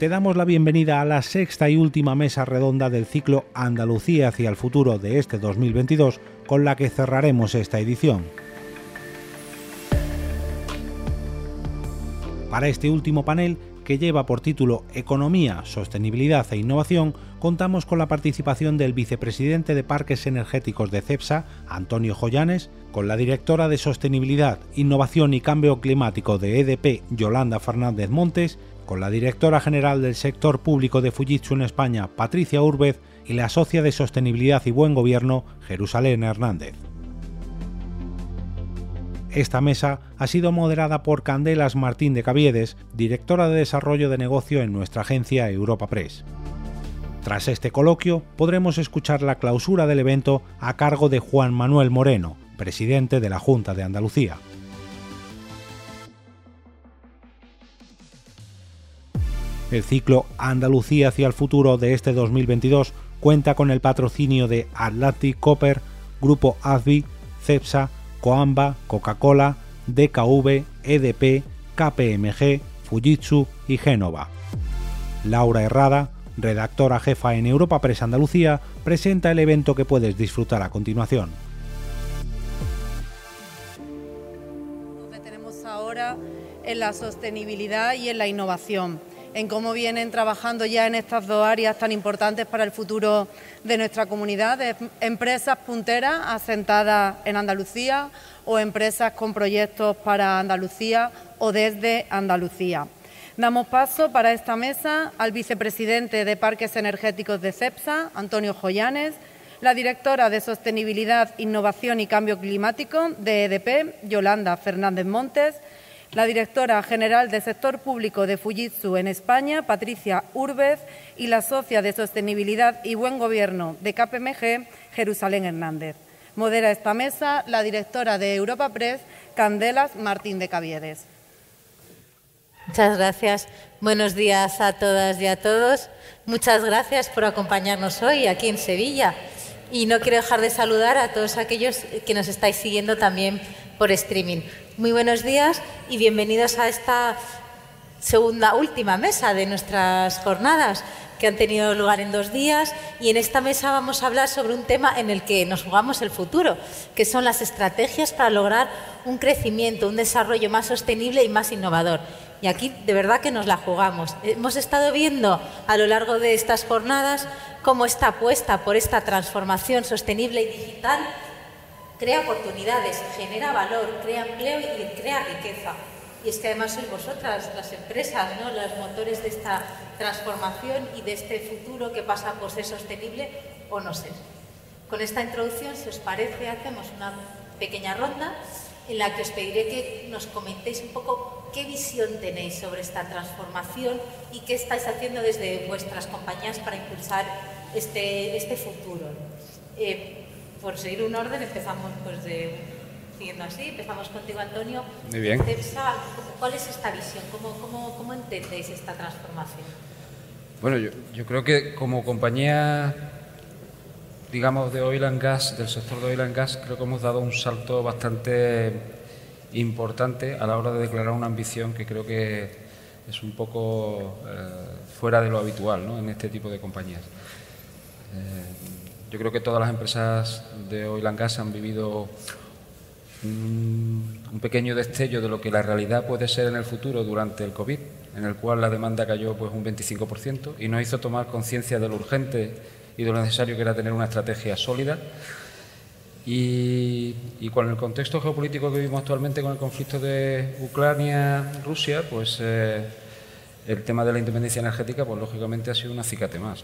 te damos la bienvenida a la sexta y última mesa redonda del ciclo Andalucía hacia el futuro de este 2022, con la que cerraremos esta edición. Para este último panel, que lleva por título Economía, Sostenibilidad e Innovación, contamos con la participación del vicepresidente de Parques Energéticos de CEPSA, Antonio Joyanes, con la directora de Sostenibilidad, Innovación y Cambio Climático de EDP, Yolanda Fernández Montes, con la directora general del sector público de Fujitsu en España, Patricia Urbez, y la socia de Sostenibilidad y Buen Gobierno, Jerusalén Hernández. Esta mesa ha sido moderada por Candelas Martín de Caviedes, directora de Desarrollo de Negocio en nuestra agencia Europa Press. Tras este coloquio, podremos escuchar la clausura del evento a cargo de Juan Manuel Moreno, presidente de la Junta de Andalucía. El ciclo Andalucía hacia el futuro de este 2022 cuenta con el patrocinio de Atlantic Copper, Grupo ASBI, CEPSA, Coamba, Coca-Cola, DKV, EDP, KPMG, Fujitsu y Génova. Laura Herrada, redactora jefa en Europa Press Andalucía, presenta el evento que puedes disfrutar a continuación. Tenemos ahora en la sostenibilidad y en la innovación en cómo vienen trabajando ya en estas dos áreas tan importantes para el futuro de nuestra comunidad, empresas punteras asentadas en Andalucía o empresas con proyectos para Andalucía o desde Andalucía. Damos paso para esta mesa al vicepresidente de Parques Energéticos de CEPSA, Antonio Joyanes, la directora de Sostenibilidad, Innovación y Cambio Climático de EDP, Yolanda Fernández Montes, la directora general del sector público de Fujitsu en España, Patricia Urbez, y la socia de Sostenibilidad y Buen Gobierno de KPMG, Jerusalén Hernández. Modera esta mesa la directora de Europa Press, Candelas Martín de Caviedes. Muchas gracias. Buenos días a todas y a todos. Muchas gracias por acompañarnos hoy aquí en Sevilla. Y no quiero dejar de saludar a todos aquellos que nos estáis siguiendo también por streaming. Muy buenos días y bienvenidos a esta segunda, última mesa de nuestras jornadas que han tenido lugar en dos días y en esta mesa vamos a hablar sobre un tema en el que nos jugamos el futuro, que son las estrategias para lograr un crecimiento, un desarrollo más sostenible y más innovador. Y aquí de verdad que nos la jugamos. Hemos estado viendo a lo largo de estas jornadas cómo esta apuesta por esta transformación sostenible y digital crea oportunidades, genera valor, crea empleo y crea riqueza. Y es que además sois vosotras, las empresas, ¿no? los motores de esta transformación y de este futuro que pasa por ser sostenible o no ser. Con esta introducción, si os parece, hacemos una pequeña ronda en la que os pediré que nos comentéis un poco qué visión tenéis sobre esta transformación y qué estáis haciendo desde vuestras compañías para impulsar este, este futuro. Eh, por seguir un orden, empezamos pues de, siguiendo así, empezamos contigo Antonio. Muy bien. ¿Cuál es esta visión? ¿Cómo, cómo, cómo entendéis esta transformación? Bueno, yo, yo, creo que como compañía, digamos, de oil and gas, del sector de oil and gas, creo que hemos dado un salto bastante importante a la hora de declarar una ambición que creo que es un poco eh, fuera de lo habitual en este tipo de compañías. Eh, yo creo que todas las empresas de oil and gas han vivido un pequeño destello de lo que la realidad puede ser en el futuro durante el COVID, en el cual la demanda cayó pues un 25% y nos hizo tomar conciencia de lo urgente y de lo necesario que era tener una estrategia sólida. Y, con el contexto geopolítico que vivimos actualmente con el conflicto de Ucrania-Rusia, pues eh, el tema de la independencia energética, pues lógicamente ha sido un acicate más.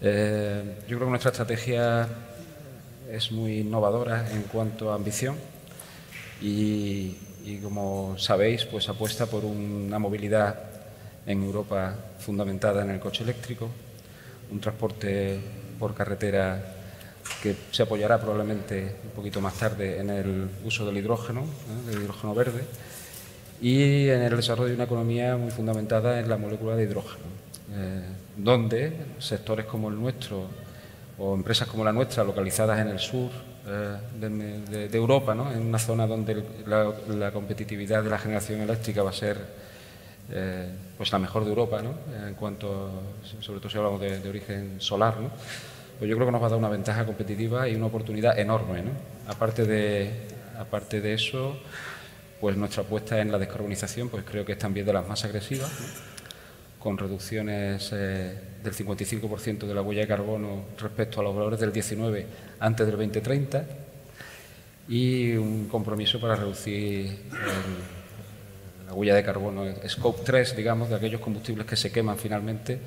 Eh, yo creo que nuestra estrategia es muy innovadora en cuanto a ambición y, como sabéis, pues apuesta por una movilidad en Europa fundamentada en el coche eléctrico, un transporte por carretera que se apoyará probablemente un poquito más tarde en el uso del hidrógeno, ¿eh? del hidrógeno verde, y en el desarrollo de una economía muy fundamentada en la molécula de hidrógeno. Eh, donde sectores como el nuestro o empresas como la nuestra, localizadas en el sur eh, de, Europa, en una zona donde la, competitividad de la generación eléctrica va a ser pues la mejor de Europa, ¿no? En cuanto, sobre todo si hablamos de, de origen solar, ¿no? Pues yo creo que nos va a dar una ventaja competitiva y una oportunidad enorme, ¿no? Aparte de, aparte de eso, pues nuestra apuesta en la descarbonización, pues creo que es también de las más agresivas, con reducciones eh, del 55% de la huella de carbono respecto a los valores del 19 antes del 2030 y un compromiso para reducir la huella de carbono scope 3, digamos, de aquellos combustibles que se queman finalmente,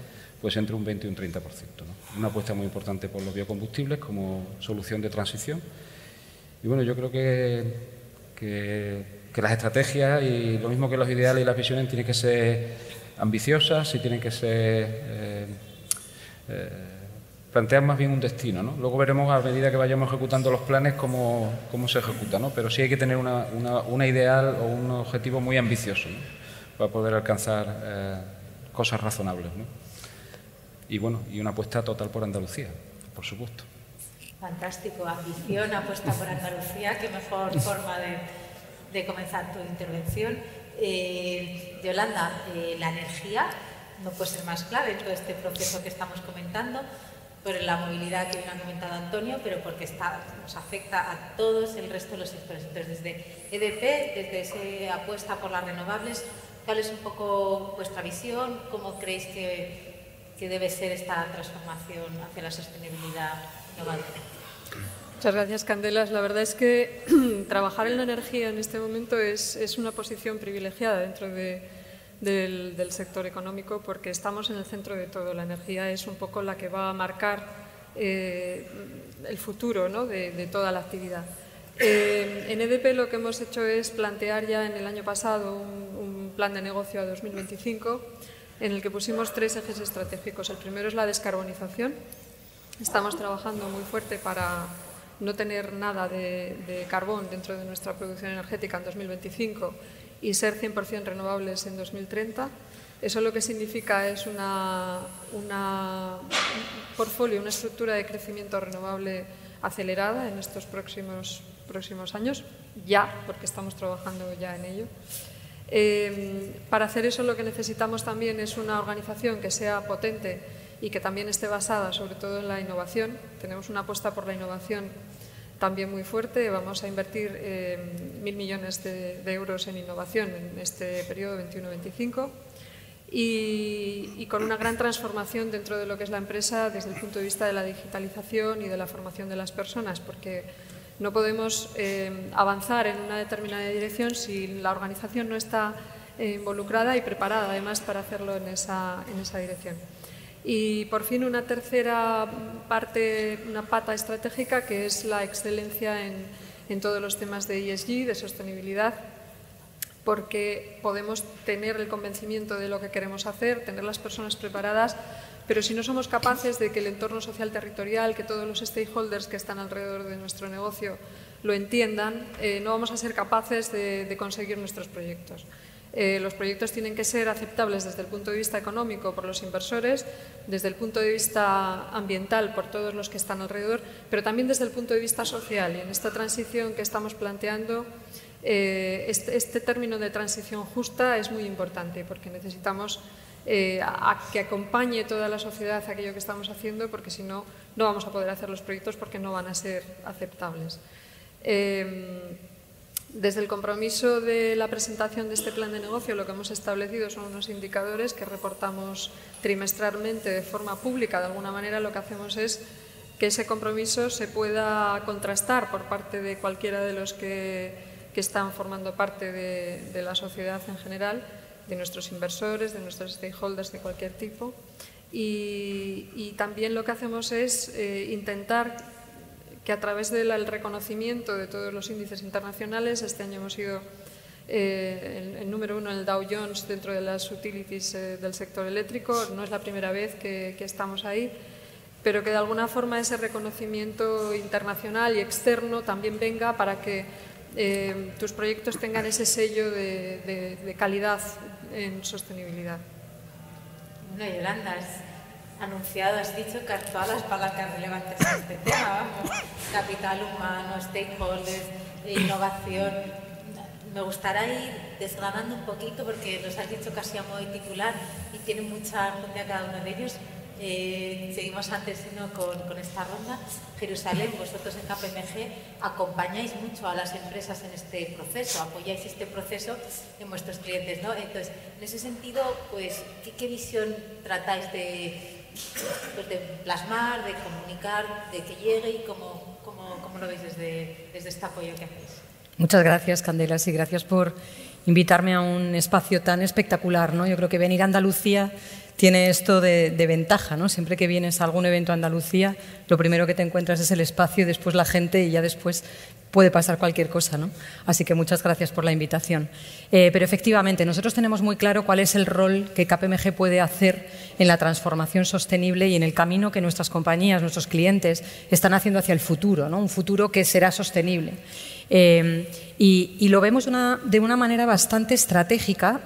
pues entre un 20 y un 30%. Una apuesta muy importante por los biocombustibles como solución de transición. Y bueno, yo creo que, que, las estrategias y lo mismo que los ideales y las visiones tienen que ser ambiciosas y tienen que ser... Eh, eh, plantean más bien un destino. ¿no? Luego veremos a medida que vayamos ejecutando los planes cómo, cómo se ejecuta, ¿no? pero sí hay que tener una, una, ideal o un objetivo muy ambicioso para poder alcanzar eh, cosas razonables. Y bueno, y una apuesta total por Andalucía, por supuesto. Fantástico, ambición, apuesta por Andalucía, qué mejor forma de, de comenzar tu intervención. Eh, Yolanda, eh, la energía no puede ser más clave en todo este proceso que estamos comentando por la movilidad que bien ha comentado Antonio, pero porque está, nos afecta a todos el resto de los sectores. Entonces, desde EDP, desde esa apuesta por las renovables, ¿cuál es un poco vuestra visión? ¿Cómo creéis que, que debe ser esta transformación hacia la sostenibilidad global? Muchas gracias, Candelas. La verdad es que trabajar en la energía en este momento es, es una posición privilegiada dentro de del, sector económico porque estamos en el centro de todo. La energía es un poco la que va a marcar eh, el futuro de, toda la actividad. Eh, en EDP lo que hemos hecho es plantear ya en el año pasado un, plan de negocio a 2025 en el que pusimos tres ejes estratégicos. El primero es la descarbonización. Estamos trabajando muy fuerte para no tener nada de, de carbón dentro de nuestra producción energética en 2025 y ser 100% renovables en 2030. Eso lo que significa es una, una, un portfolio, una estructura de crecimiento renovable acelerada en estos próximos, próximos años, ya, porque estamos trabajando ya en ello. Eh, para hacer eso lo que necesitamos también es una organización que sea potente y que también esté basada sobre todo en la innovación. Tenemos una apuesta por la innovación también muy fuerte. Vamos a invertir eh, mil millones de, euros en innovación en este periodo 21-25 y, con una gran transformación dentro de lo que es la empresa desde el punto de vista de la digitalización y de la formación de las personas, porque no podemos eh, avanzar en una determinada dirección si la organización no está eh, involucrada y preparada además para hacerlo en esa, en esa dirección. Y por fin una tercera parte, una pata estratégica que es la excelencia en, en todos los temas de ESG, de sostenibilidad, porque podemos tener el convencimiento de lo que queremos hacer, tener las personas preparadas, pero si no somos capaces de que el entorno social territorial, que todos los stakeholders que están alrededor de nuestro negocio lo entiendan, eh, no vamos a ser capaces de, conseguir nuestros proyectos. Eh, los proyectos tienen que ser aceptables desde el punto de vista económico por los inversores, desde el punto de vista ambiental por todos los que están alrededor, pero también desde el punto de vista social. Y en esta transición que estamos planteando, eh, este, este, término de transición justa es muy importante porque necesitamos eh, que acompañe toda la sociedad aquello que estamos haciendo porque si no, no vamos a poder hacer los proyectos porque no van a ser aceptables. Desde el compromiso de la presentación de este plan de negocio, lo que hemos establecido son unos indicadores que reportamos trimestralmente de forma pública. De alguna manera, lo que hacemos es que ese compromiso se pueda contrastar por parte de cualquiera de los que, están formando parte de, la sociedad en general, de nuestros inversores, de nuestros stakeholders de cualquier tipo. Y, también lo que hacemos es eh, intentar que a través del reconocimiento de todos los índices internacionales, este año hemos sido eh, el, número uno en el Dow Jones dentro de las utilities eh, del sector eléctrico, no es la primera vez que, estamos ahí, pero que de alguna forma ese reconocimiento internacional y externo también venga para que eh, tus proyectos tengan ese sello de, calidad en sostenibilidad. Bueno, Yolanda, anunciado, has dicho que todas las palancas relevantes en este tema, vamos, capital humano, stakeholders, innovación. me gustaría ir desgranando un poquito porque nos has dicho casi a modo titular y tiene mucha a cada uno de ellos. Eh, seguimos antes con, con, esta ronda. Jerusalén, vosotros en KPMG acompañáis mucho a las empresas en este proceso, apoyáis este proceso en vuestros clientes, ¿no? Entonces, en ese sentido, pues, ¿qué, visión tratáis de, pues, de, plasmar, de comunicar, de que llegue y cómo, cómo, cómo lo veis desde, desde este apoyo que hacéis? Muchas gracias, Candelas, y gracias por invitarme a un espacio tan espectacular. ¿no? Yo creo que venir a Andalucía tiene esto de, ventaja, ¿no? Siempre que vienes a algún evento a Andalucía, lo primero que te encuentras es el espacio y después la gente y ya después puede pasar cualquier cosa, ¿no? Así que muchas gracias por la invitación. Eh, pero efectivamente, nosotros tenemos muy claro cuál es el rol que KPMG puede hacer en la transformación sostenible y en el camino que nuestras compañías, nuestros clientes están haciendo hacia el futuro, ¿no? Un futuro que será sostenible. Eh, y, lo vemos de una manera bastante estratégica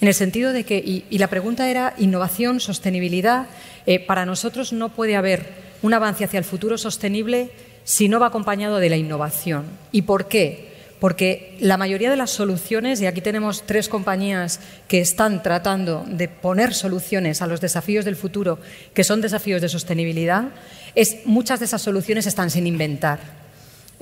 en el sentido de que, y, la pregunta era, innovación, sostenibilidad, eh, para nosotros no puede haber un avance hacia el futuro sostenible si no va acompañado de la innovación. ¿Y por qué? Porque la mayoría de las soluciones, y aquí tenemos tres compañías que están tratando de poner soluciones a los desafíos del futuro, que son desafíos de sostenibilidad, es, muchas de esas soluciones están sin inventar.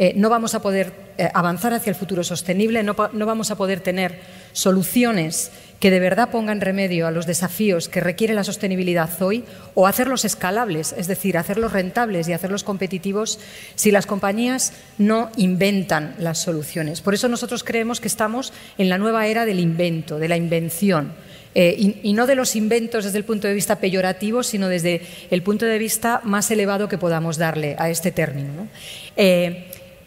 Eh, no vamos a poder eh, avanzar hacia el futuro sostenible, no, vamos a poder tener soluciones que de verdad pongan remedio a los desafíos que requiere la sostenibilidad hoy o hacerlos escalables, es decir, hacerlos rentables y hacerlos competitivos si las compañías no inventan las soluciones. Por eso nosotros creemos que estamos en la nueva era del invento, de la invención. Eh, y, no de los inventos desde el punto de vista peyorativo, sino desde el punto de vista más elevado que podamos darle a este término.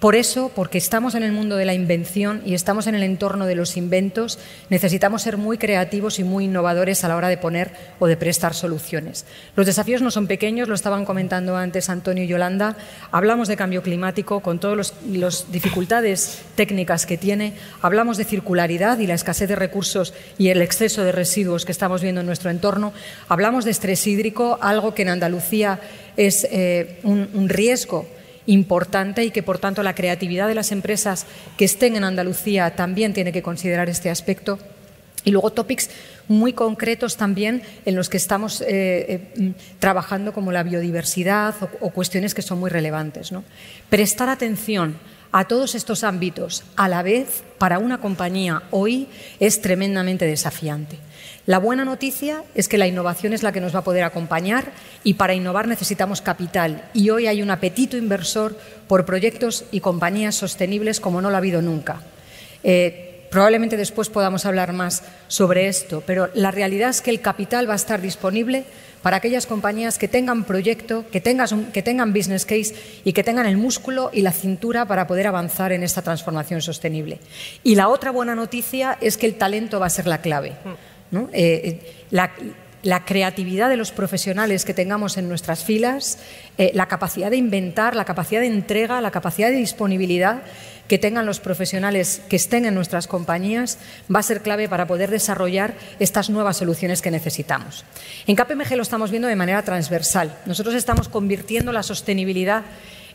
Por eso, porque estamos en el mundo de la invención y estamos en el entorno de los inventos, necesitamos ser muy creativos y muy innovadores a la hora de poner o de prestar soluciones. Los desafíos no son pequeños, lo estaban comentando antes Antonio y Yolanda. Hablamos de cambio climático con todas las dificultades técnicas que tiene. Hablamos de circularidad y la escasez de recursos y el exceso de residuos que estamos viendo en nuestro entorno. Hablamos de estrés hídrico, algo que en Andalucía es eh, un riesgo importante y que, por tanto, la creatividad de las empresas que estén en Andalucía también tiene que considerar este aspecto. Y luego topics muy concretos también en los que estamos eh, eh, trabajando, como la biodiversidad o, cuestiones que son muy relevantes. Prestar atención a todos estos ámbitos a la vez para una compañía hoy es tremendamente desafiante. La buena noticia es que la innovación es la que nos va a poder acompañar y para innovar necesitamos capital. Y hoy hay un apetito inversor por proyectos y compañías sostenibles como no lo ha habido nunca. Eh, probablemente después podamos hablar más sobre esto, pero la realidad es que el capital va a estar disponible para aquellas compañías que tengan proyecto, que, que tengan business case y que tengan el músculo y la cintura para poder avanzar en esta transformación sostenible. Y la otra buena noticia es que el talento va a ser la clave. Eh, eh, la, creatividad de los profesionales que tengamos en nuestras filas, eh, la capacidad de inventar, la capacidad de entrega, la capacidad de disponibilidad que tengan los profesionales que estén en nuestras compañías va a ser clave para poder desarrollar estas nuevas soluciones que necesitamos. En KPMG lo estamos viendo de manera transversal. Nosotros estamos convirtiendo la sostenibilidad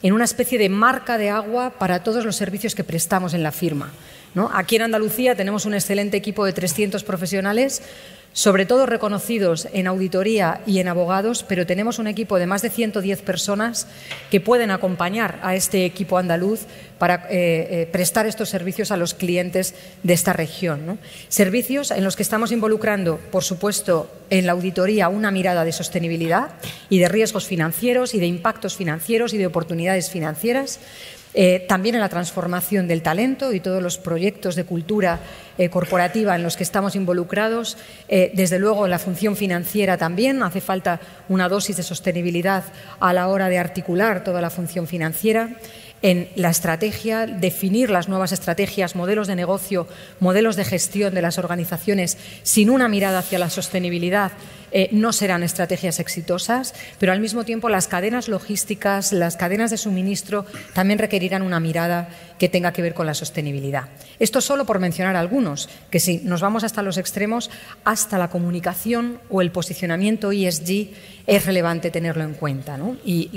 en una especie de marca de agua para todos los servicios que prestamos en la firma. Aquí en Andalucía tenemos un excelente equipo de 300 profesionales, sobre todo reconocidos en auditoría y en abogados, pero tenemos un equipo de más de 110 personas que pueden acompañar a este equipo andaluz para eh, eh, prestar estos servicios a los clientes de esta región. Servicios en los que estamos involucrando, por supuesto, en la auditoría una mirada de sostenibilidad y de riesgos financieros y de impactos financieros y de oportunidades financieras, eh, también en la transformación del talento y todos los proyectos de cultura eh, corporativa en los que estamos involucrados. Eh, desde luego, en la función financiera también hace falta una dosis de sostenibilidad a la hora de articular toda la función financiera en la estrategia, definir las nuevas estrategias, modelos de negocio, modelos de gestión de las organizaciones sin una mirada hacia la sostenibilidad eh, no serán estrategias exitosas, pero al mismo tiempo las cadenas logísticas, las cadenas de suministro también requerirán una mirada que tenga que ver con la sostenibilidad. Esto solo por mencionar algunos, que si nos vamos hasta los extremos, hasta la comunicación o el posicionamiento ESG es relevante tenerlo en cuenta. Y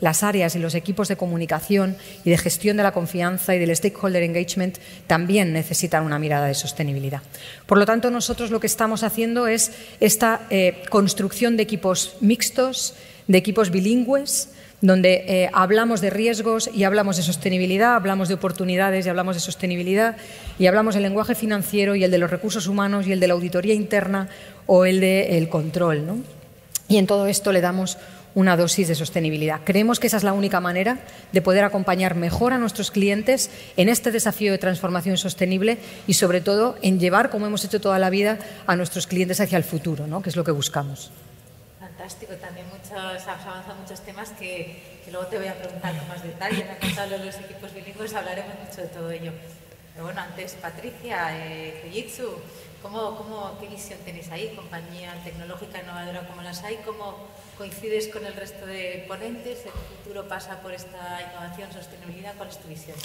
las áreas y los equipos de comunicación y de gestión de la confianza y del stakeholder engagement también necesitan una mirada de sostenibilidad. Por lo tanto, nosotros lo que estamos haciendo es esta eh, construcción de equipos mixtos, de equipos bilingües, donde eh, hablamos de riesgos y hablamos de sostenibilidad, hablamos de oportunidades y hablamos de sostenibilidad, y hablamos del lenguaje financiero y el de los recursos humanos y el de la auditoría interna o el del control. ¿no? Y en todo esto le damos una dosis de sostenibilidad. Creemos que esa es la única manera de poder acompañar mejor a nuestros clientes en este desafío de transformación sostenible y, sobre todo, en llevar, como hemos hecho toda la vida, a nuestros clientes hacia el futuro, ¿no? que es lo que buscamos fantástico. También muchos, has avanzado muchos temas que, que, luego te voy a preguntar con más detalle. En el caso de los equipos bilingües hablaremos mucho de todo ello. Pero bueno, antes Patricia, eh, Fujitsu, ¿cómo, cómo, qué visión tenéis ahí? Compañía tecnológica innovadora como las hay, ¿cómo coincides con el resto de ponentes? ¿El futuro pasa por esta innovación, sostenibilidad? ¿Cuál es tu visión?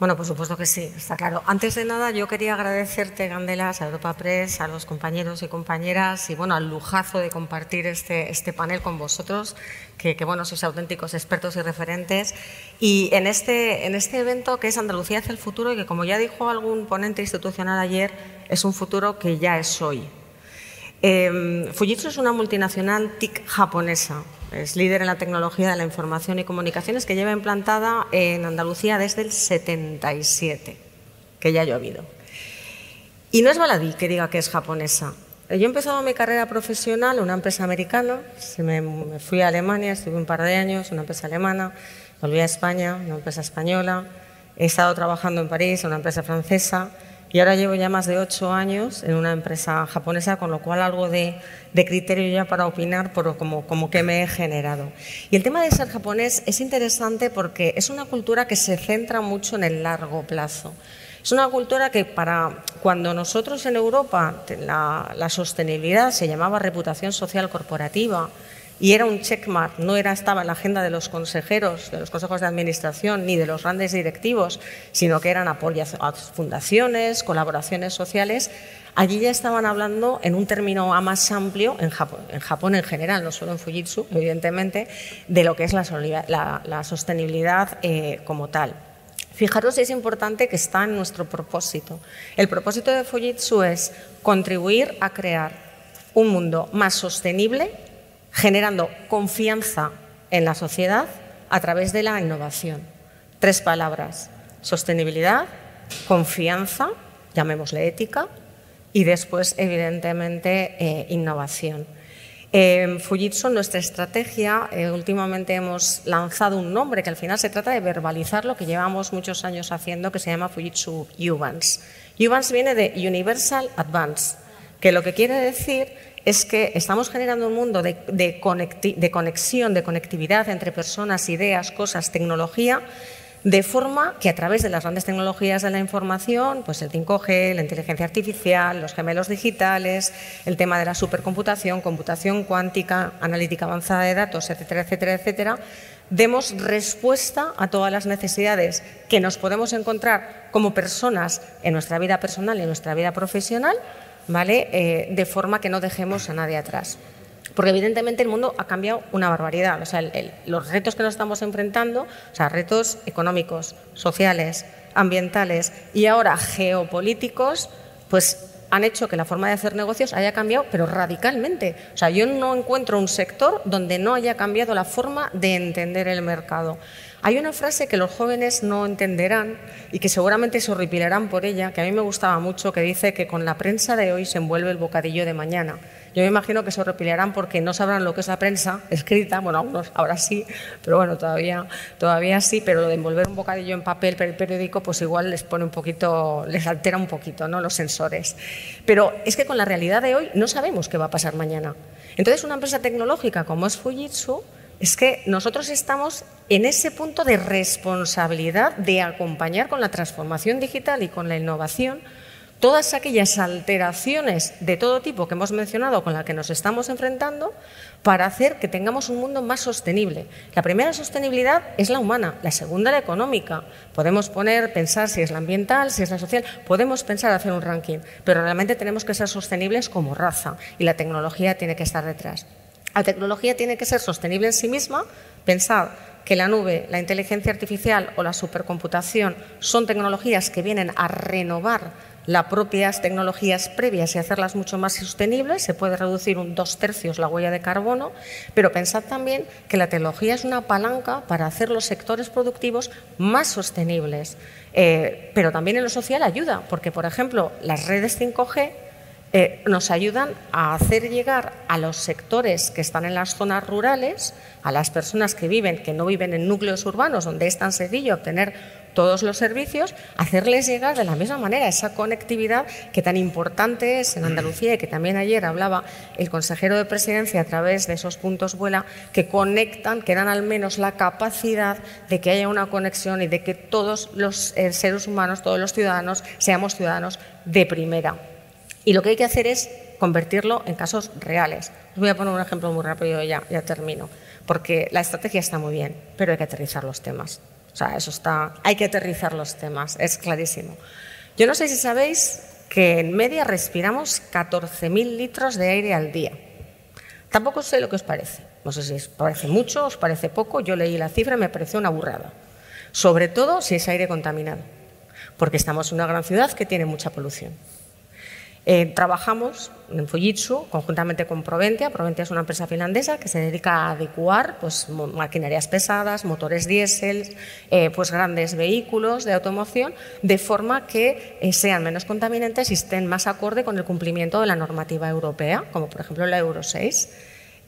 Bueno, por supuesto que sí, está claro. Antes de nada, yo quería agradecerte, Gandelas, a Europa Press, a los compañeros y compañeras y bueno, al lujazo de compartir este, este panel con vosotros, que, que, bueno, sois auténticos expertos y referentes. Y en este, en este evento que es Andalucía hacia el futuro y que, como ya dijo algún ponente institucional ayer, es un futuro que ya es hoy. Eh, Fujitsu es una multinacional TIC japonesa es líder en la tecnología de la información y comunicaciones que lleva implantada en Andalucía desde el 77, que ya ha llovido. Y no es baladí que diga que es japonesa. Yo he empezado mi carrera profesional en una empresa americana, me, fui a Alemania, estuve un par de años, una empresa alemana, volví a España, una empresa española, he estado trabajando en París, una empresa francesa, y ahora llevo ya más de ocho años en una empresa japonesa, con lo cual algo de, criterio ya para opinar por como, como que me he generado. Y el tema de ser japonés es interesante porque es una cultura que se centra mucho en el largo plazo. Es una cultura que para cuando nosotros en Europa la, la sostenibilidad se llamaba reputación social corporativa, y era un checkmark, no era, estaba en la agenda de los consejeros, de los consejos de administración, ni de los grandes directivos, sino que eran apoyos a fundaciones, colaboraciones sociales. Allí ya estaban hablando en un término más amplio, en Japón, en, Japón en general, no solo en Fujitsu, evidentemente, de lo que es la, sostenibilidad eh, como tal. Fijaros, es importante que está en nuestro propósito. El propósito de Fujitsu es contribuir a crear un mundo más sostenible generando confianza en la sociedad a través de la innovación. Tres palabras, sostenibilidad, confianza, llamémosle ética, y después, evidentemente, eh, innovación. En Fujitsu, nuestra estrategia, eh, últimamente hemos lanzado un nombre que al final se trata de verbalizar lo que llevamos muchos años haciendo, que se llama Fujitsu Uvans. Uvans viene de Universal Advance, que lo que quiere decir es que estamos generando un mundo de, conexión, de conectividad entre personas, ideas, cosas, tecnología, de forma que a través de las grandes tecnologías de la información, pues el 5G, la inteligencia artificial, los gemelos digitales, el tema de la supercomputación, computación cuántica, analítica avanzada de datos, etcétera, etcétera, etcétera, demos respuesta a todas las necesidades que nos podemos encontrar como personas en nuestra vida personal y en nuestra vida profesional ¿vale? Eh, de forma que no dejemos a nadie atrás. Porque evidentemente el mundo ha cambiado una barbaridad. O sea, los retos que nos estamos enfrentando, o sea, retos económicos, sociales, ambientales y ahora geopolíticos, pues han hecho que la forma de hacer negocios haya cambiado, pero radicalmente. O sea, yo no encuentro un sector donde no haya cambiado la forma de entender el mercado. Hay una frase que los jóvenes no entenderán y que seguramente se horripilarán por ella, que a mí me gustaba mucho, que dice que con la prensa de hoy se envuelve el bocadillo de mañana. Yo me imagino que se horripilarán porque no sabrán lo que es la prensa escrita, bueno, algunos ahora sí, pero bueno, todavía, todavía sí, pero lo de envolver un bocadillo en papel periódico, pues igual les pone un poquito, les altera un poquito, ¿no? Los sensores. Pero es que con la realidad de hoy no sabemos qué va a pasar mañana. Entonces, una empresa tecnológica como es Fujitsu, es que nosotros estamos en ese punto de responsabilidad de acompañar con la transformación digital y con la innovación todas aquellas alteraciones de todo tipo que hemos mencionado con las que nos estamos enfrentando para hacer que tengamos un mundo más sostenible. La primera sostenibilidad es la humana, la segunda la económica. Podemos poner, pensar si es la ambiental, si es la social, podemos pensar hacer un ranking, pero realmente tenemos que ser sostenibles como raza y la tecnología tiene que estar detrás. La tecnología tiene que ser sostenible en sí misma, pensar que la nube, la inteligencia artificial o la supercomputación son tecnologías que vienen a renovar las propias tecnologías previas y hacerlas mucho más sostenibles. Se puede reducir un dos tercios la huella de carbono, pero pensad también que la tecnología es una palanca para hacer los sectores productivos más sostenibles. Eh, pero también en lo social ayuda, porque, por ejemplo, las redes 5G eh, nos ayudan a hacer llegar a los sectores que están en las zonas rurales, a las personas que viven, que no viven en núcleos urbanos, donde es tan sencillo obtener todos los servicios, hacerles llegar de la misma manera esa conectividad que tan importante es en Andalucía y que también ayer hablaba el consejero de presidencia a través de esos puntos vuela que conectan, que dan al menos la capacidad de que haya una conexión y de que todos los eh, seres humanos, todos los ciudadanos, seamos ciudadanos de primera. Y lo que hay que hacer es convertirlo en casos reales. Os voy a poner un ejemplo muy rápido ya, ya termino, porque la estrategia está muy bien, pero hay que aterrizar los temas. O sea, eso está, hay que aterrizar los temas, es clarísimo. Yo no sé si sabéis que en media respiramos 14.000 litros de aire al día. Tampoco sé lo que os parece. No sé si os parece mucho, os parece poco. Yo leí la cifra y me pareció una burrada. Sobre todo si es aire contaminado, porque estamos en una gran ciudad que tiene mucha polución. Eh, trabajamos en Fujitsu conjuntamente con Proventia. Proventia es una empresa finlandesa que se dedica a adecuar pues, maquinarias pesadas, motores diésel, eh, pues, grandes vehículos de automoción, de forma que eh, sean menos contaminantes y estén más acorde con el cumplimiento de la normativa europea, como por ejemplo la Euro 6.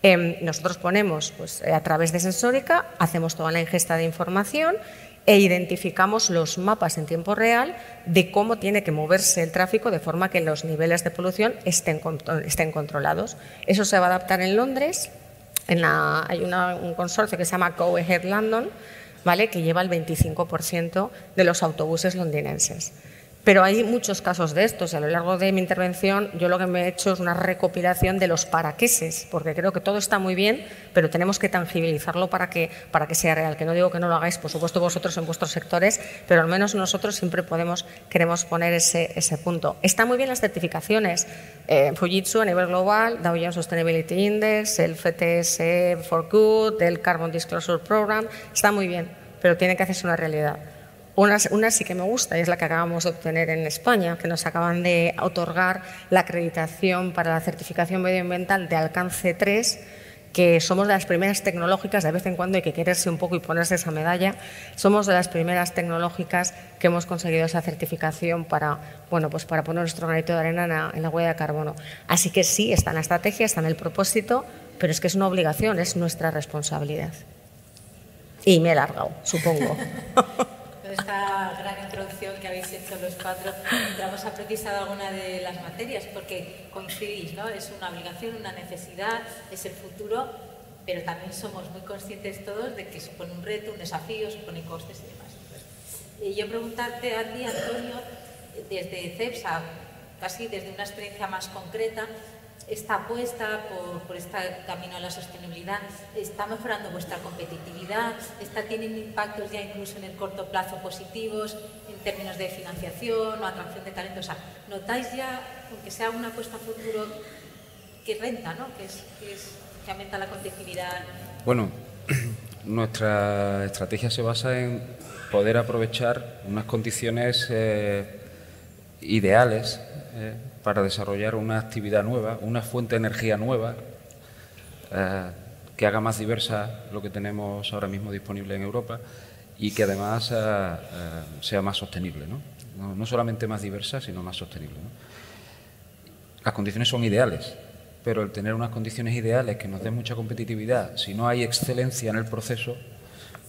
Em, nosotros ponemos, pues, a través de Sensórica, hacemos toda la ingesta de información e identificamos los mapas en tiempo real de cómo tiene que moverse el tráfico de forma que los niveles de polución estén, estén controlados. Eso se va a adaptar en Londres. En hay un consorcio que se llama Go Ahead London, ¿vale? que lleva el 25% de los autobuses londinenses. Pero hay muchos casos de estos y a lo largo de mi intervención yo lo que me he hecho es una recopilación de los paraqueses, porque creo que todo está muy bien, pero tenemos que tangibilizarlo para que, para que sea real. Que no digo que no lo hagáis, por supuesto, vosotros en vuestros sectores, pero al menos nosotros siempre podemos, queremos poner ese, ese punto. Están muy bien las certificaciones. Eh, Fujitsu a nivel global, Dow Jones Sustainability Index, el FTS for Good, el Carbon Disclosure Program, está muy bien, pero tiene que hacerse una realidad. Una, sí que me gusta y es la que acabamos de obtener en España, que nos acaban de otorgar la acreditación para la certificación medioambiental de alcance 3, que somos de las primeras tecnológicas, de vez en cuando hay que quererse un poco y ponerse esa medalla, somos de las primeras tecnológicas que hemos conseguido esa certificación para, bueno, pues para poner nuestro granito de arena en la huella de carbono. Así que sí, está en la estrategia, está en el propósito, pero es que es una obligación, es nuestra responsabilidad. Y me he largado, supongo. esta gran introducción que habéis hecho los cuatro, entramos a precisar alguna de las materias, porque coincidís, ¿no? Es una obligación, una necesidad, es el futuro, pero también somos muy conscientes todos de que supone un reto, un desafío, supone costes y demás. Y yo preguntarte a ti, Antonio, desde CEPSA, casi desde una experiencia más concreta, esta apuesta por, este camino a la sostenibilidad está mejorando vuestra competitividad, está teniendo impactos ya incluso en el corto plazo positivos en términos de financiación o atracción de talento. O sea, ¿notáis ya, aunque sea una apuesta futuro, que renta, ¿no? que, es, que, aumenta la competitividad? Bueno, nuestra estrategia se basa en poder aprovechar unas condiciones eh, ideales. Eh, para desarrollar una actividad nueva, una fuente de energía nueva, eh, que haga más diversa lo que tenemos ahora mismo disponible en Europa y que además eh, eh, sea más sostenible. ¿no? ¿no? solamente más diversa, sino más sostenible. Las condiciones son ideales, pero el tener unas condiciones ideales que nos den mucha competitividad, si no hay excelencia en el proceso,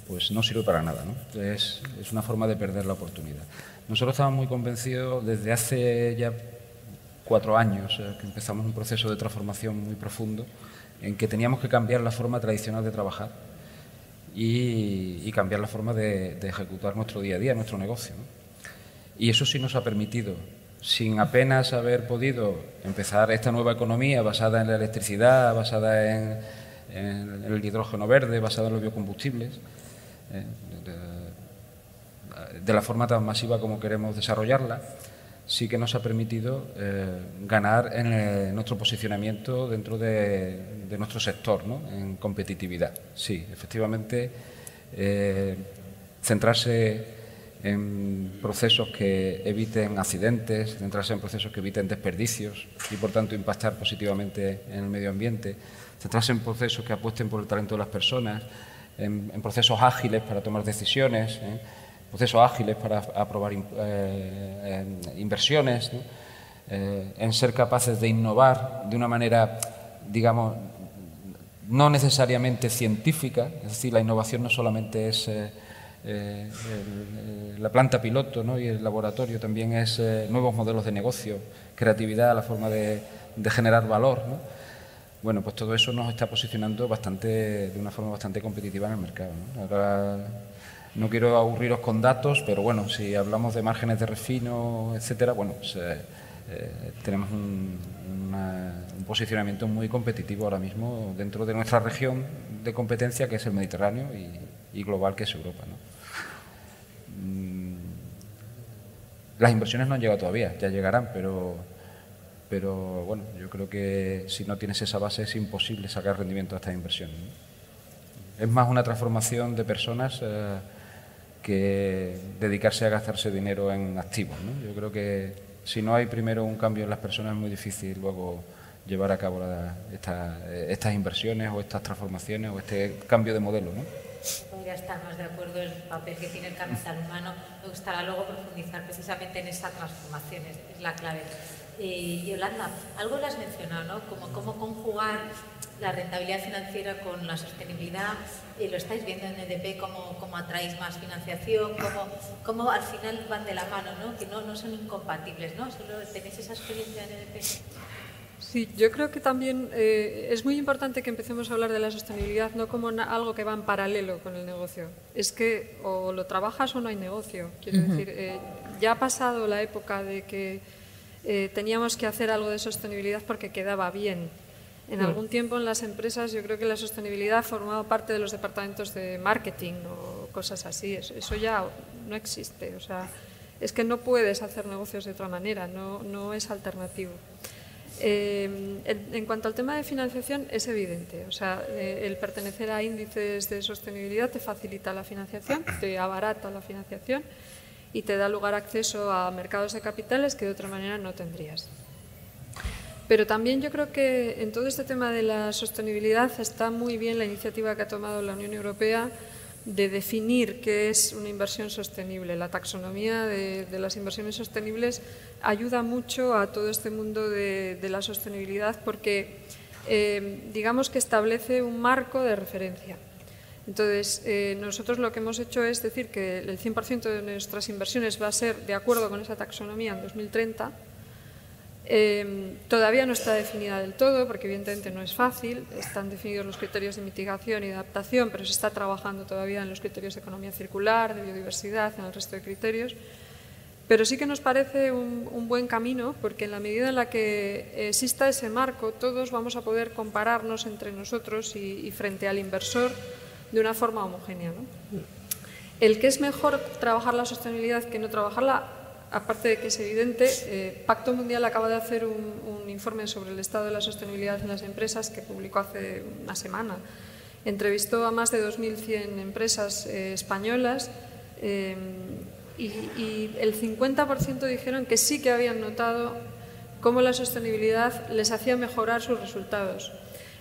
pues no sirve para nada. ¿no? Es, es una forma de perder la oportunidad. Nosotros estamos muy convencidos desde hace ya cuatro años que empezamos un proceso de transformación muy profundo en que teníamos que cambiar la forma tradicional de trabajar y, cambiar la forma de, ejecutar nuestro día a día, nuestro negocio. Y eso sí nos ha permitido sin apenas haber podido empezar esta nueva economía basada en la electricidad, basada en, el hidrógeno verde, basada en los biocombustibles, eh, de, la forma tan masiva como queremos desarrollarla, sí que nos ha permitido eh, ganar en, nuestro posicionamiento dentro de, nuestro sector, ¿no? en competitividad. Sí, efectivamente, eh, centrarse en procesos que eviten accidentes, centrarse en procesos que eviten desperdicios y, por tanto, impactar positivamente en el medio ambiente, centrarse en procesos que apuesten por el talento de las personas, en, procesos ágiles para tomar decisiones, ¿eh? Procesos ágiles para aprobar eh, inversiones, eh, en ser capaces de innovar de una manera, digamos, no necesariamente científica, es decir, la innovación no solamente es eh, la planta piloto ¿no? y el laboratorio también es eh, nuevos modelos de negocio, creatividad, la forma de, generar valor. ¿no? Bueno, pues todo eso nos está posicionando bastante, de una forma bastante competitiva en el mercado. No quiero aburriros con datos, pero bueno, si hablamos de márgenes de refino, etcétera, bueno, pues, eh, tenemos un, posicionamiento muy competitivo ahora mismo dentro de nuestra región de competencia, que es el Mediterráneo, y, y global, que es Europa. ¿no? Mm, las inversiones no han llegado todavía, ya llegarán, pero, pero bueno, yo creo que si no tienes esa base es imposible sacar rendimiento a estas inversiones. Es más una transformación de personas eh, que dedicarse a gastarse dinero en activos. Yo creo que si no hay primero un cambio en las personas es muy difícil luego llevar a cabo estas inversiones o estas transformaciones o este cambio de modelo. ¿no? podría estar más de acuerdo en el papel que tiene el capital humano. Me gustaría luego profundizar precisamente en esa transformación, es, la clave. Eh, Yolanda, algo lo has mencionado, ¿no? Como cómo conjugar la rentabilidad financiera con la sostenibilidad. y lo estáis viendo en EDP, cómo, cómo atraéis más financiación, cómo, cómo, al final van de la mano, ¿no? que no, no son incompatibles. ¿no? Solo tenéis esa experiencia en EDP. Sí, yo creo que también eh, es muy importante que empecemos a hablar de la sostenibilidad no como algo que va en paralelo con el negocio. Es que o lo trabajas o no hay negocio. Quiero decir, eh, ya ha pasado la época de que eh, teníamos que hacer algo de sostenibilidad porque quedaba bien. En algún tiempo en las empresas yo creo que la sostenibilidad formaba parte de los departamentos de marketing o cosas así. Eso, ya no existe. O sea, es que no puedes hacer negocios de otra manera, no, no es alternativo. Eh, en, cuanto al tema de financiación, es evidente. O sea, eh, el pertenecer a índices de sostenibilidad te facilita la financiación, te abarata la financiación y te da lugar acceso a mercados de capitales que de otra manera no tendrías. Pero también yo creo que en todo este tema de la sostenibilidad está muy bien la iniciativa que ha tomado la Unión Europea de definir qué es una inversión sostenible. La taxonomía de, las inversiones sostenibles ayuda mucho a todo este mundo de, la sostenibilidad porque eh, digamos que establece un marco de referencia. Entonces, eh, nosotros lo que hemos hecho es decir que el 100% de nuestras inversiones va a ser de acuerdo con esa taxonomía en 2030 Em, todavía no está definida del todo, porque evidentemente no es fácil. Están definidos los criterios de mitigación y de adaptación, pero se está trabajando todavía en los criterios de economía circular, de biodiversidad, en el resto de criterios. Pero sí que nos parece un, buen camino, porque en la medida en la que exista ese marco, todos vamos a poder compararnos entre nosotros y, frente al inversor de una forma homogénea. El que es mejor trabajar la sostenibilidad que no trabajarla, aparte de que es evidente, eh, Pacto Mundial acaba de hacer un, informe sobre el estado de la sostenibilidad en las empresas que publicó hace una semana. Entrevistó a más de 2.100 empresas eh, españolas eh, y, el 50% dijeron que sí que habían notado cómo la sostenibilidad les hacía mejorar sus resultados.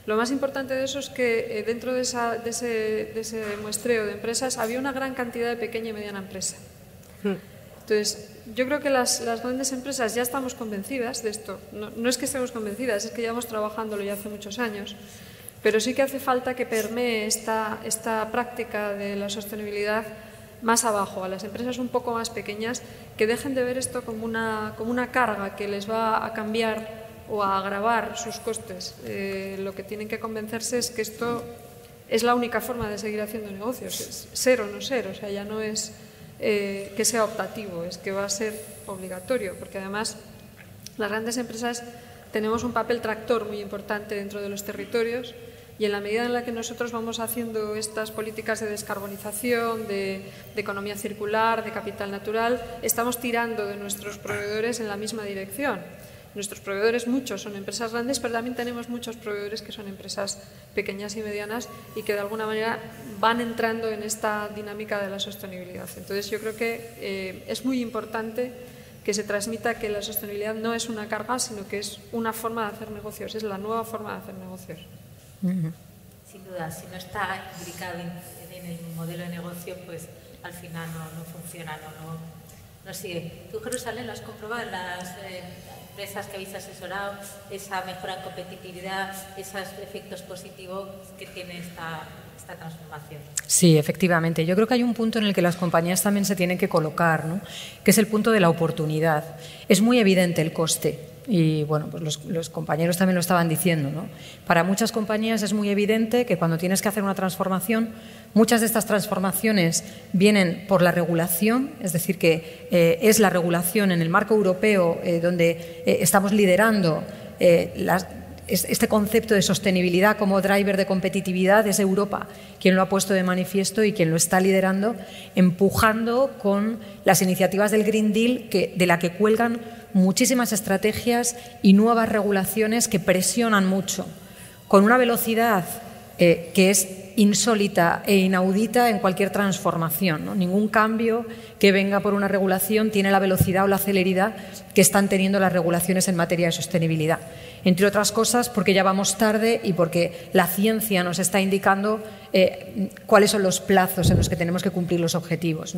Lo más importante de eso es que dentro de, esa, de, ese, de, ese, muestreo de empresas había una gran cantidad de pequeña y mediana empresa. Hmm. Entonces, yo creo que las, grandes empresas ya estamos convencidas de esto. No, es que estemos convencidas, es que llevamos trabajándolo ya hace muchos años. Pero sí que hace falta que permee esta, esta práctica de la sostenibilidad más abajo, a las empresas un poco más pequeñas, que dejen de ver esto como una, como una carga que les va a cambiar o a agravar sus costes. Eh, lo que tienen que convencerse es que esto es la única forma de seguir haciendo negocios, es ser o no ser, o sea, ya no es eh, que sea optativo, es que va a ser obligatorio, porque además Las grandes empresas tenemos un papel tractor muy importante dentro de los territorios y en la medida en la que nosotros vamos haciendo estas políticas de descarbonización, de, economía circular, de capital natural, estamos tirando de nuestros proveedores en la misma dirección. Nuestros proveedores, muchos son empresas grandes, pero también tenemos muchos proveedores que son empresas pequeñas y medianas y que de alguna manera van entrando en esta dinámica de la sostenibilidad. Entonces, yo creo que eh, es muy importante que se transmita que la sostenibilidad no es una carga, sino que es una forma de hacer negocios, es la nueva forma de hacer negocios. Sin duda, si no está implicado en, el modelo de negocio, pues al final no, funciona, no, no, sigue. Tú, Jerusalén, lo has comprobado las eh, empresas que habéis asesorado, esa mejora en competitividad, esos efectos positivos que tiene esta, esta transformación. Sí, efectivamente. Yo creo que hay un punto en el que las compañías también se tienen que colocar, ¿no? que es el punto de la oportunidad. Es muy evidente el coste y bueno, pues los, compañeros también lo estaban diciendo. ¿no? Para muchas compañías es muy evidente que cuando tienes que hacer una transformación, muchas de estas transformaciones vienen por la regulación, es decir, que eh, es la regulación en el marco europeo eh, donde eh, estamos liderando este concepto de sostenibilidad como driver de competitividad es Europa quien lo ha puesto de manifiesto y quien lo está liderando, empujando con las iniciativas del Green Deal que, de la que cuelgan muchísimas estrategias y nuevas regulaciones que presionan mucho, con una velocidad eh, que es insólita e inaudita en cualquier transformación. Ningún cambio que venga por una regulación tiene la velocidad o la celeridad que están teniendo las regulaciones en materia de sostenibilidad. Entre otras cosas, porque ya vamos tarde y porque la ciencia nos está indicando eh, cuáles son los plazos en los que tenemos que cumplir los objetivos.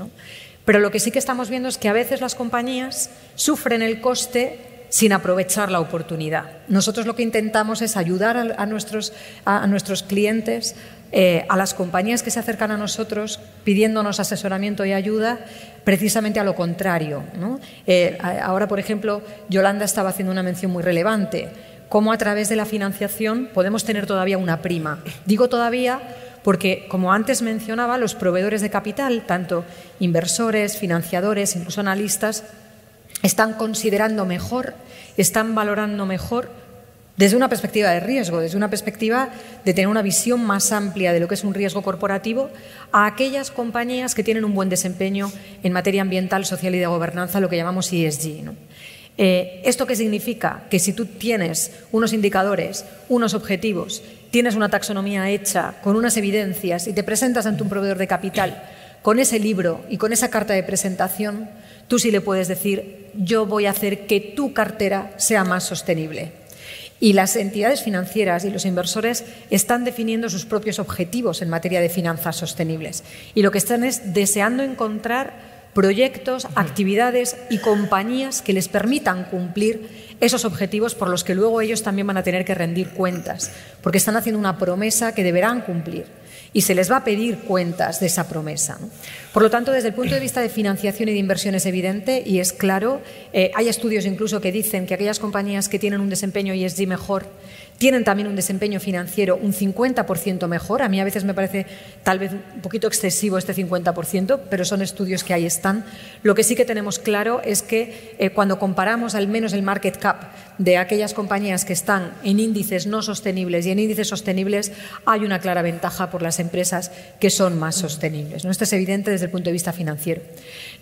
Pero lo que sí que estamos viendo es que a veces las compañías sufren el coste sin aprovechar la oportunidad. Nosotros lo que intentamos es ayudar a, nuestros, a, nuestros, clientes, eh, a las compañías que se acercan a nosotros pidiéndonos asesoramiento y ayuda, precisamente a lo contrario. Eh, ahora, por ejemplo, Yolanda estaba haciendo una mención muy relevante, cómo a través de la financiación podemos tener todavía una prima. Digo todavía porque, como antes mencionaba, los proveedores de capital, tanto inversores, financiadores, incluso analistas, están considerando mejor, están valorando mejor desde una perspectiva de riesgo, desde una perspectiva de tener una visión más amplia de lo que es un riesgo corporativo, a aquellas compañías que tienen un buen desempeño en materia ambiental, social y de gobernanza, lo que llamamos ESG. Eh, ¿Esto qué significa? Que si tú tienes unos indicadores, unos objetivos tienes una taxonomía hecha con unas evidencias y te presentas ante un proveedor de capital con ese libro y con esa carta de presentación, tú sí le puedes decir, yo voy a hacer que tu cartera sea más sostenible. Y las entidades financieras y los inversores están definiendo sus propios objetivos en materia de finanzas sostenibles. Y lo que están es deseando encontrar proyectos, actividades y compañías que les permitan cumplir esos objetivos por los que luego ellos también van a tener que rendir cuentas, porque están haciendo una promesa que deberán cumplir y se les va a pedir cuentas de esa promesa. Por lo tanto, desde el punto de vista de financiación y de inversión es evidente y es claro. Eh, hay estudios incluso que dicen que aquellas compañías que tienen un desempeño ESG mejor tienen también un desempeño financiero un 50% mejor. A mí a veces me parece tal vez un poquito excesivo este 50%, pero son estudios que ahí están. Lo que sí que tenemos claro es que eh, cuando comparamos al menos el market cap de aquellas compañías que están en índices no sostenibles y en índices sostenibles, hay una clara ventaja por las empresas que son más sostenibles. ¿no? Esto es evidente desde el punto de vista financiero.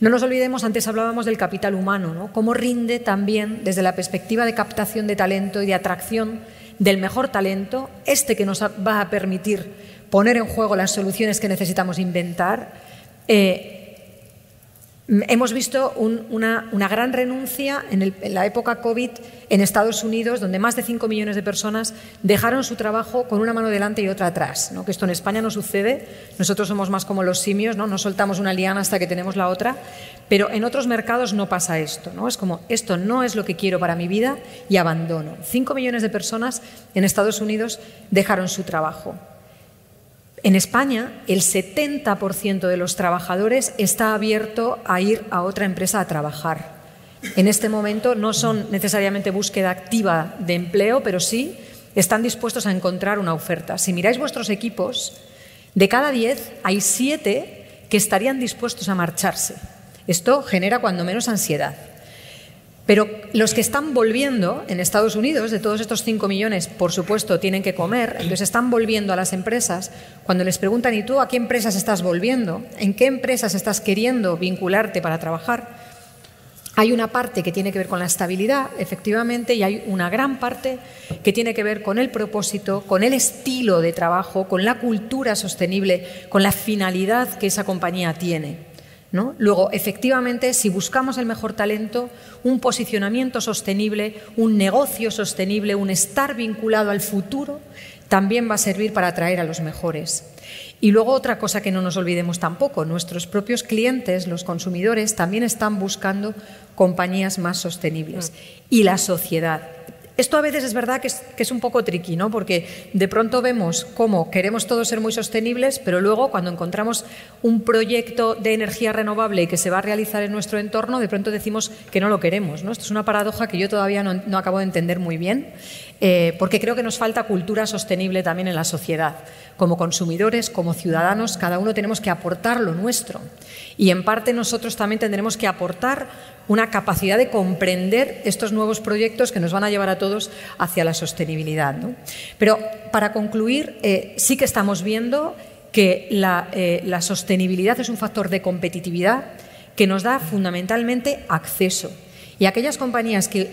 No nos olvidemos, antes hablábamos del capital humano, ¿no? cómo rinde también desde la perspectiva de captación de talento y de atracción del mejor talento, este que nos va a permitir poner en juego las soluciones que necesitamos inventar. Eh, hemos visto una, gran renuncia en, la época COVID en Estados Unidos, donde más de 5 millones de personas dejaron su trabajo con una mano delante y otra atrás. Que esto en España no sucede. Nosotros somos más como los simios, ¿no? no soltamos una liana hasta que tenemos la otra. Pero en otros mercados no pasa esto, ¿no? Es como, esto no es lo que quiero para mi vida y abandono. Cinco millones de personas en Estados Unidos dejaron su trabajo. En España, el 70% de los trabajadores está abierto a ir a otra empresa a trabajar. En este momento no son necesariamente búsqueda activa de empleo, pero sí están dispuestos a encontrar una oferta. Si miráis vuestros equipos, de cada diez hay siete que estarían dispuestos a marcharse. Esto genera cuando menos ansiedad. Pero los que están volviendo en Estados Unidos, de todos estos 5 millones, por supuesto, tienen que comer, entonces están volviendo a las empresas. Cuando les preguntan, ¿y tú a qué empresas estás volviendo? ¿En qué empresas estás queriendo vincularte para trabajar? Hay una parte que tiene que ver con la estabilidad, efectivamente, y hay una gran parte que tiene que ver con el propósito, con el estilo de trabajo, con la cultura sostenible, con la finalidad que esa compañía tiene. Luego, efectivamente, si buscamos el mejor talento, un posicionamiento sostenible, un negocio sostenible, un estar vinculado al futuro, también va a servir para atraer a los mejores. Y luego otra cosa que no nos olvidemos tampoco, nuestros propios clientes, los consumidores, también están buscando compañías más sostenibles. Y la sociedad. Esto a veces es verdad que es, un poco tricky, ¿no? Porque de pronto vemos cómo queremos todos ser muy sostenibles, pero luego cuando encontramos un proyecto de energía renovable que se va a realizar en nuestro entorno, de pronto decimos que no lo queremos, ¿no? Esto es una paradoja que yo todavía no, acabo de entender muy bien, eh, porque creo que nos falta cultura sostenible también en la sociedad. Como consumidores, como ciudadanos, cada uno tenemos que aportar lo nuestro. Y en parte nosotros también tendremos que aportar una capacidad de comprender estos nuevos proyectos que nos van a llevar a todos hacia la sostenibilidad. Pero para concluir, eh, sí que estamos viendo que eh, la, sostenibilidad es un factor de competitividad que nos da fundamentalmente acceso. Y aquellas compañías que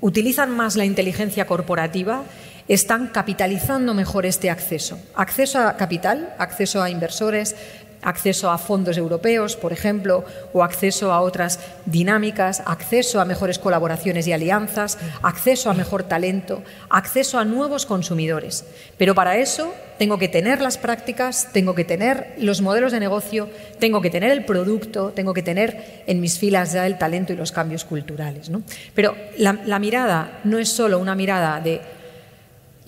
utilizan más la inteligencia corporativa están capitalizando mejor este acceso. Acceso a capital, acceso a inversores, acceso a fondos europeos, por ejemplo, o acceso a otras dinámicas, acceso a mejores colaboraciones y alianzas, acceso a mejor talento, acceso a nuevos consumidores. Pero para eso tengo que tener las prácticas, tengo que tener los modelos de negocio, tengo que tener el producto, tengo que tener en mis filas ya el talento y los cambios culturales. Pero la, la mirada no es solo una mirada de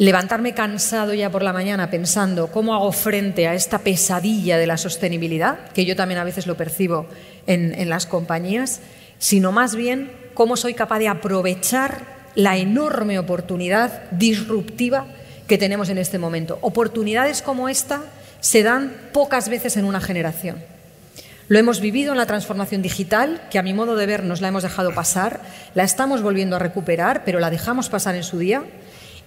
levantarme cansado ya por la mañana pensando cómo hago frente a esta pesadilla de la sostenibilidad, que yo también a veces lo percibo en, las compañías, sino más bien cómo soy capaz de aprovechar la enorme oportunidad disruptiva que tenemos en este momento. Oportunidades como esta se dan pocas veces en una generación. Lo hemos vivido en la transformación digital, que a mi modo de ver nos la hemos dejado pasar, la estamos volviendo a recuperar, pero la dejamos pasar en su día.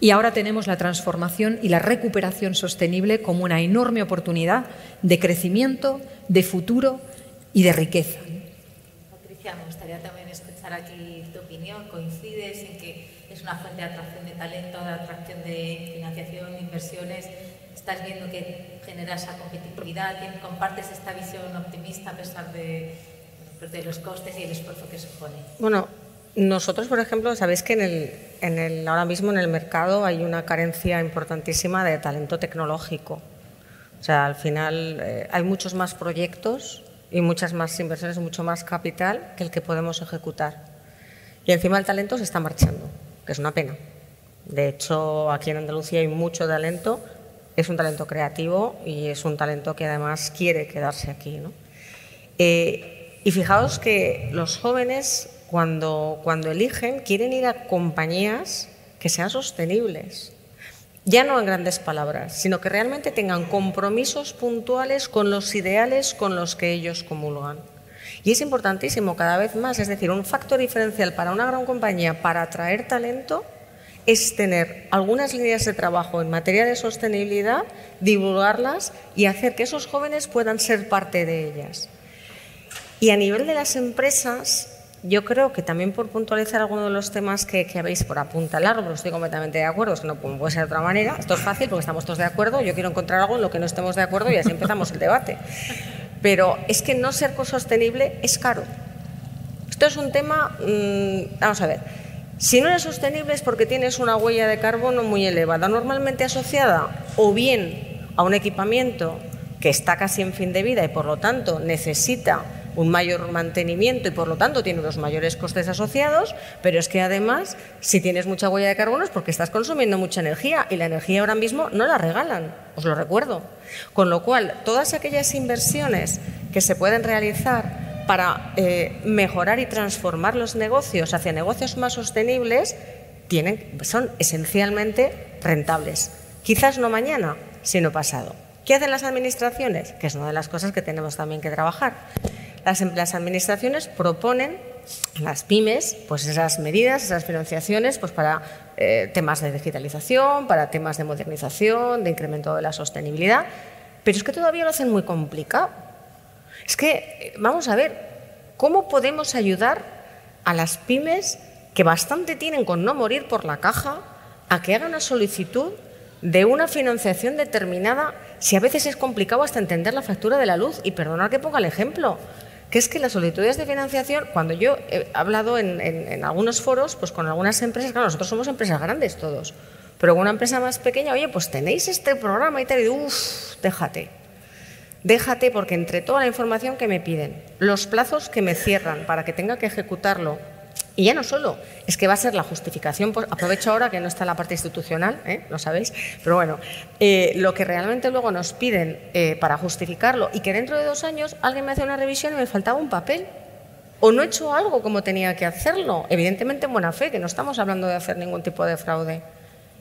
Y ahora tenemos la transformación y la recuperación sostenible como una enorme oportunidad de crecimiento, de futuro y de riqueza. Patricia, me gustaría también escuchar aquí tu opinión. ¿Coincides en que es una fuente de atracción de talento, de atracción de financiación, de inversiones? ¿Estás viendo que genera esa competitividad? ¿Compartes esta visión optimista a pesar de, de los costes y el esfuerzo que supone? Bueno, nosotros, por ejemplo, sabéis que en el, en el, ahora mismo en el mercado hay una carencia importantísima de talento tecnológico. O sea, al final eh, hay muchos más proyectos y muchas más inversiones, mucho más capital que el que podemos ejecutar. Y encima el talento se está marchando, que es una pena. De hecho, aquí en Andalucía hay mucho talento, es un talento creativo y es un talento que además quiere quedarse aquí. ¿no? Eh, y fijaos que los jóvenes cuando, cuando eligen, quieren ir a compañías que sean sostenibles. Ya no en grandes palabras, sino que realmente tengan compromisos puntuales con los ideales con los que ellos comulgan. Y es importantísimo cada vez más, es decir, un factor diferencial para una gran compañía para atraer talento es tener algunas líneas de trabajo en materia de sostenibilidad, divulgarlas y hacer que esos jóvenes puedan ser parte de ellas. Y a nivel de las empresas, yo creo que también por puntualizar algunos de los temas que, habéis por apuntalar, pero estoy completamente de acuerdo, es no puede ser de otra manera. Esto es fácil porque estamos todos de acuerdo. Yo quiero encontrar algo en lo que no estemos de acuerdo y así empezamos el debate. Pero es que no ser sostenible es caro. Esto es un tema, mm, vamos a ver, si no eres sostenible es porque tienes una huella de carbono muy elevada, normalmente asociada o bien a un equipamiento que está casi en fin de vida y por lo tanto necesita un mayor mantenimiento y por lo tanto tiene unos mayores costes asociados, pero es que además si tienes mucha huella de carbono es porque estás consumiendo mucha energía y la energía ahora mismo no la regalan, os lo recuerdo. Con lo cual, todas aquellas inversiones que se pueden realizar para eh, mejorar y transformar los negocios hacia negocios más sostenibles son esencialmente rentables. Quizás no mañana, sino pasado. ¿Qué hacen las administraciones? Que es una de las cosas que tenemos también que trabajar. Las, administraciones proponen las pymes, pues esas medidas, esas financiaciones, pues para eh, temas de digitalización, para temas de modernización, de incremento de la sostenibilidad, pero es que todavía lo hacen muy complicado. Es que, eh, vamos a ver, ¿cómo podemos ayudar a las pymes que bastante tienen con no morir por la caja a que hagan una solicitud de una financiación determinada si a veces es complicado hasta entender la factura de la luz? Y perdonad que ponga el ejemplo que es que las solicitudes de financiación, cuando yo he hablado en, algunos foros, pues con algunas empresas, claro, nosotros somos empresas grandes todos, pero con una empresa más pequeña, oye, pues tenéis este programa y tal, y uff, déjate. Déjate porque entre toda la información que me piden, los plazos que me cierran para que tenga que ejecutarlo, y ya no solo, es que va a ser la justificación, pues, aprovecho ahora que no está la parte institucional, ¿eh? lo sabéis, pero bueno, eh, lo que realmente luego nos piden eh, para justificarlo y que dentro de dos años alguien me hace una revisión y me faltaba un papel o no he hecho algo como tenía que hacerlo, evidentemente en buena fe, que no estamos hablando de hacer ningún tipo de fraude.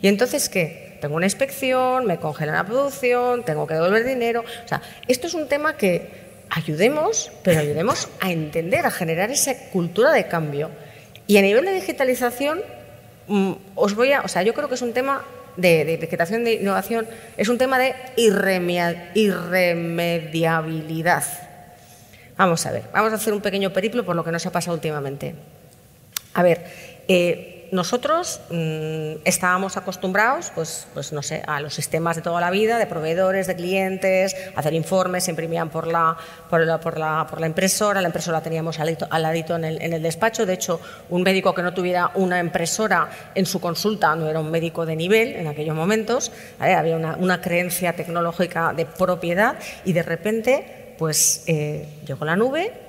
¿Y entonces qué? Tengo una inspección, me congelan la producción, tengo que devolver dinero. O sea, esto es un tema que ayudemos, pero ayudemos a entender, a generar esa cultura de cambio. Y a nivel de digitalización, mm, os voy a, o sea, yo creo que es un tema de, de de innovación, es un tema de irremediabilidad. Vamos a ver, vamos a hacer un pequeño periplo por lo que nos ha pasado últimamente. A ver, eh, nosotros mm, estábamos acostumbrados, pues, pues no sé, a los sistemas de toda la vida, de proveedores, de clientes, hacer informes, se imprimían por la, por la, por la, por la impresora, la impresora la teníamos al ladito, en, el, en, el, despacho. De hecho, un médico que no tuviera una impresora en su consulta no era un médico de nivel en aquellos momentos. Había una, una, creencia tecnológica de propiedad y de repente, pues eh, llegó la nube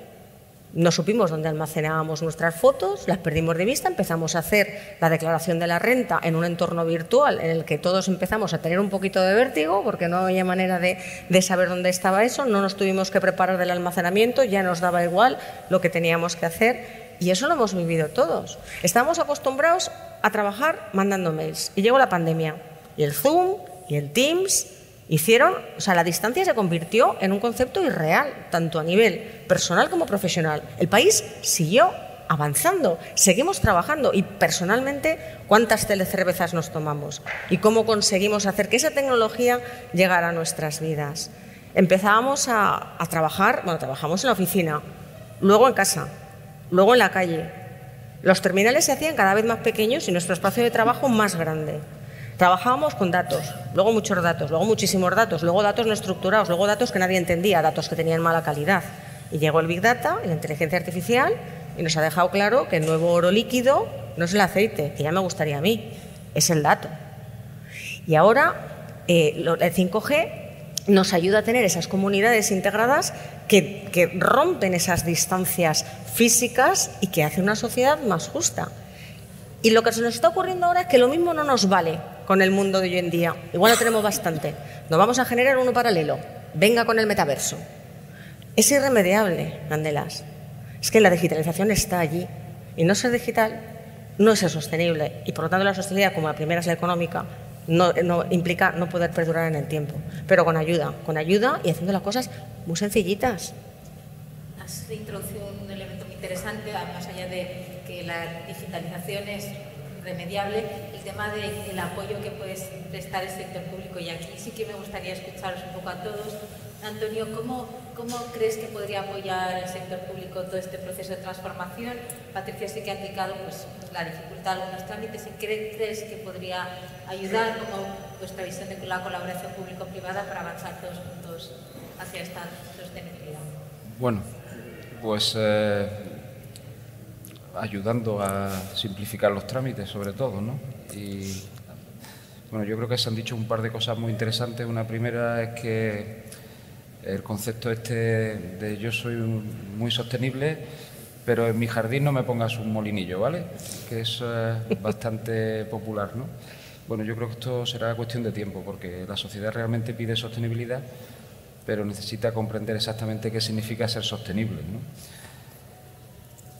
no supimos dónde almacenábamos nuestras fotos, las perdimos de vista, empezamos a hacer la declaración de la renta en un entorno virtual en el que todos empezamos a tener un poquito de vértigo porque no había manera de, saber dónde estaba eso, no nos tuvimos que preparar del almacenamiento, ya nos daba igual lo que teníamos que hacer y eso lo hemos vivido todos. Estamos acostumbrados a trabajar mandando mails y llegó la pandemia y el Zoom y el Teams hicieron, o sea, la distancia se convirtió en un concepto irreal, tanto a nivel personal como profesional. El país siguió avanzando, seguimos trabajando y personalmente cuántas telecervezas nos tomamos y cómo conseguimos hacer que esa tecnología llegara a nuestras vidas. Empezábamos a, a trabajar, bueno, trabajamos en la oficina, luego en casa, luego en la calle. Los terminales se hacían cada vez más pequeños y nuestro espacio de trabajo más grande. Trabajábamos con datos, luego muchos datos, luego muchísimos datos, luego datos no estructurados, luego datos que nadie entendía, datos que tenían mala calidad. Y llegó el Big Data la inteligencia artificial y nos ha dejado claro que el nuevo oro líquido no es el aceite, que ya me gustaría a mí, es el dato. Y ahora eh, el 5G nos ayuda a tener esas comunidades integradas que, que rompen esas distancias físicas y que hacen una sociedad más justa. Y lo que se nos está ocurriendo ahora es que lo mismo no nos vale con el mundo de hoy en día. Igual lo tenemos bastante. Nos vamos a generar uno paralelo. Venga con el metaverso. Es irremediable, Candelas. Es que la digitalización está allí. Y no ser digital no es sostenible. Y por lo tanto la sostenibilidad, como la primera es la económica, no, implica no poder perdurar en el tiempo. Pero con ayuda, con ayuda y haciendo las cosas muy sencillitas. Has introducido un elemento muy interesante, más allá de la digitalización es remediable, el tema del apoyo que puede prestar el sector público. Y aquí sí que me gustaría escucharos un poco a todos. Antonio, ¿cómo, cómo crees que podría apoyar el sector público todo este proceso de transformación? Patricia sí que ha indicado pues, la dificultad de algunos trámites. ¿En qué crees que podría ayudar como vuestra visión de la colaboración público-privada para avanzar todos juntos hacia esta sostenibilidad? Bueno, pues eh, ayudando a simplificar los trámites, sobre todo, ¿no? Y bueno, yo creo que se han dicho un par de cosas muy interesantes. Una primera es que el concepto este de yo soy muy sostenible, pero en mi jardín no me pongas un molinillo, ¿vale? Que es bastante popular, ¿no? Bueno, yo creo que esto será cuestión de tiempo, porque la sociedad realmente pide sostenibilidad, pero necesita comprender exactamente qué significa ser sostenible, ¿no?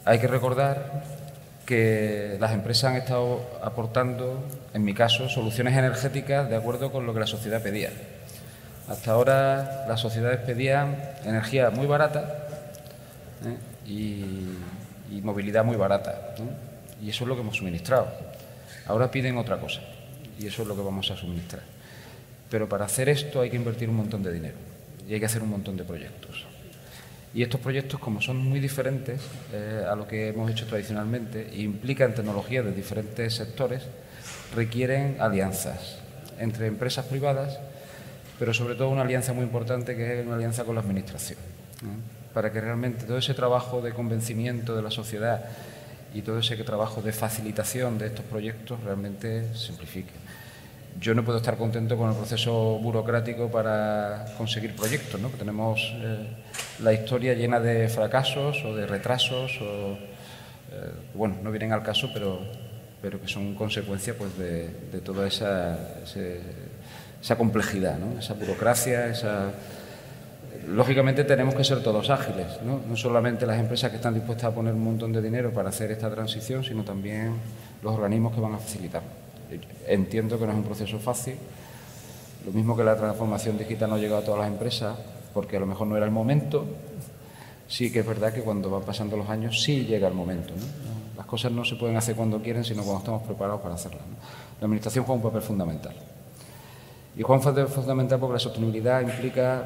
Hay que recordar que las empresas han estado aportando, en mi caso, soluciones energéticas de acuerdo con lo que la sociedad pedía. Hasta ahora las sociedades pedían energía muy barata ¿eh? y, y movilidad muy barata. Y eso es lo que hemos suministrado. Ahora piden otra cosa y eso es lo que vamos a suministrar. Pero para hacer esto hay que invertir un montón de dinero y hay que hacer un montón de proyectos. Y estos proyectos, como son muy diferentes eh, a lo que hemos hecho tradicionalmente e implican tecnología de diferentes sectores, requieren alianzas entre empresas privadas, pero sobre todo una alianza muy importante que es una alianza con la Administración, para que realmente todo ese trabajo de convencimiento de la sociedad y todo ese trabajo de facilitación de estos proyectos realmente simplifique yo no puedo estar contento con el proceso burocrático para conseguir proyectos, ¿no? tenemos eh, la historia llena de fracasos o de retrasos, o, eh, bueno, no vienen al caso, pero, pero que son consecuencia pues, de, toda esa, esa complejidad, esa burocracia, esa... Lógicamente tenemos que ser todos ágiles, ¿no? no solamente las empresas que están dispuestas a poner un montón de dinero para hacer esta transición, sino también los organismos que van a facilitarlo. Entiendo que no es un proceso fácil. Lo mismo que la transformación digital no ha llegado a todas las empresas, porque a lo mejor no era el momento. Sí que es verdad que cuando van pasando los años sí llega el momento. Las cosas no se pueden hacer cuando quieren, sino cuando estamos preparados para hacerlas. La Administración juega un papel fundamental. Y juega un papel fundamental porque la sostenibilidad implica,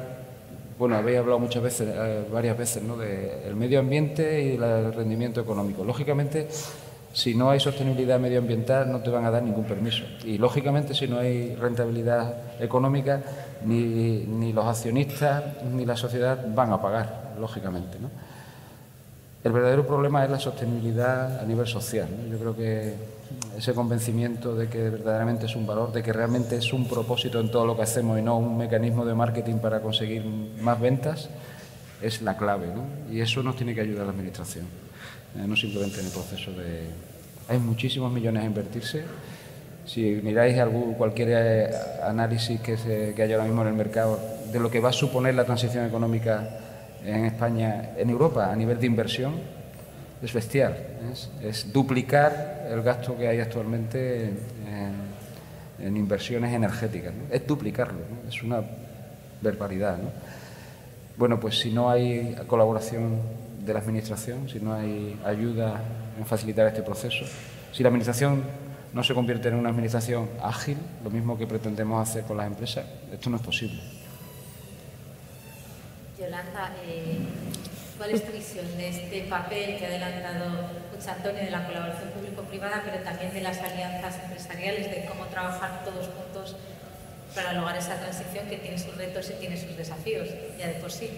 bueno, habéis hablado muchas veces, eh, varias veces, ¿no? del medio ambiente y del rendimiento económico. Lógicamente, si no hay sostenibilidad medioambiental no te van a dar ningún permiso. Y lógicamente si no hay rentabilidad económica, ni, los accionistas ni la sociedad van a pagar, lógicamente. El verdadero problema es la sostenibilidad a nivel social. Yo creo que ese convencimiento de que verdaderamente es un valor, de que realmente es un propósito en todo lo que hacemos y no un mecanismo de marketing para conseguir más ventas, es la clave. Y eso nos tiene que ayudar la Administración. Eh, no simplemente en el proceso de... Hay muchísimos millones a invertirse. Si miráis algún, cualquier eh, análisis que, se, haya ahora mismo en el mercado de lo que va a suponer la transición económica en España, en Europa, a nivel de inversión, es bestial. Es, duplicar el gasto que hay actualmente en, inversiones energéticas. Es duplicarlo, es una barbaridad. Bueno, pues si no hay colaboración de la Administración, si no hay ayuda en facilitar este proceso. Si la Administración no se convierte en una Administración ágil, lo mismo que pretendemos hacer con las empresas, esto no es posible. Yolanda, eh, ¿cuál es tu visión de este papel que ha adelantado José Antonio de la colaboración público-privada, pero también de las alianzas empresariales, de cómo trabajar todos juntos para lograr esa transición que tiene sus retos y tiene sus desafíos, ya de por sí?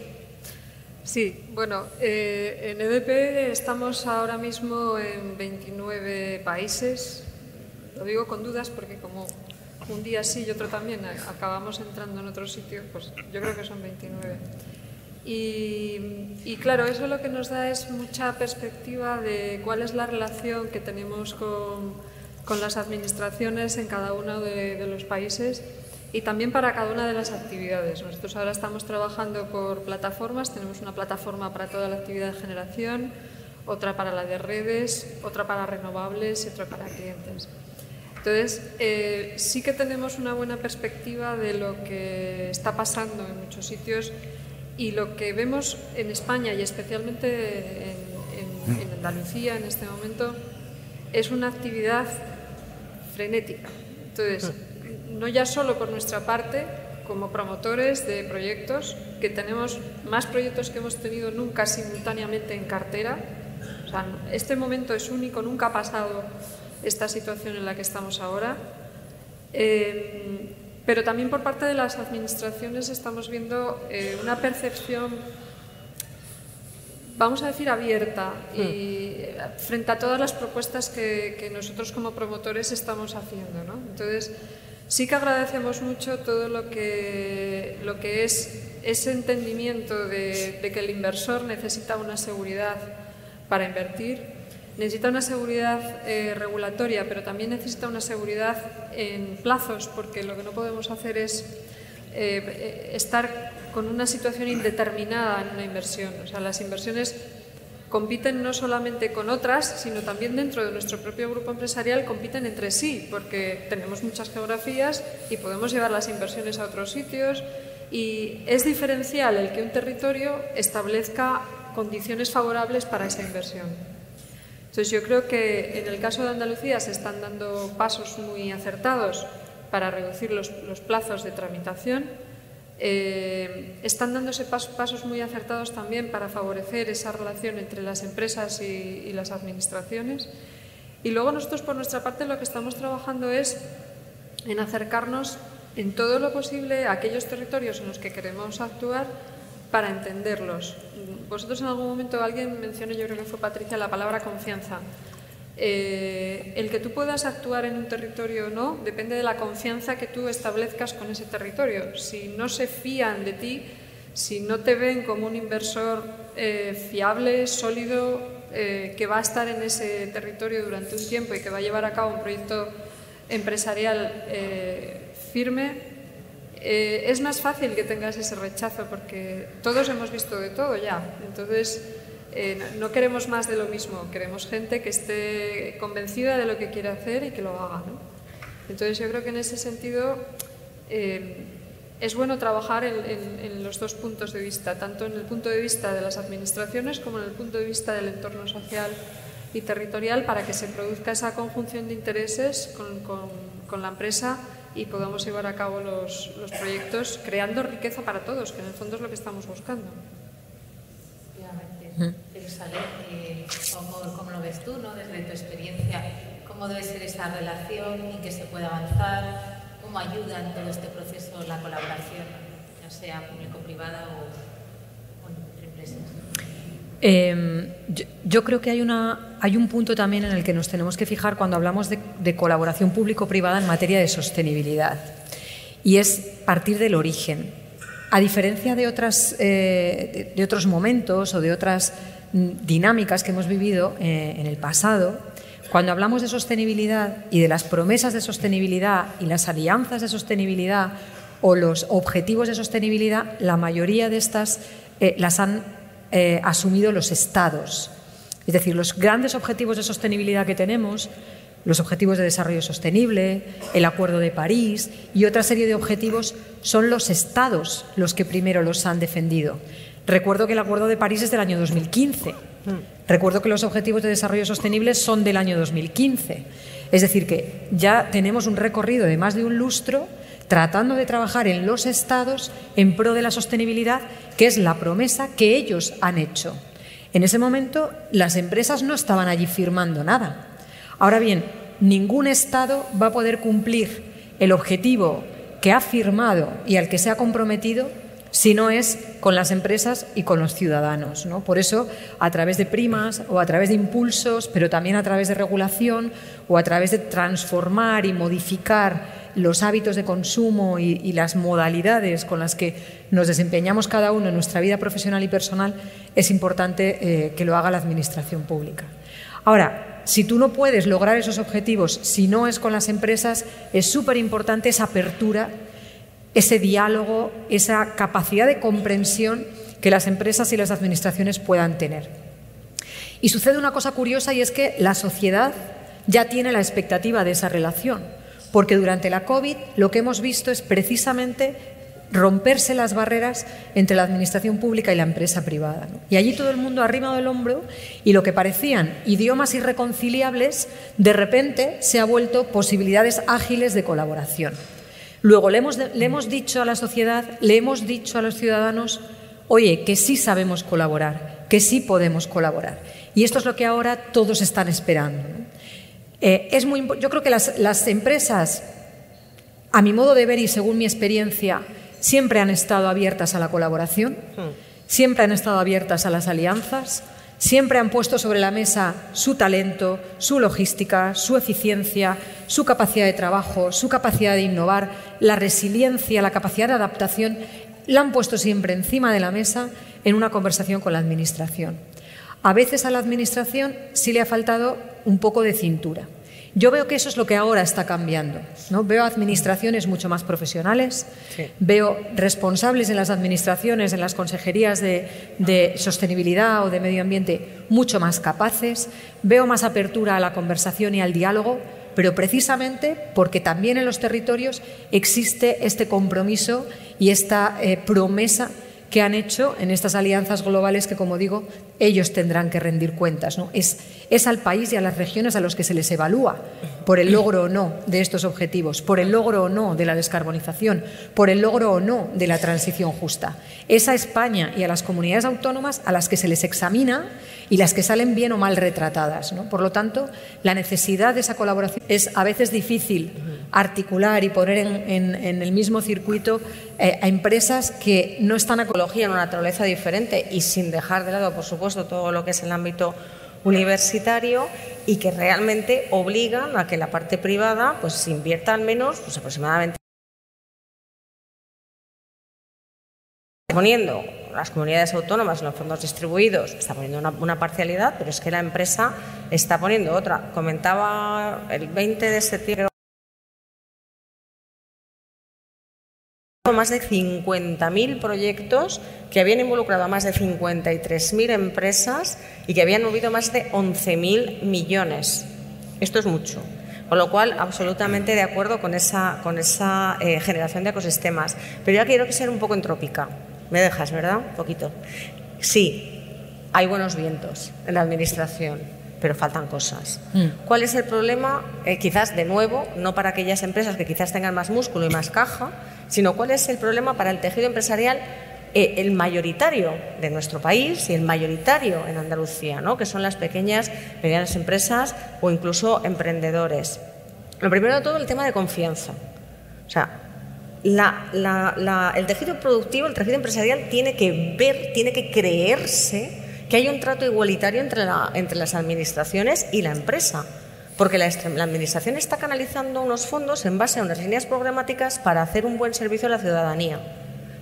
Sí, bueno, eh, en EDP estamos ahora mismo en 29 países. Lo digo con dudas porque como un día sí y otro también acabamos entrando en otro sitio, pues yo creo que son 29. Y, claro, eso lo que nos da es mucha perspectiva de cuál es la relación que tenemos con, las administraciones en cada uno de los países y también para cada una de las actividades. Nosotros ahora estamos trabajando por plataformas, tenemos una plataforma para toda la actividad de generación, otra para la de redes, otra para renovables y otra para clientes. Entonces, eh, sí que tenemos una buena perspectiva de lo que está pasando en muchos sitios y lo que vemos en España y especialmente en, en Andalucía en este momento es una actividad frenética. Entonces, no ya solo por nuestra parte, como promotores de proyectos, que tenemos más proyectos que hemos tenido nunca simultáneamente en cartera. este momento es único, nunca ha pasado esta situación en la que estamos ahora. Eh, pero también por parte de las administraciones estamos viendo eh, una percepción, vamos a decir, abierta y hmm. frente a todas las propuestas que, nosotros como promotores estamos haciendo. ¿no? Entonces, Sí que agradecemos mucho todo lo que, lo que es ese entendimiento de, que el inversor necesita una seguridad para invertir, necesita una seguridad eh, regulatoria, pero también necesita una seguridad en plazos, porque lo que no podemos hacer es eh, estar con una situación indeterminada en una inversión. O sea, las inversiones compiten no solamente con otras, sino también dentro de nuestro propio grupo empresarial compiten entre sí, porque tenemos muchas geografías y podemos llevar las inversiones a otros sitios y es diferencial el que un territorio establezca condiciones favorables para esa inversión. Entonces yo creo que en el caso de Andalucía se están dando pasos muy acertados para reducir los, plazos de tramitación. Eh, están dándose pasos muy acertados también para favorecer esa relación entre las empresas y, las administraciones. Y luego nosotros, por nuestra parte, lo que estamos trabajando es en acercarnos en todo lo posible a aquellos territorios en los que queremos actuar para entenderlos. Vosotros en algún momento, alguien mencionó, yo creo que fue Patricia, la palabra confianza. Eh, el que tú puedas actuar en un territorio o no depende de la confianza que tú establezcas con ese territorio. Si no se fían de ti, si no te ven como un inversor eh, fiable, sólido, eh, que va a estar en ese territorio durante un tiempo y que va a llevar a cabo un proyecto empresarial firme, es más fácil que tengas ese rechazo porque todos hemos visto de todo ya. Entonces, eh, no queremos más de lo mismo, queremos gente que esté convencida de lo que quiere hacer y que lo haga. Entonces, yo creo que en ese sentido eh, es bueno trabajar en, los dos puntos de vista, tanto en el punto de vista de las administraciones como en el punto de vista del entorno social y territorial para que se produzca esa conjunción de intereses con la empresa y podamos llevar a cabo los, proyectos creando riqueza para todos, que en el fondo es lo que estamos buscando. Eh, ¿cómo, ¿cómo, lo ves tú, ¿no? desde tu experiencia? ¿Cómo debe ser esa relación y que se pueda avanzar? ¿Cómo ayuda en todo este proceso la colaboración, ya sea público-privada o, o entre empresas? Eh, yo, creo que hay, una, hay un punto también en el que nos tenemos que fijar cuando hablamos de, colaboración público-privada en materia de sostenibilidad, y es partir del origen. A diferencia eh, de, otros momentos o de otras mm, dinámicas que hemos vivido eh, en el pasado, cuando hablamos de sostenibilidad y de las promesas de sostenibilidad y las alianzas de sostenibilidad o los objetivos de sostenibilidad, la mayoría de estas eh, las han asumido los estados. Es decir, los grandes objetivos de sostenibilidad que tenemos, los objetivos de desarrollo sostenible, el Acuerdo de París y otra serie de objetivos, son los estados los que primero los han defendido. Recuerdo que el Acuerdo de París es del año 2015. Recuerdo que los objetivos de desarrollo sostenible son del año 2015. Es decir, que ya tenemos un recorrido de más de un lustro tratando de trabajar en los estados en pro de la sostenibilidad, que es la promesa que ellos han hecho. En ese momento las empresas no estaban allí firmando nada. Ahora bien, ningún estado va a poder cumplir el objetivo que ha firmado y al que se ha comprometido si no es con las empresas y con los ciudadanos. ¿no? Por eso, a través de primas o a través de impulsos, pero también a través de regulación o a través de transformar y modificar los hábitos de consumo y, las modalidades con las que nos desempeñamos cada uno en nuestra vida profesional y personal, es importante eh, que lo haga la Administración pública. Ahora, si tú no puedes lograr esos objetivos si no es con las empresas, es súper importante esa apertura, ese diálogo, esa capacidad de comprensión que las empresas y las administraciones puedan tener. Y sucede una cosa curiosa y es que la sociedad ya tiene la expectativa de esa relación porque durante la COVID lo que hemos visto es precisamente romperse las barreras entre la administración pública y la empresa privada. Y allí todo el mundo ha arrimado el hombro y lo que parecían idiomas irreconciliables, de repente se ha vuelto posibilidades ágiles de colaboración. Luego le hemos, le hemos dicho a la sociedad, le hemos dicho a los ciudadanos, oye, que sí sabemos colaborar, que sí podemos colaborar. Y esto es lo que ahora todos están esperando. Eh, es muy, yo creo que las, empresas, a mi modo de ver y según mi experiencia, siempre han estado abiertas a la colaboración, siempre han estado abiertas a las alianzas, siempre han puesto sobre la mesa su talento, su logística, su eficiencia, su capacidad de trabajo, su capacidad de innovar, la resiliencia, la capacidad de adaptación, la han puesto siempre encima de la mesa en una conversación con la Administración. A veces a la Administración sí le ha faltado un poco de cintura. Yo veo que eso es lo que ahora está cambiando. ¿no? Veo administraciones mucho más profesionales, veo responsables en las administraciones, en las consejerías de, sostenibilidad o de medio ambiente mucho más capaces, veo más apertura a la conversación y al diálogo, pero precisamente porque también en los territorios existe este compromiso y esta eh, promesa que han hecho en estas alianzas globales que, como digo, ellos tendrán que rendir cuentas. ¿no? Es, es al país y a las regiones a los que se les evalúa por el logro o no de estos objetivos, por el logro o no de la descarbonización, por el logro o no de la transición justa. Es a España y a las comunidades autónomas a las que se les examina y las que salen bien o mal retratadas. Por lo tanto, la necesidad de esa colaboración es a veces difícil articular y poner en, el mismo circuito eh, a empresas que no están a ecología en una naturaleza diferente y sin dejar de lado, por supuesto, todo lo que es el ámbito universitario y que realmente obligan a que la parte privada pues invierta al menos pues aproximadamente poniendo las comunidades autónomas los fondos distribuidos está poniendo una, parcialidad, pero es que la empresa está poniendo otra. Comentaba el 20 de septiembre más de 50.000 proyectos que habían involucrado a más de 53.000 empresas y que habían movido más de 11.000 millones. Esto es mucho. Con lo cual, absolutamente de acuerdo con esa, con esa eh, generación de ecosistemas. Pero yo quiero que sea un poco entrópica. Me dejas, ¿verdad? Un poquito. Sí, hay buenos vientos en la Administración, pero faltan cosas. Mm. ¿Cuál es el problema? Eh, quizás, de nuevo, no para aquellas empresas que quizás tengan más músculo y más caja, sino cuál es el problema para el tejido empresarial eh, el mayoritario de nuestro país y el mayoritario en Andalucía, ¿no? que son las pequeñas, medianas empresas o incluso emprendedores. Lo primero de todo, el tema de confianza. O sea, el tejido productivo, el tejido empresarial tiene que ver, tiene que creerse que hay un trato igualitario entre, las administraciones y la empresa porque la, Administración está canalizando unos fondos en base a unas líneas programáticas para hacer un buen servicio a la ciudadanía.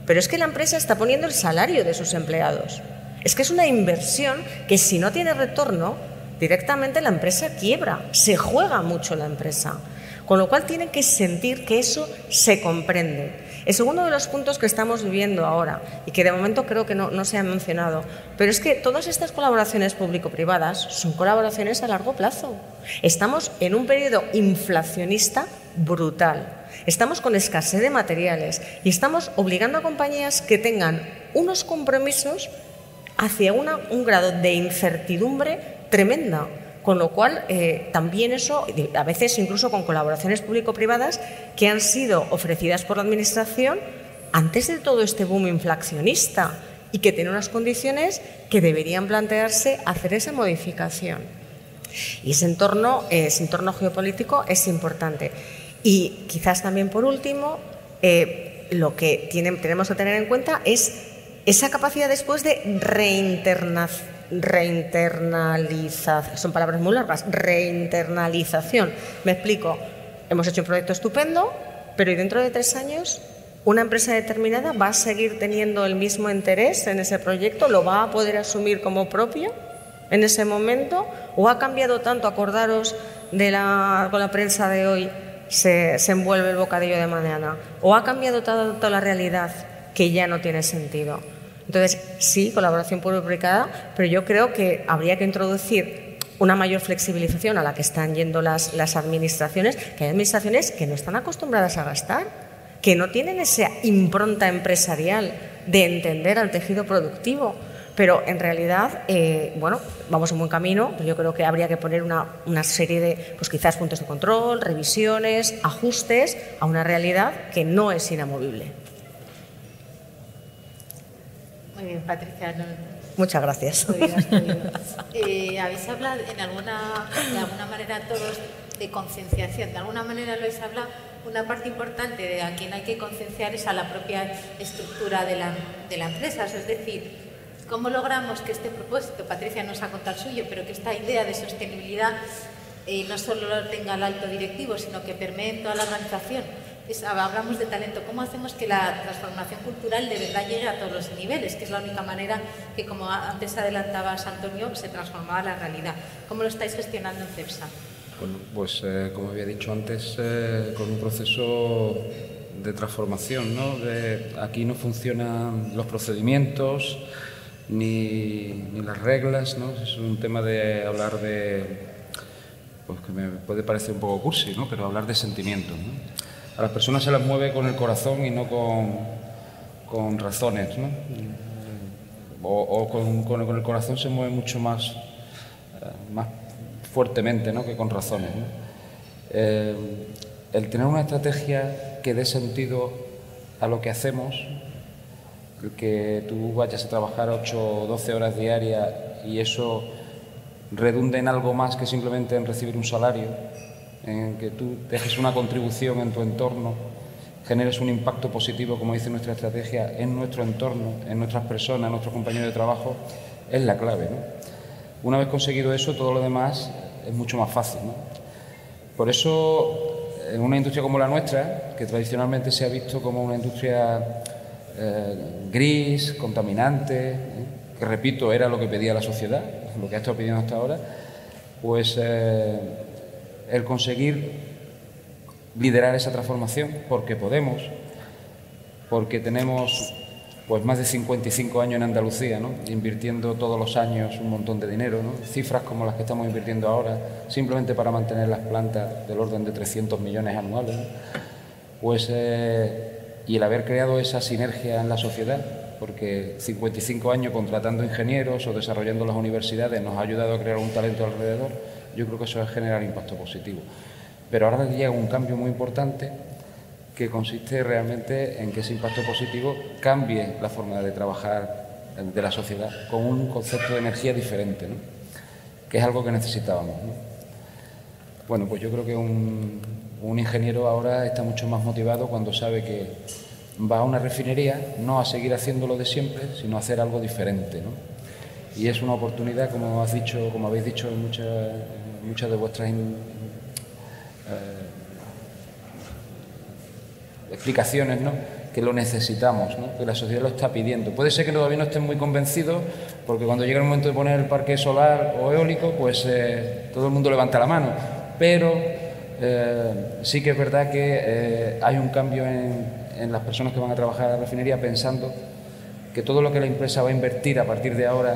Pero es que la empresa está poniendo el salario de sus empleados. Es que es una inversión que si no tiene retorno, directamente la empresa quiebra, se juega mucho la empresa. Con lo cual tienen que sentir que eso se comprende. El segundo de los puntos que estamos viviendo ahora y que de momento creo que no, se ha mencionado, pero es que todas estas colaboraciones público-privadas son colaboraciones a largo plazo. Estamos en un periodo inflacionista brutal. Estamos con escasez de materiales y estamos obligando a compañías que tengan unos compromisos hacia un grado de incertidumbre tremenda. Con lo cual, eh, también eso, a veces incluso con colaboraciones público-privadas que han sido ofrecidas por la Administración antes de todo este boom inflacionista y que tienen unas condiciones que deberían plantearse hacer esa modificación. Y ese entorno, ese entorno geopolítico es importante. Y quizás también por último, eh, lo que tenemos que tener en cuenta es esa capacidad después de reinternación reinternalización, son palabras muy largas, reinternalización. Me explico, hemos hecho un proyecto estupendo, pero ¿y dentro de tres años una empresa determinada va a seguir teniendo el mismo interés en ese proyecto? ¿Lo va a poder asumir como propio en ese momento? ¿O ha cambiado tanto, acordaros de la, con la prensa de hoy, se, se envuelve el bocadillo de mañana? ¿O ha cambiado tanto la realidad que ya no tiene sentido? Entonces, sí, colaboración público-privada, pero yo creo que habría que introducir una mayor flexibilización a la que están yendo las, las administraciones, que hay administraciones que no están acostumbradas a gastar, que no tienen esa impronta empresarial de entender al tejido productivo. Pero en realidad, eh, bueno, vamos en buen camino. Yo creo que habría que poner una, una, serie de, pues quizás puntos de control, revisiones, ajustes a una realidad que no es inamovible. Muy bien, Patricia. Muchas gracias. Eh, habéis hablado en alguna, de alguna manera todos de concienciación, de alguna manera lo habéis hablado. Una parte importante de a quien hay que concienciar es a la propia estructura de la, de la empresa, es decir, ¿cómo logramos que este propósito, Patricia nos ha contado el suyo, pero que esta idea de sostenibilidad eh, no solo tenga el alto directivo, sino que permee en toda la organización? Hablamos de talento, ¿cómo hacemos que la transformación cultural de verdad llegue a todos los niveles? Que es la única manera que, como antes adelantabas, Antonio, se transformaba la realidad. ¿Cómo lo estáis gestionando en CEPSA? Bueno, pues eh, como había dicho antes, eh, con un proceso de transformación, ¿no? aquí no funcionan los procedimientos ni, las reglas, ¿no? Es un tema de hablar de, pues que me puede parecer un poco cursi, ¿no? Pero hablar de sentimientos, ¿no? A las personas se las mueve con el corazón y no con, con razones, ¿no? O, con, el corazón se mueve mucho más, eh, más fuertemente ¿no? que con razones. Eh, el tener una estrategia que dé sentido a lo que hacemos, que tú vayas a trabajar 8 o 12 horas diarias y eso redunde en algo más que simplemente en recibir un salario, en que tú dejes una contribución en tu entorno, generes un impacto positivo, como dice nuestra estrategia, en nuestro entorno, en nuestras personas, en nuestros compañeros de trabajo, es la clave. Una vez conseguido eso, todo lo demás es mucho más fácil. Por eso, en una industria como la nuestra, que tradicionalmente se ha visto como una industria eh, gris, contaminante, ¿eh? que repito, era lo que pedía la sociedad, lo que ha estado pidiendo hasta ahora, pues eh, el conseguir liderar esa transformación porque podemos, porque tenemos pues más de 55 años en Andalucía, ¿no? invirtiendo todos los años un montón de dinero, ¿no? cifras como las que estamos invirtiendo ahora, simplemente para mantener las plantas del orden de 300 millones anuales. Pues, eh, y el haber creado esa sinergia en la sociedad, porque 55 años contratando ingenieros o desarrollando las universidades nos ha ayudado a crear un talento alrededor, yo creo que eso es generar impacto positivo. Pero ahora llega un cambio muy importante que consiste realmente en que ese impacto positivo cambie la forma de trabajar de la sociedad con un concepto de energía diferente, ¿no? que es algo que necesitábamos. Bueno, pues yo creo que un, un ingeniero ahora está mucho más motivado cuando sabe que va a una refinería no a seguir haciendo lo de siempre, sino a hacer algo diferente. ¿no? Y es una oportunidad, como, has dicho, como habéis dicho en muchas, muchas de vuestras eh, explicaciones, ¿no? que lo necesitamos, ¿no? que la sociedad lo está pidiendo. Puede ser que todavía no estén muy convencidos, porque cuando llega el momento de poner el parque solar o eólico, pues eh, todo el mundo levanta la mano. Pero eh, sí que es verdad que hay un cambio en, las personas que van a trabajar en la refinería pensando que todo lo que la empresa va a invertir a partir de ahora,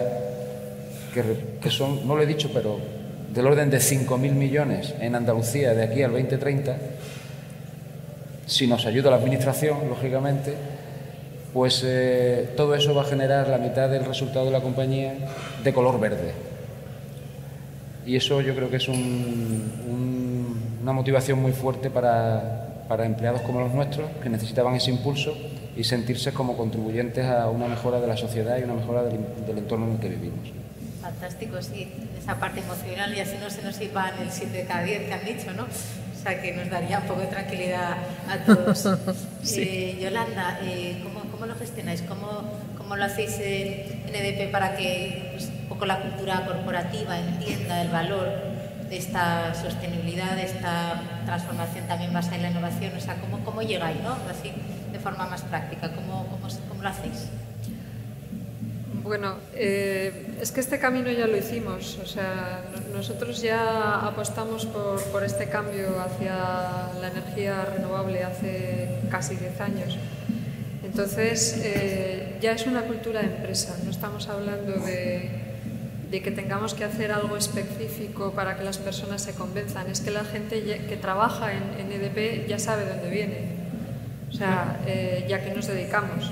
que, que son, no lo he dicho, pero del orden de 5.000 millones en Andalucía de aquí al 2030, si nos ayuda la Administración, lógicamente, pues eh, todo eso va a generar la mitad del resultado de la compañía de color verde. Y eso yo creo que es una motivación muy fuerte para, empleados como los nuestros, que necesitaban ese impulso y sentirse como contribuyentes a una mejora de la sociedad y una mejora del entorno en el que vivimos. Fantástico, sí, esa parte emocional y así no se nos iba en el 7 de cada 10 que han dicho, ¿no? O sea, que nos daría un poco de tranquilidad a todos. Eh, Yolanda, eh, ¿cómo, lo gestionáis? ¿Cómo, ¿Cómo, lo hacéis en, EDP para que pues, un poco la cultura corporativa entienda el valor de esta sostenibilidad, de esta transformación también basada en la innovación? O sea, ¿cómo, cómo llegáis, no? Así, de forma más práctica, ¿cómo, cómo, cómo lo hacéis? Bueno, eh, es que este camino ya lo hicimos, o sea, nosotros ya apostamos por, este cambio hacia la energía renovable hace casi 10 años. Entonces, eh, ya es una cultura de empresa, no estamos hablando de, que tengamos que hacer algo específico para que las personas se convenzan, es que la gente que trabaja en, EDP ya sabe dónde viene, o sea, eh, ya que nos dedicamos.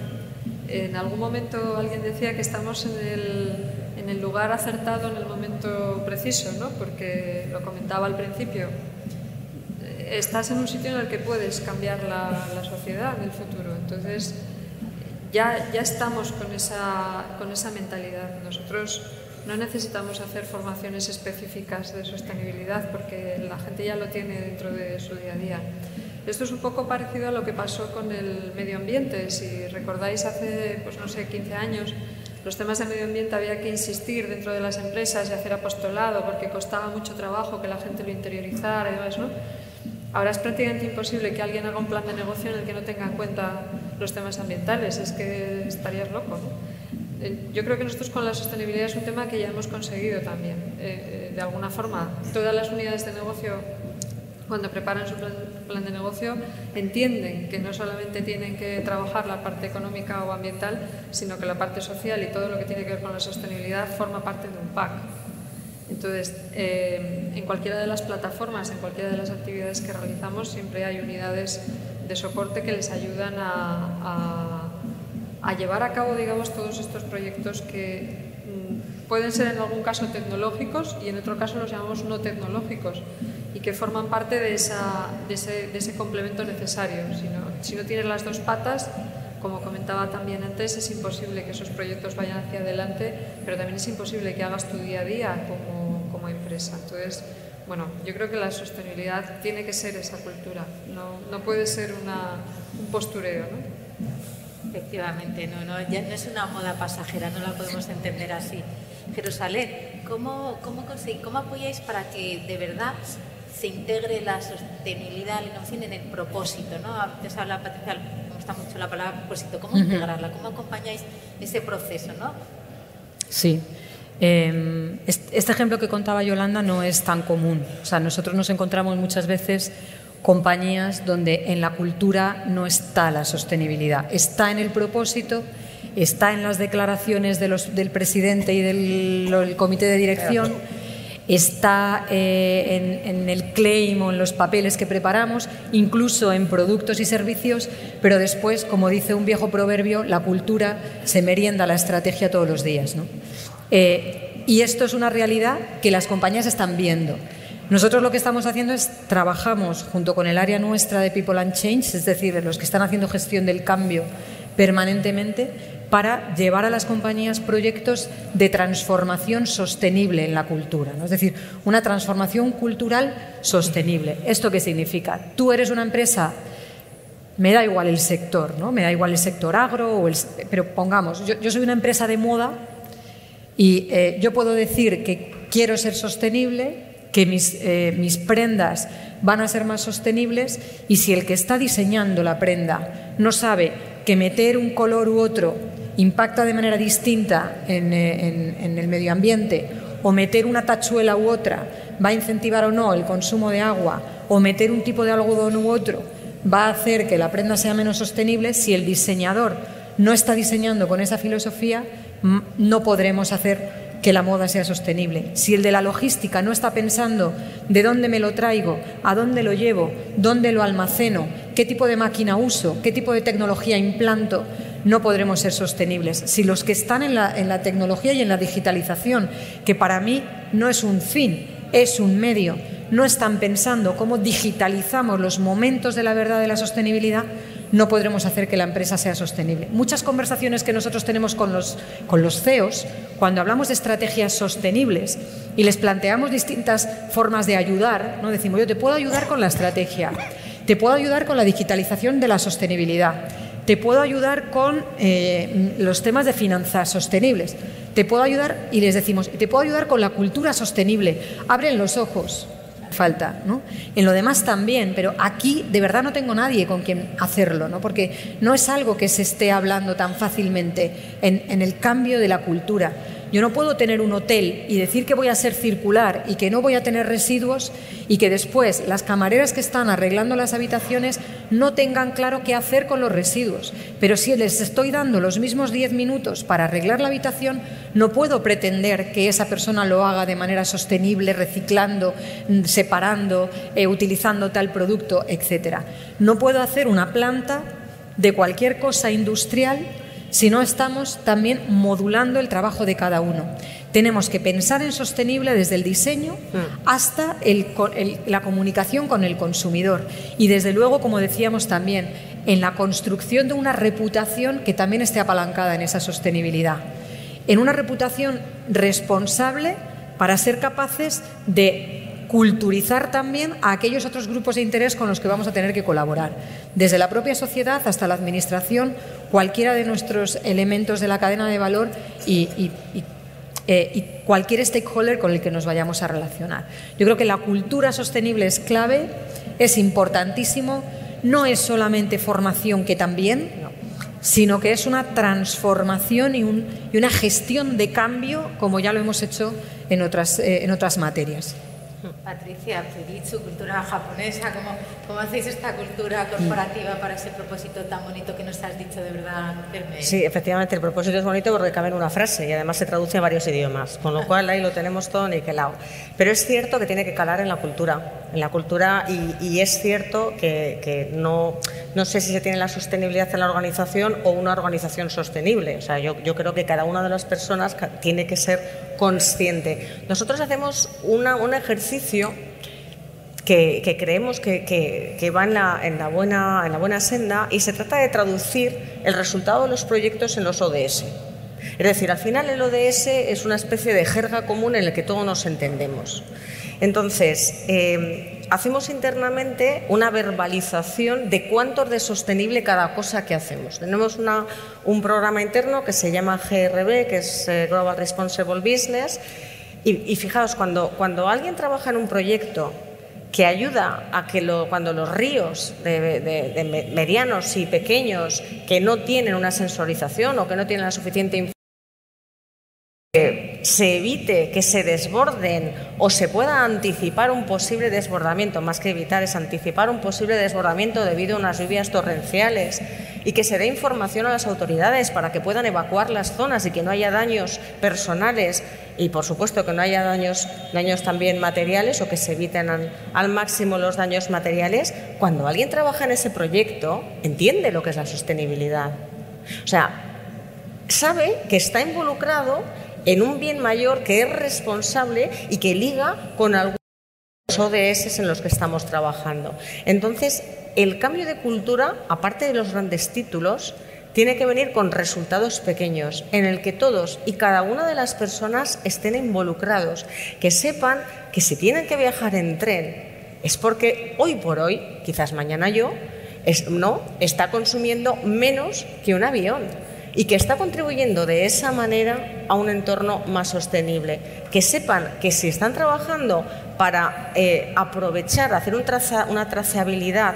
En algún momento alguien decía que estamos en el, lugar acertado en el momento preciso, ¿no? porque lo comentaba al principio. Estás en un sitio en el que puedes cambiar la, sociedad en el futuro. Entonces, ya, ya estamos con esa, con esa mentalidad. Nosotros no necesitamos hacer formaciones específicas de sostenibilidad porque la gente ya lo tiene dentro de su día a día. Esto es un poco parecido a lo que pasó con el medio ambiente. Si recordáis hace, pues no sé, 15 años, los temas de medio ambiente había que insistir dentro de las empresas y hacer apostolado porque costaba mucho trabajo que la gente lo interiorizara y demás, ¿no? Ahora es prácticamente imposible que alguien haga un plan de negocio en el que no tenga en cuenta los temas ambientales, es que estarías loco. Eh, yo creo que nosotros con la sostenibilidad es un tema que ya hemos conseguido también. Eh, eh, de alguna forma, todas las unidades de negocio cuando preparan su plan de negocio, entienden que no solamente tienen que trabajar la parte económica o ambiental, sino que la parte social y todo lo que tiene que ver con la sostenibilidad forma parte de un pack. Entonces, eh, en cualquiera de las plataformas, en cualquiera de las actividades que realizamos, siempre hay unidades de soporte que les ayudan a, a llevar a cabo, digamos, todos estos proyectos que mm, pueden ser en algún caso tecnológicos y en otro caso los llamamos no tecnológicos y que forman parte de, esa, de, ese, de ese, complemento necesario. Si no, si no tienes las dos patas, como comentaba también antes, es imposible que esos proyectos vayan hacia adelante, pero también es imposible que hagas tu día a día como, como empresa. Entonces, bueno, yo creo que la sostenibilidad tiene que ser esa cultura, no, no puede ser una, un postureo. ¿no? Efectivamente, no, no, ya no es una moda pasajera, no la podemos entender así. Jerusalén, ¿cómo, cómo, cómo apoyáis para que de verdad se integre la sostenibilidad, la innovación en el propósito? ¿no? Antes hablaba Patricia, me gusta mucho la palabra propósito, ¿cómo integrarla? ¿Cómo acompañáis ese proceso? ¿no? Sí. Eh, este ejemplo que contaba Yolanda no es tan común. O sea, nosotros nos encontramos muchas veces compañías donde en la cultura no está la sostenibilidad, está en el propósito, está en las declaraciones de los, del presidente y del, del, comité de dirección, está eh, en, el claim o en los papeles que preparamos, incluso en productos y servicios, pero después, como dice un viejo proverbio, la cultura se merienda la estrategia todos los días. ¿no? Eh, y esto es una realidad que las compañías están viendo. Nosotros lo que estamos haciendo es trabajamos junto con el área nuestra de People and Change, es decir, los que están haciendo gestión del cambio permanentemente, para llevar a las compañías proyectos de transformación sostenible en la cultura. ¿no? Es decir, una transformación cultural sostenible. ¿Esto qué significa? Tú eres una empresa, me da igual el sector, ¿no? me da igual el sector agro, o el, pero pongamos, yo, soy una empresa de moda y eh, yo puedo decir que quiero ser sostenible, que mis, eh, mis, prendas van a ser más sostenibles y si el que está diseñando la prenda no sabe que meter un color u otro impacta de manera distinta en, eh, en el medio ambiente o meter una tachuela u otra va a incentivar o no el consumo de agua o meter un tipo de algodón u otro va a hacer que la prenda sea menos sostenible, si el diseñador no está diseñando con esa filosofía, no podremos hacer que la moda sea sostenible. Si el de la logística no está pensando de dónde me lo traigo, a dónde lo llevo, dónde lo almaceno, qué tipo de máquina uso, qué tipo de tecnología implanto, no podremos ser sostenibles. Si los que están en la, en la tecnología y en la digitalización, que para mí no es un fin, es un medio, no están pensando cómo digitalizamos los momentos de la verdad de la sostenibilidad, no podremos hacer que la empresa sea sostenible. Muchas conversaciones que nosotros tenemos con los, con los CEOs, cuando hablamos de estrategias sostenibles y les planteamos distintas formas de ayudar, ¿no? decimos, yo te puedo ayudar con la estrategia, te puedo ayudar con la digitalización de la sostenibilidad, te puedo ayudar con eh, los temas de finanzas sostenibles, te puedo ayudar, y les decimos, te puedo ayudar con la cultura sostenible, abren los ojos, falta. ¿no? En lo demás también, pero aquí de verdad no tengo nadie con quien hacerlo, ¿no? porque no es algo que se esté hablando tan fácilmente en, en el cambio de la cultura. Yo no puedo tener un hotel y decir que voy a ser circular y que no voy a tener residuos y que después las camareras que están arreglando las habitaciones no tengan claro qué hacer con los residuos. Pero si les estoy dando los mismos 10 minutos para arreglar la habitación, no puedo pretender que esa persona lo haga de manera sostenible, reciclando, separando, eh, utilizando tal producto, etc. No puedo hacer una planta de cualquier cosa industrial si no estamos también modulando el trabajo de cada uno. Tenemos que pensar en sostenible desde el diseño hasta el, el, la comunicación con el consumidor. Y desde luego, como decíamos también, en la construcción de una reputación que también esté apalancada en esa sostenibilidad, en una reputación responsable para ser capaces de culturizar también a aquellos otros grupos de interés con los que vamos a tener que colaborar, desde la propia sociedad hasta la administración, cualquiera de nuestros elementos de la cadena de valor y, eh, cualquier stakeholder con el que nos vayamos a relacionar. Yo creo que la cultura sostenible es clave, es importantísimo, no es solamente formación que también, sino que es una transformación y, un, y, una gestión de cambio como ya lo hemos hecho en otras, eh, en otras materias. Patricia, Fujitsu, cultura japonesa, ¿cómo, ¿cómo, hacéis esta cultura corporativa para ese propósito tan bonito que nos has dicho de verdad? Sí, efectivamente, el propósito es bonito porque cabe en una frase y además se traduce a varios idiomas, con lo cual ahí lo tenemos todo niquelado. Pero es cierto que tiene que calar en la cultura, en la cultura y, es cierto que no, no sé si se tiene la sostenibilidad en la organización o una organización sostenible. O sea, yo, creo que cada una de las personas tiene que ser consciente. Nosotros hacemos un ejercicio que, creemos que, va en la, buena, en la buena senda y se trata de traducir el resultado de los proyectos en los ODS. Es decir, al final el ODS es una especie de jerga común en el que todos nos entendemos. Entonces, eh, hacemos internamente una verbalización de cuánto es de sostenible cada cosa que hacemos. Tenemos un programa interno que se llama GRB, que es eh, Global Responsible Business, y, fijaos, cuando, cuando alguien trabaja en un proyecto que ayuda a que cuando los ríos de, medianos y pequeños que no tienen una sensorización o que no tienen la suficiente información, se evite que se desborden o se pueda anticipar un posible desbordamiento, más que evitar es anticipar un posible desbordamiento debido a unas lluvias torrenciales y que se dé información a las autoridades para que puedan evacuar las zonas y que no haya daños personales y por supuesto que no haya daños, daños también materiales o que se eviten al, al máximo los daños materiales, cuando alguien trabaja en ese proyecto entiende lo que es la sostenibilidad. O sea, sabe que está involucrado en un bien mayor que es responsable y que liga con algunos ODS en los que estamos trabajando. Entonces, el cambio de cultura, aparte de los grandes títulos, tiene que venir con resultados pequeños, en el que todos y cada una de las personas estén involucrados, que sepan que si tienen que viajar en tren es porque hoy por hoy, quizás mañana yo, no, está consumiendo menos que un avión y que está contribuyendo de esa manera a un entorno más sostenible. Que sepan que si están trabajando para eh, aprovechar, hacer una trazabilidad,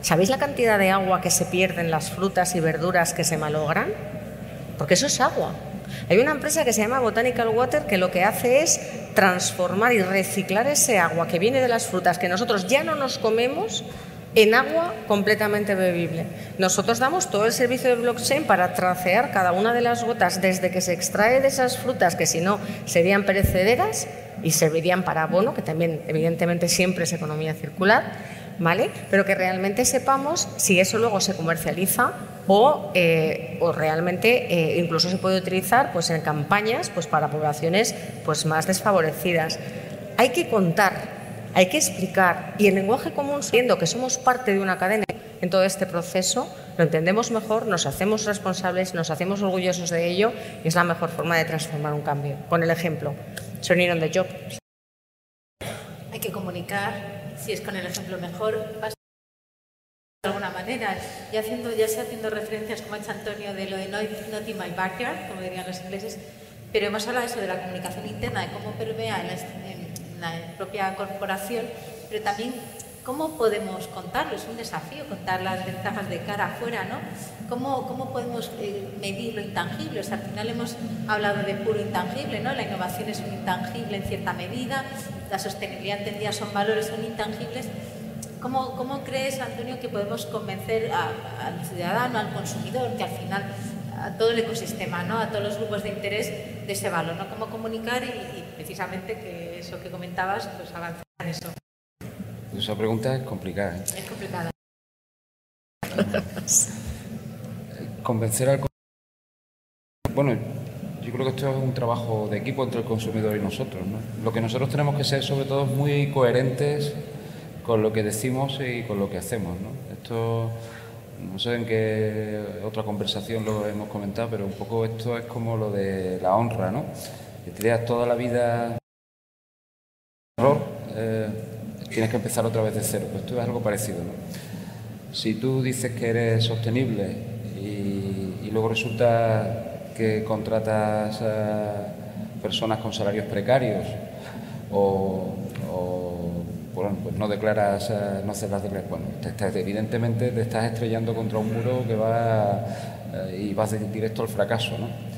¿sabéis la cantidad de agua que se pierde en las frutas y verduras que se malogran? Porque eso es agua. Hay una empresa que se llama Botanical Water que lo que hace es transformar y reciclar ese agua que viene de las frutas que nosotros ya no nos comemos en agua completamente bebible. Nosotros damos todo el servicio de blockchain para tracear cada una de las gotas desde que se extrae de esas frutas que si no serían perecederas y servirían para abono, que también evidentemente siempre es economía circular, ¿vale? Pero que realmente sepamos si eso luego se comercializa o, eh, realmente eh, incluso se puede utilizar pues, en campañas pues, para poblaciones pues, más desfavorecidas. Hay que contar hay que explicar y en lenguaje común, siendo que somos parte de una cadena en todo este proceso, lo entendemos mejor, nos hacemos responsables, nos hacemos orgullosos de ello y es la mejor forma de transformar un cambio. Con el ejemplo, turning on the job. Hay que comunicar, si es con el ejemplo mejor, de alguna manera, ya, haciendo, ya sea haciendo referencias, como ha hecho Antonio, de lo de not, in my backyard, como dirían los ingleses, pero hemos hablado de eso, de la comunicación interna, de cómo permea en, en la propia corporación, pero también cómo podemos contarlo, es un desafío contar las ventajas de cara afuera, ¿no? ¿Cómo, cómo podemos eh, medir lo intangible? O sea, al final hemos hablado de puro intangible, ¿no? La innovación es un intangible en cierta medida, la sostenibilidad entendida son valores, son intangibles. ¿Cómo, ¿Cómo, crees, Antonio, que podemos convencer al ciudadano, al consumidor, que al final a todo el ecosistema, ¿no? a todos los grupos de interés de ese valor, ¿no? Cómo comunicar y, precisamente que eso que comentabas, pues avanzar en eso. Esa pregunta es complicada. ¿eh? Es complicada. Convencer al bueno, yo creo que esto es un trabajo de equipo entre el consumidor y nosotros. ¿no? Lo que nosotros tenemos que ser, sobre todo, muy coherentes con lo que decimos y con lo que hacemos. ¿no? Esto no sé en qué otra conversación lo hemos comentado, pero un poco esto es como lo de la honra, ¿no? Que te toda la vida error, eh, tienes que empezar otra vez de cero. Pues esto es algo parecido, ¿no? Si tú dices que eres sostenible y, luego resulta que contratas a personas con salarios precarios o bueno, pues no declaras, eh, no haces las bueno, evidentemente te estás estrellando contra un muro que va eh, y vas directo al fracaso. ¿no?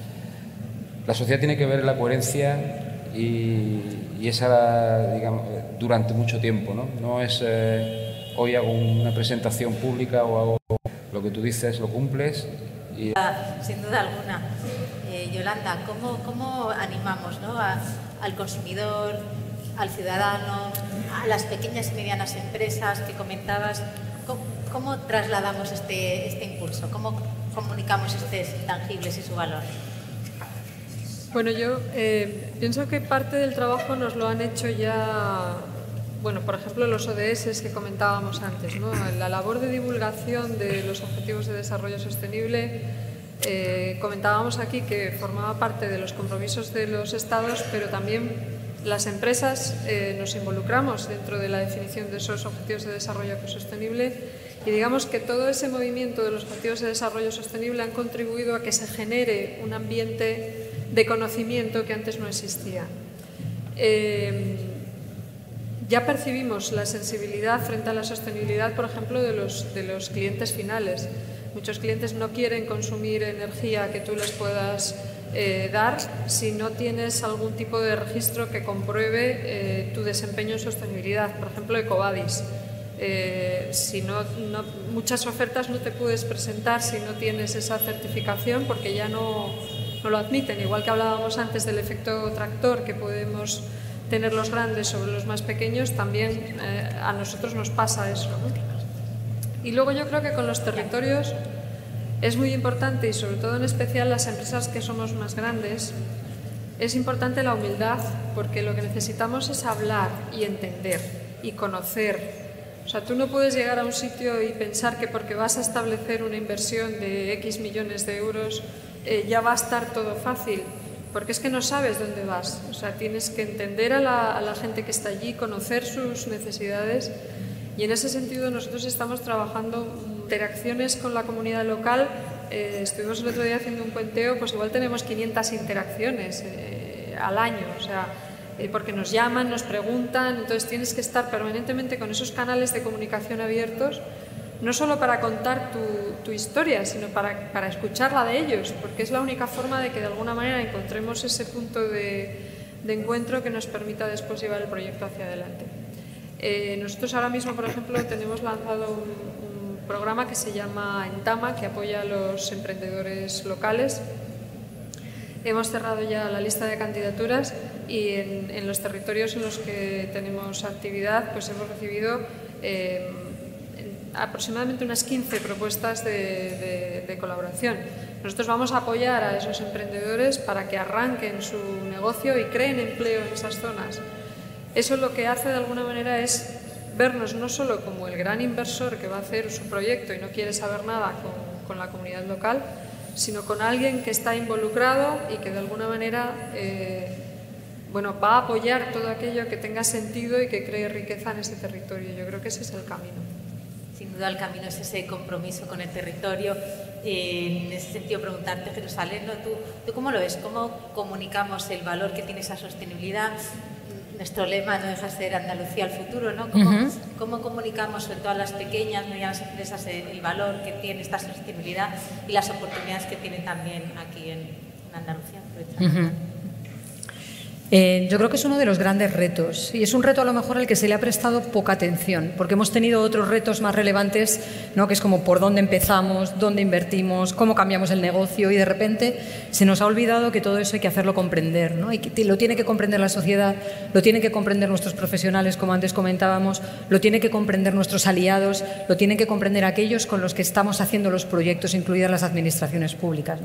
La sociedad tiene que ver la coherencia y, esa, digamos, durante mucho tiempo, ¿no? No es eh, hoy hago una presentación pública o hago lo que tú dices, lo cumples. Y... Sin duda alguna. Yolanda, ¿cómo, cómo animamos ¿no? al consumidor, al ciudadano, a las pequeñas y medianas empresas que comentabas. ¿Cómo trasladamos este, este impulso? ¿Cómo comunicamos estos intangibles y su valor? Bueno, yo eh, pienso que parte del trabajo nos lo han hecho ya, bueno, por ejemplo, los ODS que comentábamos antes, ¿no? La labor de divulgación de los Objetivos de Desarrollo Sostenible, eh, comentábamos aquí que formaba parte de los compromisos de los Estados, pero también las empresas eh, nos involucramos dentro de la definición de esos Objetivos de Desarrollo Sostenible y digamos que todo ese movimiento de los Objetivos de Desarrollo Sostenible han contribuido a que se genere un ambiente de conocimiento que antes no existía. Eh, ya percibimos la sensibilidad frente a la sostenibilidad, por ejemplo, de los, de los clientes finales. Muchos clientes no quieren consumir energía que tú les puedas eh, dar si no tienes algún tipo de registro que compruebe eh, tu desempeño en sostenibilidad. Por ejemplo, Ecovadis. si no, muchas ofertas no te puedes presentar si no tienes esa certificación porque ya no, no lo admiten, igual que hablábamos antes del efecto tractor que podemos tener los grandes sobre los más pequeños, también eh, a nosotros nos pasa eso. Y luego yo creo que con los territorios es muy importante, y sobre todo en especial las empresas que somos más grandes, es importante la humildad, porque lo que necesitamos es hablar y entender y conocer. O sea, tú no puedes llegar a un sitio y pensar que porque vas a establecer una inversión de X millones de euros eh, ya va a estar todo fácil, porque es que no sabes dónde vas. O sea, tienes que entender a la, gente que está allí, conocer sus necesidades y en ese sentido nosotros estamos trabajando interacciones con la comunidad local. Eh, estuvimos el otro día haciendo un puenteo, pues igual tenemos 500 interacciones eh, al año, o sea, porque nos llaman, nos preguntan, entonces tienes que estar permanentemente con esos canales de comunicación abiertos no solo para contar tu, historia, sino para, para, escucharla de ellos, porque es la única forma de que de alguna manera encontremos ese punto de, encuentro que nos permita después llevar el proyecto hacia adelante. Eh, nosotros ahora mismo, por ejemplo, tenemos lanzado un, programa que se llama Entama, que apoya a los emprendedores locales. Hemos cerrado ya la lista de candidaturas y en, los territorios en los que tenemos actividad, pues hemos recibido eh, aproximadamente unas 15 propuestas de, colaboración. Nosotros vamos a apoyar a esos emprendedores para que arranquen su negocio y creen empleo en esas zonas. Eso lo que hace de alguna manera es vernos no solo como el gran inversor que va a hacer su proyecto y no quiere saber nada con, la comunidad local, sino con alguien que está involucrado y que de alguna manera eh, bueno, va a apoyar todo aquello que tenga sentido y que cree riqueza en ese territorio. Yo creo que ese es el camino sin duda el camino es ese compromiso con el territorio. en ese sentido, preguntarte, Jerusalén, ¿tú, ¿tú cómo lo ves? ¿Cómo comunicamos el valor que tiene esa sostenibilidad? Nuestro lema no deja de ser Andalucía al futuro, ¿no? ¿Cómo, comunicamos sobre todas las pequeñas, medianas empresas el, valor que tiene esta sostenibilidad y las oportunidades que tiene también aquí en, Andalucía? Eh, yo creo que es uno de los grandes retos y es un reto a lo mejor al que se le ha prestado poca atención, porque hemos tenido otros retos más relevantes, ¿no? que es como por dónde empezamos, dónde invertimos, cómo cambiamos el negocio y de repente se nos ha olvidado que todo eso hay que hacerlo comprender, ¿no? y que lo tiene que comprender la sociedad, lo tienen que comprender nuestros profesionales, como antes comentábamos, lo tienen que comprender nuestros aliados, lo tienen que comprender aquellos con los que estamos haciendo los proyectos, incluidas las administraciones públicas.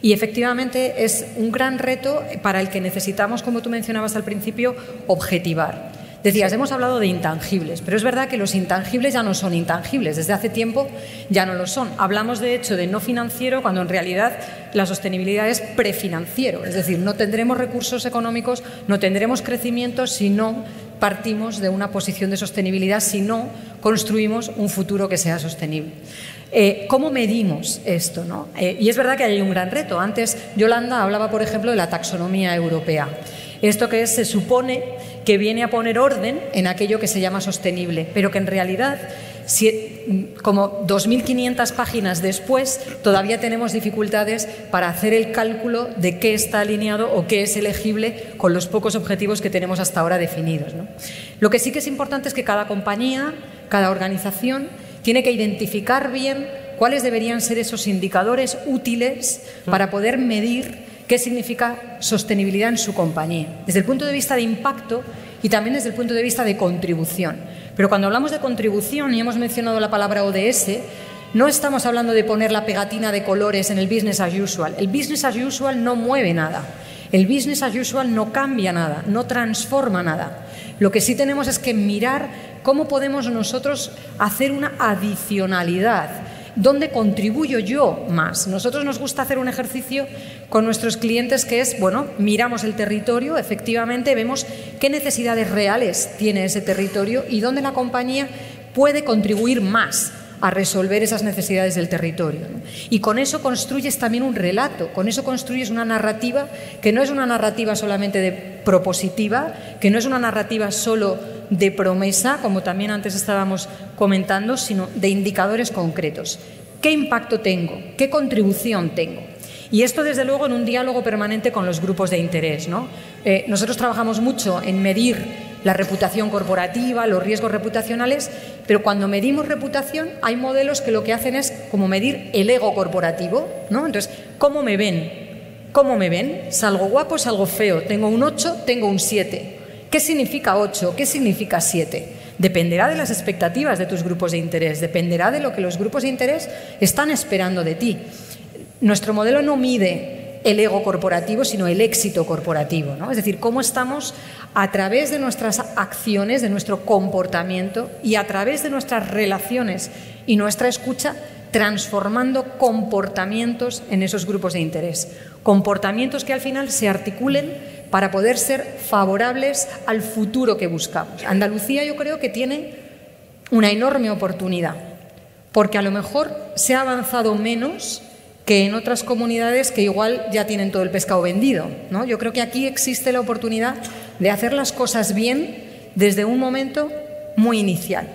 Y efectivamente es un gran reto para el que necesitamos, como tú mencionabas al principio, objetivar. Decías, hemos hablado de intangibles, pero es verdad que los intangibles ya no son intangibles, desde hace tiempo ya no lo son. Hablamos de hecho de no financiero cuando en realidad la sostenibilidad es prefinanciero, es decir, no tendremos recursos económicos, no tendremos crecimiento si no partimos de una posición de sostenibilidad, si no construimos un futuro que sea sostenible. Eh, ¿Cómo medimos esto? No? Eh, y es verdad que hay un gran reto. Antes Yolanda hablaba, por ejemplo, de la taxonomía europea. Esto que se supone que viene a poner orden en aquello que se llama sostenible, pero que en realidad, si, como 2.500 páginas después, todavía tenemos dificultades para hacer el cálculo de qué está alineado o qué es elegible con los pocos objetivos que tenemos hasta ahora definidos. Lo que sí que es importante es que cada compañía, cada organización, tiene que identificar bien cuáles deberían ser esos indicadores útiles para poder medir qué significa sostenibilidad en su compañía, desde el punto de vista de impacto y también desde el punto de vista de contribución. Pero cuando hablamos de contribución y hemos mencionado la palabra ODS, no estamos hablando de poner la pegatina de colores en el business as usual. El business as usual no mueve nada. El business as usual no cambia nada, no transforma nada. Lo que sí tenemos es que mirar cómo podemos nosotros hacer una adicionalidad. ¿Dónde contribuyo yo más? Nosotros nos gusta hacer un ejercicio con nuestros clientes que es, bueno, miramos el territorio, efectivamente vemos qué necesidades reales tiene ese territorio y dónde la compañía puede contribuir más a resolver esas necesidades del territorio. Y con eso construyes también un relato, con eso construyes una narrativa que no es una narrativa solamente propositiva, que no es una narrativa solo de promesa, como también antes estábamos comentando, sino de indicadores concretos. ¿Qué impacto tengo? ¿Qué contribución tengo? Y esto, desde luego, en un diálogo permanente con los grupos de interés. ¿no? Eh, nosotros trabajamos mucho en medir la reputación corporativa, los riesgos reputacionales, pero cuando medimos reputación hay modelos que lo que hacen es como medir el ego corporativo, ¿no? Entonces, ¿cómo me ven? ¿Cómo me ven? ¿Salgo guapo, salgo feo? ¿Tengo un 8, tengo un 7? ¿Qué significa 8? ¿Qué significa 7? Dependerá de las expectativas de tus grupos de interés, dependerá de lo que los grupos de interés están esperando de ti. Nuestro modelo no mide el ego corporativo, sino el éxito corporativo. ¿no? Es decir, cómo estamos a través de nuestras acciones, de nuestro comportamiento y a través de nuestras relaciones y nuestra escucha, transformando comportamientos en esos grupos de interés. Comportamientos que al final se articulen para poder ser favorables al futuro que buscamos. Andalucía yo creo que tiene una enorme oportunidad, porque a lo mejor se ha avanzado menos que en otras comunidades que igual ya tienen todo el pescado vendido. ¿no? Yo creo que aquí existe la oportunidad de hacer las cosas bien desde un momento muy inicial,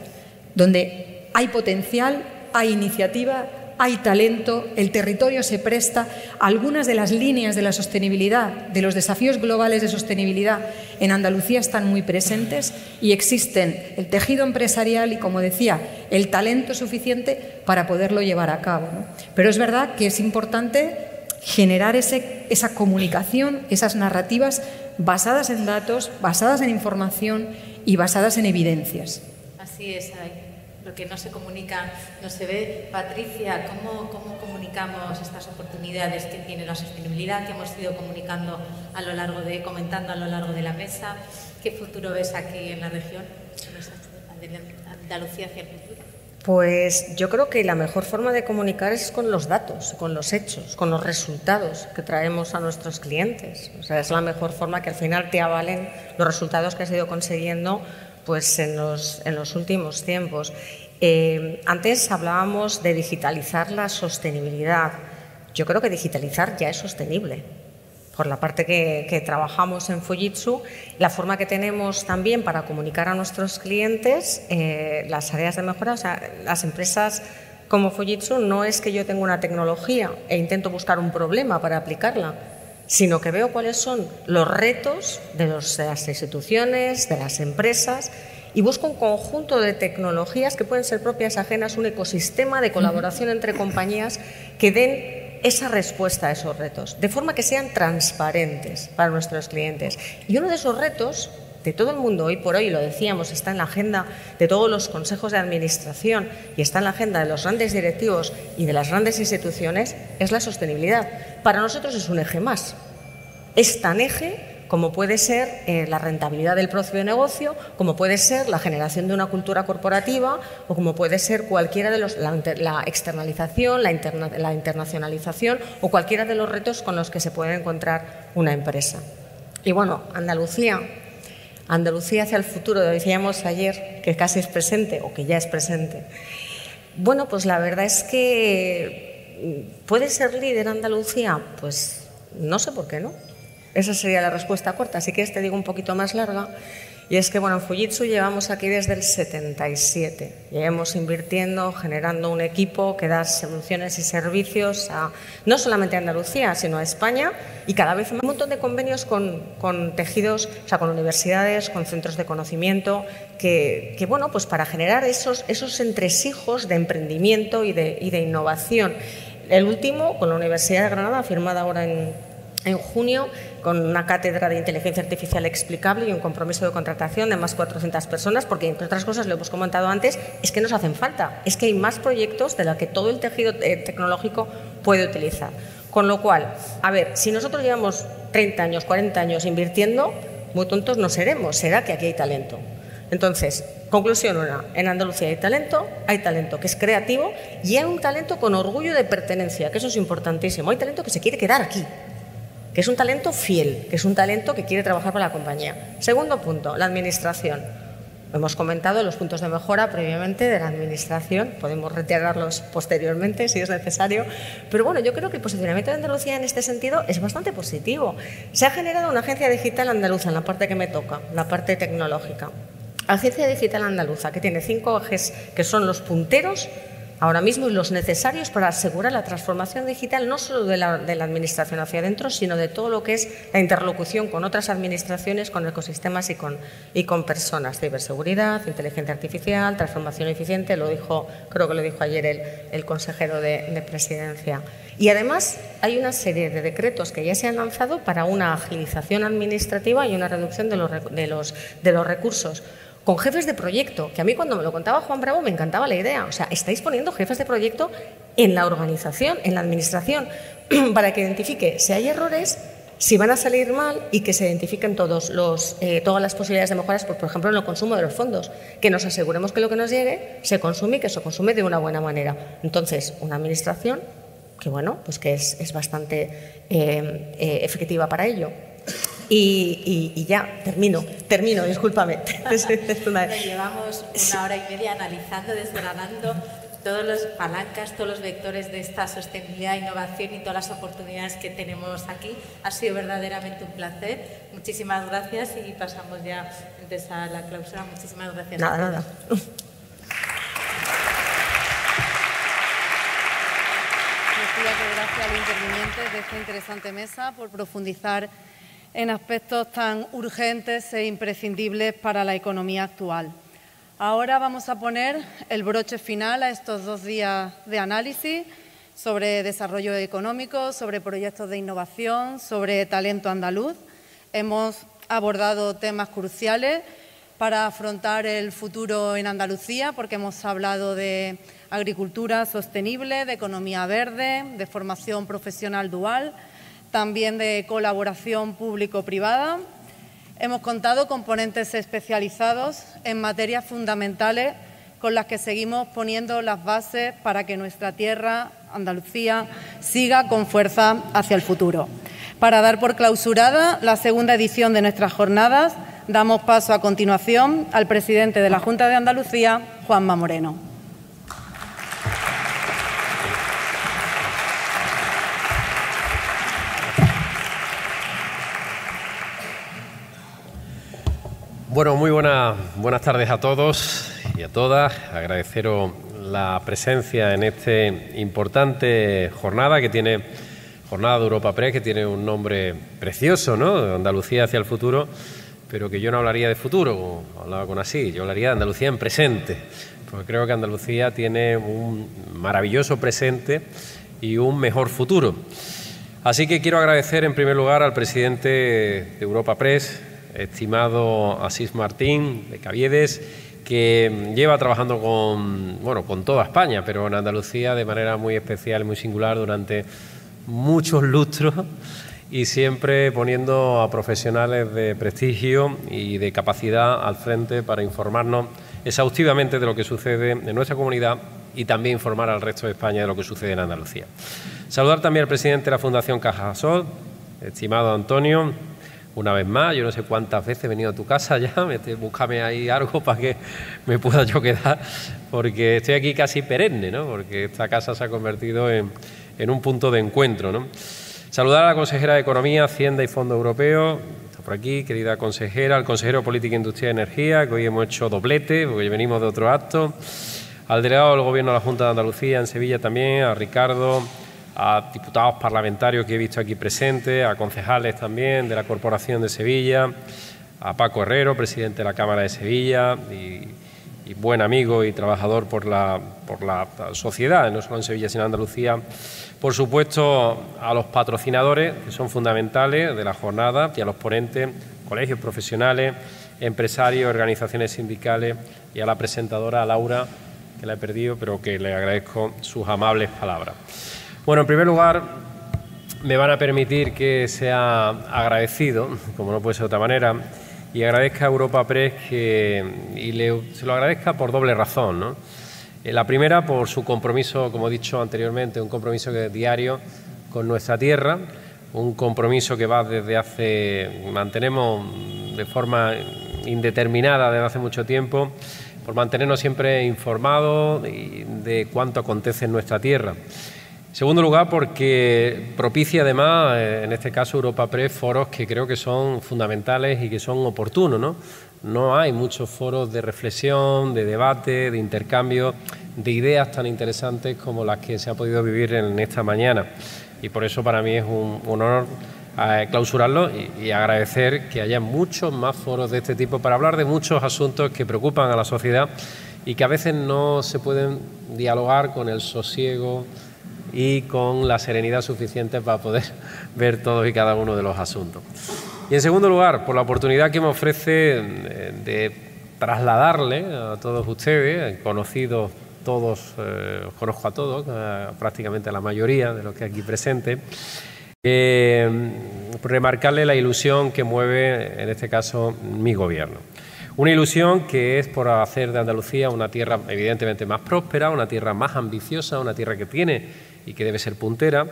donde hay potencial, hay iniciativa, hay talento, el territorio se presta, algunas de las líneas de la sostenibilidad, de los desafíos globales de sostenibilidad en Andalucía están muy presentes y existen el tejido empresarial y, como decía, el talento suficiente para poderlo llevar a cabo. Pero es verdad que es importante generar ese, esa comunicación, esas narrativas basadas en datos, basadas en información y basadas en evidencias. Así es, lo que no se comunica, no se ve. Patricia, ¿cómo, ¿cómo, comunicamos estas oportunidades que tiene la sostenibilidad que hemos ido comunicando a lo largo de, comentando a lo largo de la mesa? ¿Qué futuro ves aquí en la región, Andalucía hacia el futuro? Pues yo creo que la mejor forma de comunicar es con los datos, con los hechos, con los resultados que traemos a nuestros clientes. O sea, es la mejor forma que al final te avalen los resultados que has ido consiguiendo pues en los, en los últimos tiempos. Eh, antes hablábamos de digitalizar la sostenibilidad. Yo creo que digitalizar ya es sostenible. Por la parte que, trabajamos en Fujitsu, la forma que tenemos también para comunicar a nuestros clientes eh, las áreas de mejora, o sea, las empresas como Fujitsu no es que yo tenga una tecnología e intento buscar un problema para aplicarla, sino que veo cuáles son los retos de, las instituciones, de las empresas y busco un conjunto de tecnologías que pueden ser propias ajenas, un ecosistema de colaboración entre compañías que den esa respuesta a esos retos, de forma que sean transparentes para nuestros clientes. Y uno de esos retos de todo el mundo hoy por hoy, lo decíamos, está en la agenda de todos los consejos de administración y está en la agenda de los grandes directivos y de las grandes instituciones, es la sostenibilidad. Para nosotros es un eje más. Es tan eje como puede ser eh, la rentabilidad del propio negocio, como puede ser la generación de una cultura corporativa o como puede ser cualquiera de los, la, externalización, la, la internacionalización o cualquiera de los retos con los que se puede encontrar una empresa. Y bueno, Andalucía Andalucía hacia el futuro, decíamos ayer que casi es presente o que ya es presente. Bueno, pues la verdad es que mm, puede ser líder Andalucía, pues no sé por qué no. Esa sería la respuesta corta. Así que te digo un poquito más larga. Y es que, bueno, en Fujitsu llevamos aquí desde el 77. Llevamos invirtiendo, generando un equipo que da soluciones y servicios a, no solamente a Andalucía, sino a España y cada vez más. Un montón de convenios con, con tejidos, o sea, con universidades, con centros de conocimiento, que, que, bueno, pues para generar esos, esos entresijos de emprendimiento y de, y de innovación. El último, con la Universidad de Granada, firmada ahora en, en junio con una cátedra de inteligencia artificial explicable y un compromiso de contratación de más 400 personas, porque entre otras cosas, lo hemos comentado antes, es que nos hacen falta, es que hay más proyectos de los que todo el tejido eh, tecnológico puede utilizar. Con lo cual, a ver, si nosotros llevamos 30 años, 40 años invirtiendo, muy tontos no seremos, será que aquí hay talento. Entonces, conclusión una, en Andalucía hay talento, hay talento que es creativo y hay un talento con orgullo de pertenencia, que eso es importantísimo. Hay talento que se quiere quedar aquí, que es un talento fiel, que es un talento que quiere trabajar para la compañía. Segundo punto, la administración. Hemos comentado los puntos de mejora previamente de la Administración, podemos retirarlos posteriormente si es necesario, pero bueno, yo creo que el posicionamiento de Andalucía en este sentido es bastante positivo. Se ha generado una agencia digital andaluza en la parte que me toca, la parte tecnológica. Agencia Digital Andaluza, que tiene cinco ejes que son los punteros ahora mismo y los necesarios para asegurar la transformación digital no solo de la, Administración hacia adentro, sino de todo lo que es la interlocución con otras administraciones, con ecosistemas y con, personas. Ciberseguridad, inteligencia artificial, transformación eficiente, lo dijo, creo que lo dijo ayer el, consejero de, de Presidencia. Y además hay una serie de decretos que ya se han lanzado para una agilización administrativa y una reducción de de los, de los recursos con jefes de proyecto, que a mí cuando me lo contaba Juan Bravo me encantaba la idea. O sea, estáis poniendo jefes de proyecto en la organización, en la administración, para que identifique si hay errores, si van a salir mal y que se identifiquen todos los, eh, todas las posibilidades de mejoras, por, ejemplo, en el consumo de los fondos, que nos aseguremos que lo que nos llegue se consume y que se consume de una buena manera. Entonces, una administración que, bueno, pues que es, bastante eh, eh, efectiva para ello. Y, ya, termino, termino, discúlpame. Llevamos una hora y media analizando, desgranando todas las palancas, todos los vectores de esta sostenibilidad, innovación y todas las oportunidades que tenemos aquí. Ha sido verdaderamente un placer. Muchísimas gracias y pasamos ya a la clausura. Muchísimas gracias. Nada, nada. Gracias a los intervinientes de esta interesante mesa por profundizar en aspectos tan urgentes e imprescindibles para la economía actual. Ahora vamos a poner el broche final a estos dos días de análisis sobre desarrollo económico, sobre proyectos de innovación, sobre talento andaluz. Hemos abordado temas cruciales para afrontar el futuro en Andalucía, porque hemos hablado de agricultura sostenible, de economía verde, de formación profesional dual, también de colaboración público-privada. Hemos contado con ponentes especializados en materias fundamentales con las que seguimos poniendo las bases para que nuestra tierra, Andalucía, siga con fuerza hacia el futuro. Para dar por clausurada la segunda edición de nuestras jornadas, damos paso a continuación al presidente de la Junta de Andalucía, Juanma Moreno. Bueno, muy buenas tardes a todos y a todas. Agradeceros la presencia en esta importante jornada que tiene, Jornada de Europa Press, que tiene un nombre precioso, ¿no? Andalucía hacia el futuro, pero que yo no hablaría de futuro, hablaba con así, yo hablaría de Andalucía en presente, porque creo que Andalucía tiene un maravilloso presente y un mejor futuro. Así que quiero agradecer en primer lugar al presidente de Europa Press, estimado Asís Martín de Caviedes, que lleva trabajando con, bueno, con toda España, pero en Andalucía de manera muy especial muy singular durante muchos lustros y siempre poniendo a profesionales de prestigio y de capacidad al frente para informarnos exhaustivamente de lo que sucede en nuestra comunidad y también informar al resto de España de lo que sucede en Andalucía. Saludar también al presidente de la Fundación Cajasol, estimado Antonio, una vez más. Yo no sé cuántas veces he venido a tu casa ya, búscame ahí algo para que me pueda yo quedar, porque estoy aquí casi perenne, ¿no? porque esta casa se ha convertido en, un punto de encuentro. ¿no? Saludar a la consejera de Economía, Hacienda y Fondo Europeo, está por aquí, querida consejera, al consejero de Política, Industria y Energía, que hoy hemos hecho doblete, porque venimos de otro acto, al delegado del Gobierno de la Junta de Andalucía en Sevilla también, a Ricardo, a diputados parlamentarios que he visto aquí presentes, a concejales también de la Corporación de Sevilla, a Paco Herrero, presidente de la Cámara de Sevilla, y, buen amigo y trabajador por la sociedad, no solo en Sevilla, sino en Andalucía. Por supuesto, a los patrocinadores, que son fundamentales de la jornada, y a los ponentes, colegios profesionales, empresarios, organizaciones sindicales, y a la presentadora Laura, que la he perdido, pero que le agradezco sus amables palabras. Bueno, en primer lugar, me van a permitir que sea agradecido, como no puede ser de otra manera, y agradezca a Europa Press que, y se lo agradezca por doble razón. ¿no? Eh, la primera, por su compromiso, como he dicho anteriormente, un compromiso diario con nuestra tierra, un compromiso que va desde hace, mantenemos de forma indeterminada desde hace mucho tiempo, por mantenernos siempre informados de cuánto acontece en nuestra tierra. En segundo lugar, porque propicia además, eh, en este caso Europa Press, foros que creo que son fundamentales y que son oportunos. ¿no? no hay muchos foros de reflexión, de debate, de intercambio de ideas tan interesantes como las que se ha podido vivir en esta mañana. Y por eso para mí es un, honor eh, clausurarlo y, y, agradecer que haya muchos más foros de este tipo para hablar de muchos asuntos que preocupan a la sociedad y que a veces no se pueden dialogar con el sosiego y con la serenidad suficiente para poder ver todos y cada uno de los asuntos. Y en segundo lugar, por la oportunidad que me ofrece eh, de trasladarle a todos ustedes, conocidos todos, eh, conozco a todos, prácticamente a la mayoría de los que aquí presentes, eh, remarcarle la ilusión que mueve, en este caso, mi gobierno. Una ilusión que es por hacer de Andalucía una tierra evidentemente más próspera, una tierra más ambiciosa, una tierra que tiene y que debe ser puntera,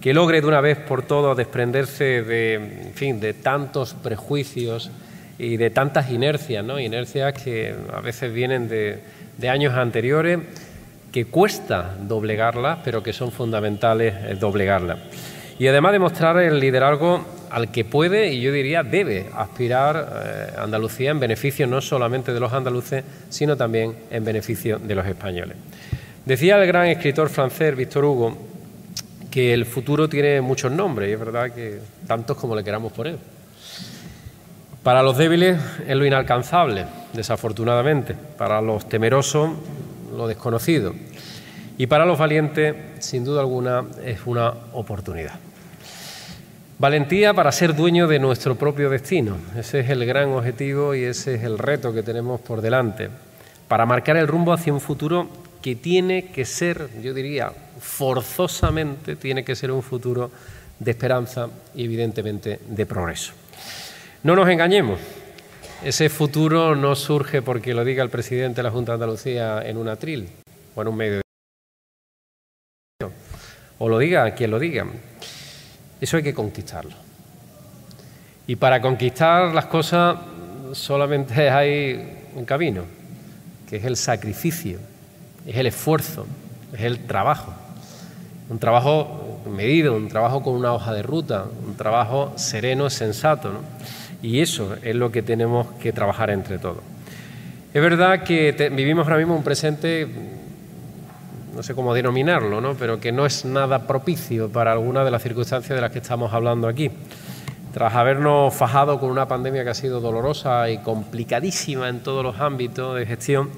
que logre de una vez por todas desprenderse de, en fin, de tantos prejuicios y de tantas inercias, ¿no? inercias que a veces vienen de, de años anteriores, que cuesta doblegarlas, pero que son fundamentales eh, doblegarlas. Y además demostrar el liderazgo al que puede y yo diría debe aspirar eh, Andalucía en beneficio no solamente de los andaluces, sino también en beneficio de los españoles. Decía el gran escritor francés Víctor Hugo que el futuro tiene muchos nombres y es verdad que tantos como le queramos poner. Para los débiles es lo inalcanzable, desafortunadamente. Para los temerosos, lo desconocido. Y para los valientes, sin duda alguna, es una oportunidad. Valentía para ser dueño de nuestro propio destino. Ese es el gran objetivo y ese es el reto que tenemos por delante. Para marcar el rumbo hacia un futuro que tiene que ser, yo diría, forzosamente, tiene que ser un futuro de esperanza y evidentemente de progreso. No nos engañemos, ese futuro no surge porque lo diga el presidente de la Junta de Andalucía en un atril o en un medio de o lo diga quien lo diga. Eso hay que conquistarlo. Y para conquistar las cosas solamente hay un camino, que es el sacrificio es el esfuerzo, es el trabajo. Un trabajo medido, un trabajo con una hoja de ruta, un trabajo sereno, sensato. Y eso es lo que tenemos que trabajar entre todos. Es verdad que vivimos ahora mismo un presente, no sé cómo denominarlo, ¿no? pero que no es nada propicio para alguna de las circunstancias de las que estamos hablando aquí. Tras habernos fajado con una pandemia que ha sido dolorosa y complicadísima en todos los ámbitos de gestión,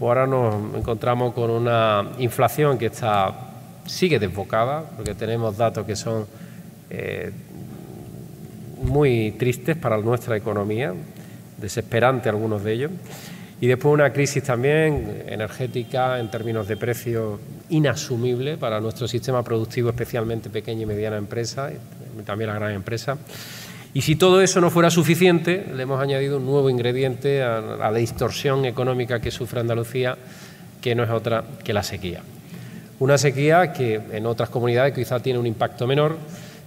pues ahora nos encontramos con una inflación que está sigue desbocada, porque tenemos datos que son eh, muy tristes para nuestra economía, desesperantes algunos de ellos, y después una crisis también energética en términos de precio inasumible para nuestro sistema productivo, especialmente pequeña y mediana empresa, y también la gran empresa. Y si todo eso no fuera suficiente, le hemos añadido un nuevo ingrediente a, la distorsión económica que sufre Andalucía, que no es otra que la sequía. Una sequía que en otras comunidades quizá tiene un impacto menor,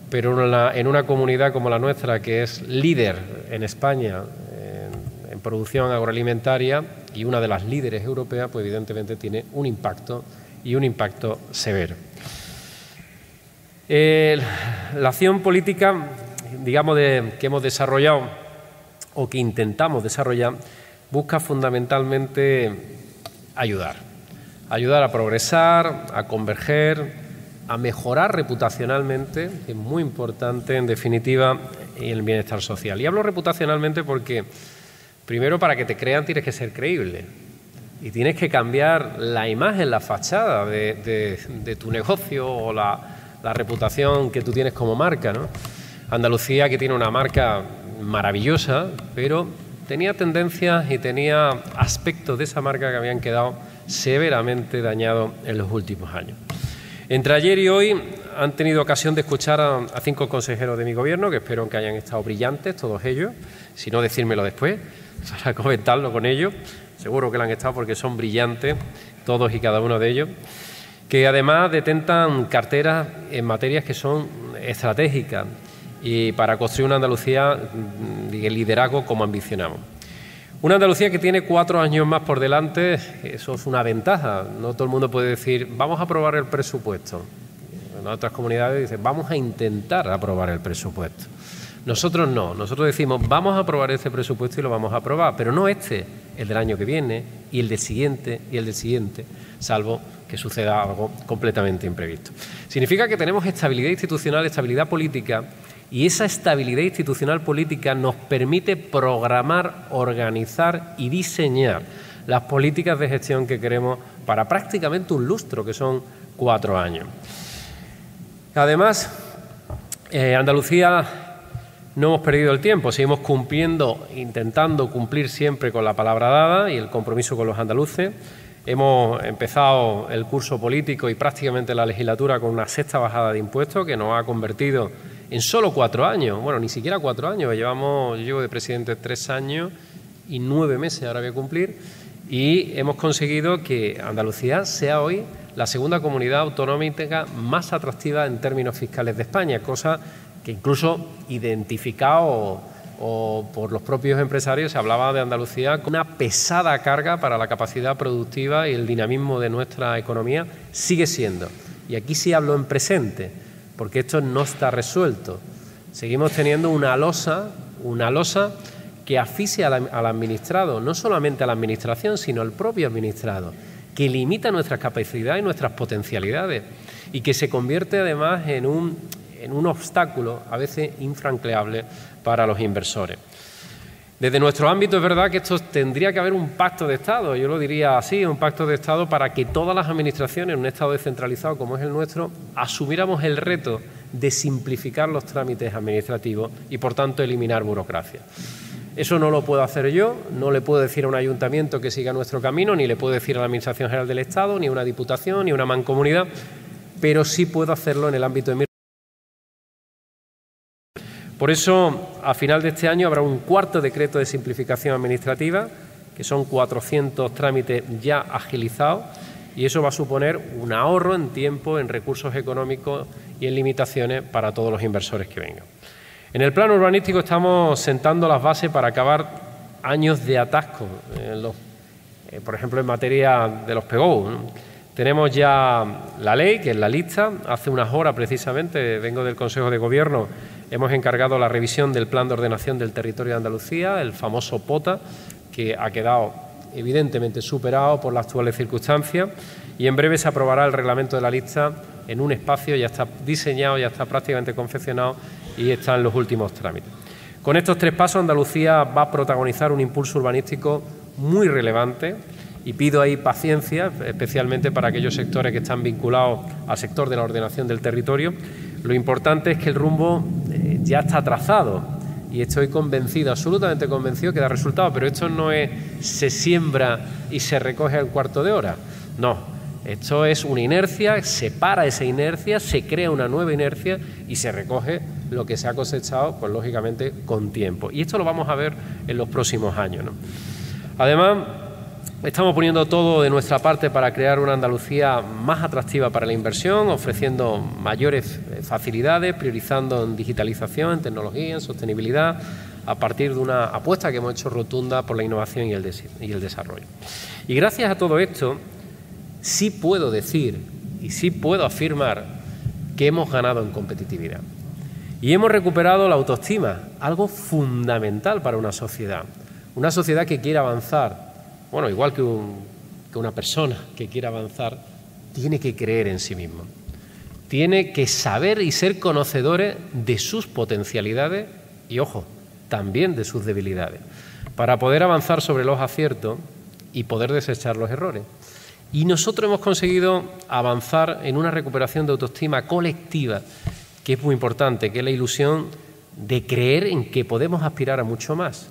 pero en una, comunidad como la nuestra, que es líder en España en, producción agroalimentaria y una de las líderes europeas, pues evidentemente tiene un impacto y un impacto severo. la acción política digamos, que hemos desarrollado o que intentamos desarrollar, busca fundamentalmente ayudar. Ayudar a progresar, a converger, a mejorar reputacionalmente, que es muy importante en definitiva, el bienestar social. Y hablo reputacionalmente porque, primero, para que te crean tienes que ser creíble. y tienes que cambiar la imagen, la fachada de, tu negocio o la, reputación que tú tienes como marca. ¿no? Andalucía, que tiene una marca maravillosa, pero tenía tendencias y tenía aspectos de esa marca que habían quedado severamente dañados en los últimos años. Entre ayer y hoy han tenido ocasión de escuchar a, cinco consejeros de mi gobierno, que espero que hayan estado brillantes, todos ellos, si no decírmelo después, para comentarlo con ellos. Seguro que lo han estado porque son brillantes, todos y cada uno de ellos, que además detentan carteras en materias que son estratégicas y para construir una Andalucía de liderazgo como ambicionamos. Una Andalucía que tiene cuatro años más por delante, eso es una ventaja. No todo el mundo puede decir, vamos a aprobar el presupuesto. En otras comunidades dicen, vamos a intentar aprobar el presupuesto. Nosotros no, nosotros decimos, vamos a aprobar este presupuesto y lo vamos a aprobar, pero no este, el del año que viene y el del siguiente y el del siguiente, salvo que suceda algo completamente imprevisto. Significa que tenemos estabilidad institucional, estabilidad política, y esa estabilidad institucional política nos permite programar, organizar y diseñar las políticas de gestión que queremos para prácticamente un lustro, que son cuatro años. Además, eh, Andalucía no hemos perdido el tiempo, seguimos cumpliendo, intentando cumplir siempre con la palabra dada y el compromiso con los andaluces. Hemos empezado el curso político y prácticamente la legislatura con una sexta bajada de impuestos que nos ha convertido en solo cuatro años, bueno, ni siquiera cuatro años, llevamos, yo llevo de presidente tres años y nueve meses, ahora voy a cumplir, y hemos conseguido que Andalucía sea hoy la segunda comunidad autonómica más atractiva en términos fiscales de España, cosa que incluso identificado o, por los propios empresarios se hablaba de Andalucía con una pesada carga para la capacidad productiva y el dinamismo de nuestra economía, sigue siendo. Y aquí sí hablo en presente, porque esto no está resuelto. Seguimos teniendo una losa, una losa que asfixia al, administrado, no solamente a la administración, sino al propio administrado, que limita nuestras capacidades y nuestras potencialidades y que se convierte además en un en un obstáculo a veces infranqueable para los inversores. Desde nuestro ámbito es verdad que esto tendría que haber un pacto de Estado, yo lo diría así, un pacto de Estado para que todas las administraciones en un Estado descentralizado como es el nuestro asumiéramos el reto de simplificar los trámites administrativos y por tanto eliminar burocracia. Eso no lo puedo hacer yo, no le puedo decir a un ayuntamiento que siga nuestro camino, ni le puedo decir a la Administración General del Estado, ni a una diputación, ni a una mancomunidad, pero sí puedo hacerlo en el ámbito de mi por eso, a final de este año habrá un cuarto decreto de simplificación administrativa, que son 400 trámites ya agilizados, y eso va a suponer un ahorro en tiempo, en recursos económicos y en limitaciones para todos los inversores que vengan. En el plano urbanístico estamos sentando las bases para acabar años de atasco, eh, por ejemplo, en materia de los PGO. Tenemos ya la ley, que es la lista. Hace unas horas, precisamente, vengo del Consejo de Gobierno, hemos encargado la revisión del Plan de Ordenación del Territorio de Andalucía, el famoso POTA, que ha quedado evidentemente superado por las actuales circunstancias y en breve se aprobará el reglamento de la lista en un espacio, ya está diseñado, ya está prácticamente confeccionado y está en los últimos trámites. Con estos tres pasos Andalucía va a protagonizar un impulso urbanístico muy relevante y pido ahí paciencia, especialmente para aquellos sectores que están vinculados al sector de la ordenación del territorio. Lo importante es que el rumbo eh, ya está trazado y estoy convencido, absolutamente convencido que da resultado, pero esto no es se siembra y se recoge al cuarto de hora, no, esto es una inercia, se para esa inercia, se crea una nueva inercia y se recoge lo que se ha cosechado, pues lógicamente con tiempo. Y esto lo vamos a ver en los próximos años. Además, Estamos poniendo todo de nuestra parte para crear una Andalucía más atractiva para la inversión, ofreciendo mayores eh, facilidades, priorizando en digitalización, en tecnología, en sostenibilidad, a partir de una apuesta que hemos hecho rotunda por la innovación y el, y el desarrollo. Y gracias a todo esto, sí puedo decir y sí puedo afirmar que hemos ganado en competitividad. Y hemos recuperado la autoestima, algo fundamental para una sociedad. Una sociedad que quiere avanzar, bueno, igual que, una persona que quiere avanzar, tiene que creer en sí mismo. Tiene que saber y ser conocedores de sus potencialidades y, ojo, también de sus debilidades. Para poder avanzar sobre los aciertos y poder desechar los errores. Y nosotros hemos conseguido avanzar en una recuperación de autoestima colectiva, que es muy importante, que es la ilusión de creer en que podemos aspirar a mucho más.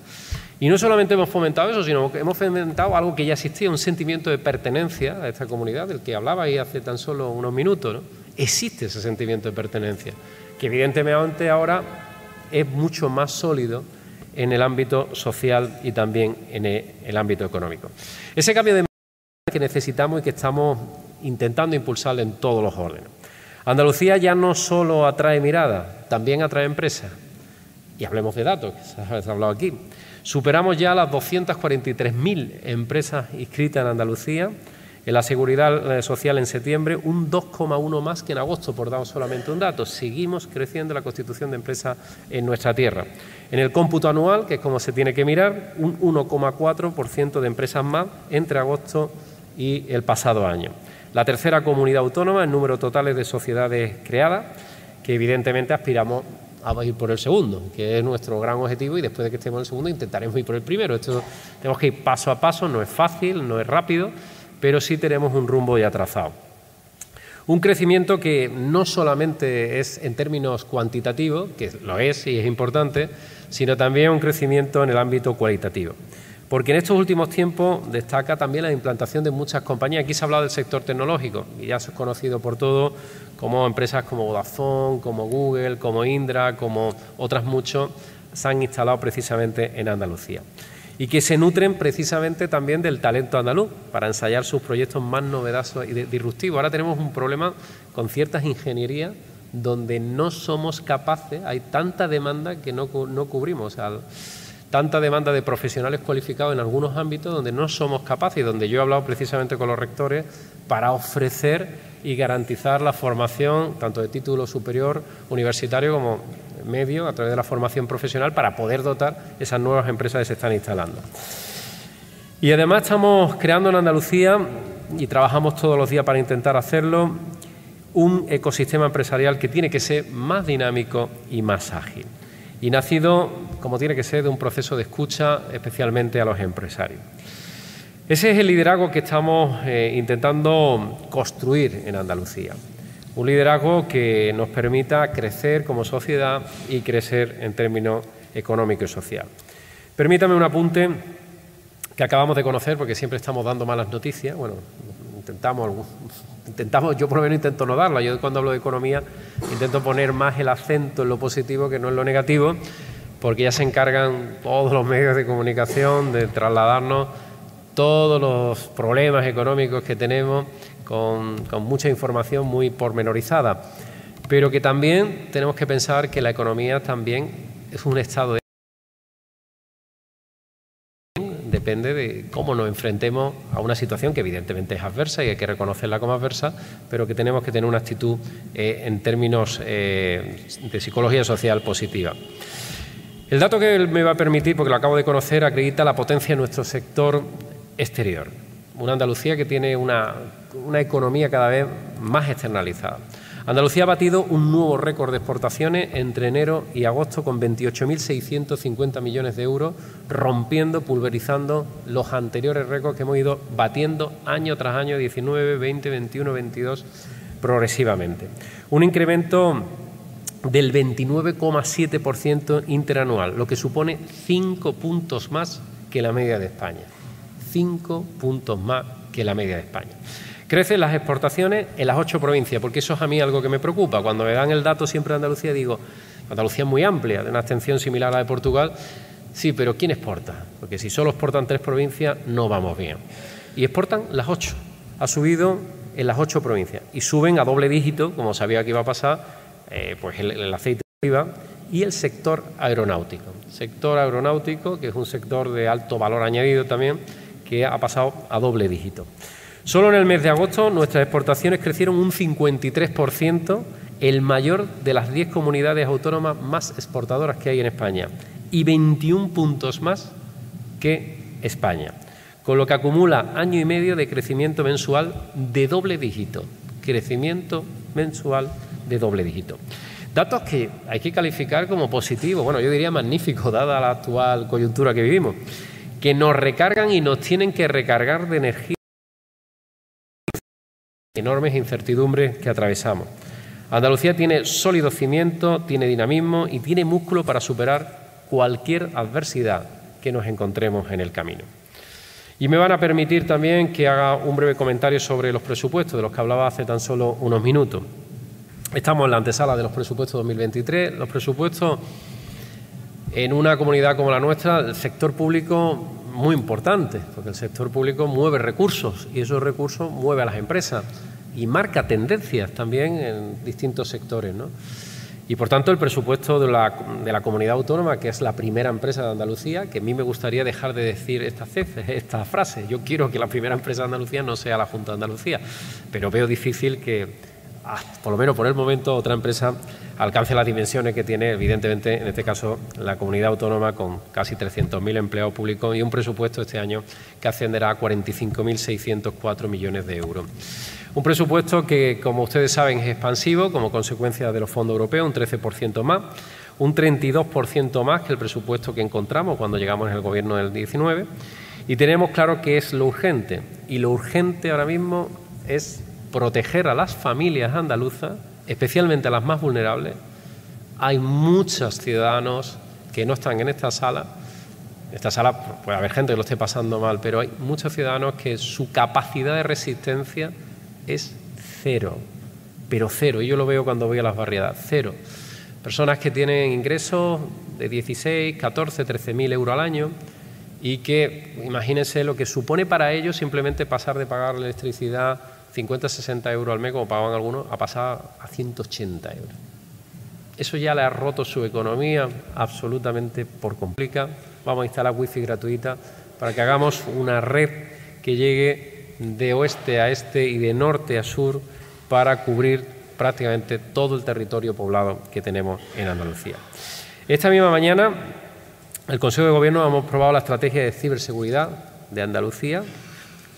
Y no solamente hemos fomentado eso, sino que hemos fomentado algo que ya existía, un sentimiento de pertenencia a esta comunidad, del que hablaba ahí hace tan solo unos minutos. Existe ese sentimiento de pertenencia, que evidentemente ahora es mucho más sólido en el ámbito social y también en el ámbito económico. Ese cambio de que necesitamos y que estamos intentando impulsar en todos los órdenes. Andalucía ya no solo atrae mirada, también atrae empresas. Y hablemos de datos, que se ha hablado aquí. Superamos ya las 243.000 empresas inscritas en Andalucía. En la seguridad eh, social en septiembre, un 2,1 más que en agosto, por dar solamente un dato. Seguimos creciendo la constitución de empresas en nuestra tierra. En el cómputo anual, que es como se tiene que mirar, un 1,4% de empresas más entre agosto y el pasado año. La tercera comunidad autónoma en número total de sociedades creadas, que evidentemente aspiramos a ir por el segundo, que es nuestro gran objetivo y después de que estemos en el segundo intentaremos ir por el primero. Esto tenemos que ir paso a paso, no es fácil, no es rápido, pero sí tenemos un rumbo ya trazado. Un crecimiento que no solamente es en términos cuantitativos, que lo es y es importante, sino también un crecimiento en el ámbito cualitativo. Porque en estos últimos tiempos destaca también la implantación de muchas compañías. Aquí se ha hablado del sector tecnológico y ya es conocido por todos como empresas como Vodafone, como Google, como Indra, como otras muchos se han instalado precisamente en Andalucía y que se nutren precisamente también del talento andaluz para ensayar sus proyectos más novedosos y disruptivos. Ahora tenemos un problema con ciertas ingenierías donde no somos capaces, hay tanta demanda que no, no cubrimos tanta demanda de profesionales cualificados en algunos ámbitos donde no somos capaces y donde yo he hablado precisamente con los rectores para ofrecer y garantizar la formación tanto de título superior universitario como medio a través de la formación profesional para poder dotar esas nuevas empresas que se están instalando. Y además estamos creando en Andalucía, y trabajamos todos los días para intentar hacerlo, un ecosistema empresarial que tiene que ser más dinámico y más ágil y nacido, como tiene que ser, de un proceso de escucha especialmente a los empresarios. Ese es el liderazgo que estamos eh, intentando construir en Andalucía. Un liderazgo que nos permita crecer como sociedad y crecer en términos económico y social. Permítame un apunte que acabamos de conocer porque siempre estamos dando malas noticias. Bueno, intentamos, intentamos, yo por lo menos intento no darla. Yo cuando hablo de economía intento poner más el acento en lo positivo que no en lo negativo, porque ya se encargan todos los medios de comunicación de trasladarnos todos los problemas económicos que tenemos con, mucha información muy pormenorizada. Pero que también tenemos que pensar que la economía también es un estado de depende de cómo nos enfrentemos a una situación que evidentemente es adversa y hay que reconocerla como adversa, pero que tenemos que tener una actitud eh, en términos eh, de psicología social positiva. El dato que me va a permitir, porque lo acabo de conocer, acredita la potencia de nuestro sector exterior. Una Andalucía que tiene una, una economía cada vez más externalizada. Andalucía ha batido un nuevo récord de exportaciones entre enero y agosto con 28.650 millones de euros, rompiendo, pulverizando los anteriores récords que hemos ido batiendo año tras año, 19, 20, 21, 22, progresivamente. Un incremento del 29,7% interanual, lo que supone cinco puntos más que la media de España. Cinco puntos más que la media de España. Crecen las exportaciones en las ocho provincias, porque eso es a mí algo que me preocupa. Cuando me dan el dato siempre de Andalucía, digo, Andalucía es muy amplia, de una extensión similar a la de Portugal. Sí, pero ¿quién exporta? Porque si solo exportan tres provincias, no vamos bien. Y exportan las ocho. Ha subido en las ocho provincias. Y suben a doble dígito, como sabía que iba a pasar, eh, pues el, el aceite de y el sector aeronáutico. Sector aeronáutico, que es un sector de alto valor añadido también, que ha pasado a doble dígito. Solo en el mes de agosto nuestras exportaciones crecieron un 53%, el mayor de las 10 comunidades autónomas más exportadoras que hay en España, y 21 puntos más que España, con lo que acumula año y medio de crecimiento mensual de doble dígito, crecimiento mensual de doble dígito. Datos que hay que calificar como positivos, bueno, yo diría magníficos, dada la actual coyuntura que vivimos que nos recargan y nos tienen que recargar de energía enormes incertidumbres que atravesamos. Andalucía tiene sólido cimiento, tiene dinamismo y tiene músculo para superar cualquier adversidad que nos encontremos en el camino. Y me van a permitir también que haga un breve comentario sobre los presupuestos, de los que hablaba hace tan solo unos minutos. Estamos en la antesala de los presupuestos 2023. Los presupuestos en una comunidad como la nuestra, el sector público muy importante, porque el sector público mueve recursos y esos recursos mueve a las empresas y marca tendencias también en distintos sectores. ¿no? Y por tanto el presupuesto de la, de la, comunidad autónoma, que es la primera empresa de Andalucía, que a mí me gustaría dejar de decir esta, esta frase. Yo quiero que la primera empresa de Andalucía no sea la Junta de Andalucía, pero veo difícil que Ah, por lo menos por el momento, otra empresa alcance las dimensiones que tiene, evidentemente, en este caso, la comunidad autónoma con casi 300.000 empleados públicos y un presupuesto este año que ascenderá a 45.604 millones de euros. Un presupuesto que, como ustedes saben, es expansivo como consecuencia de los fondos europeos, un 13% más, un 32% más que el presupuesto que encontramos cuando llegamos en el gobierno del 19. Y tenemos claro que es lo urgente. Y lo urgente ahora mismo es proteger a las familias andaluzas, especialmente a las más vulnerables. Hay muchos ciudadanos que no están en esta sala. En esta sala puede haber gente que lo esté pasando mal, pero hay muchos ciudadanos que su capacidad de resistencia es cero, pero cero. Y yo lo veo cuando voy a las barriadas, cero. Personas que tienen ingresos de 16, 14, 13 mil euros al año y que imagínense lo que supone para ellos simplemente pasar de pagar la electricidad 50, 60 euros al mes, como pagaban algunos, a pasar a 180 euros. Eso ya le ha roto su economía absolutamente por complica. Vamos a instalar wifi gratuita para que hagamos una red que llegue de oeste a este y de norte a sur para cubrir prácticamente todo el territorio poblado que tenemos en Andalucía. Esta misma mañana, el Consejo de Gobierno hemos aprobado la estrategia de ciberseguridad de Andalucía,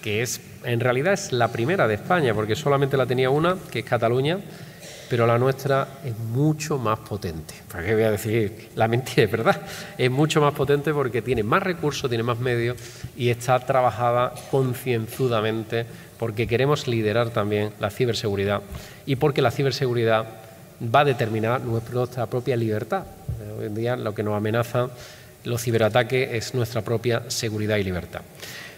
que es en realidad es la primera de España, porque solamente la tenía una, que es Cataluña, pero la nuestra es mucho más potente. ¿Para qué voy a decir la mentira? Es verdad, es mucho más potente porque tiene más recursos, tiene más medios y está trabajada concienzudamente porque queremos liderar también la ciberseguridad y porque la ciberseguridad va a determinar nuestra propia libertad. Hoy en día lo que nos amenaza los ciberataques es nuestra propia seguridad y libertad.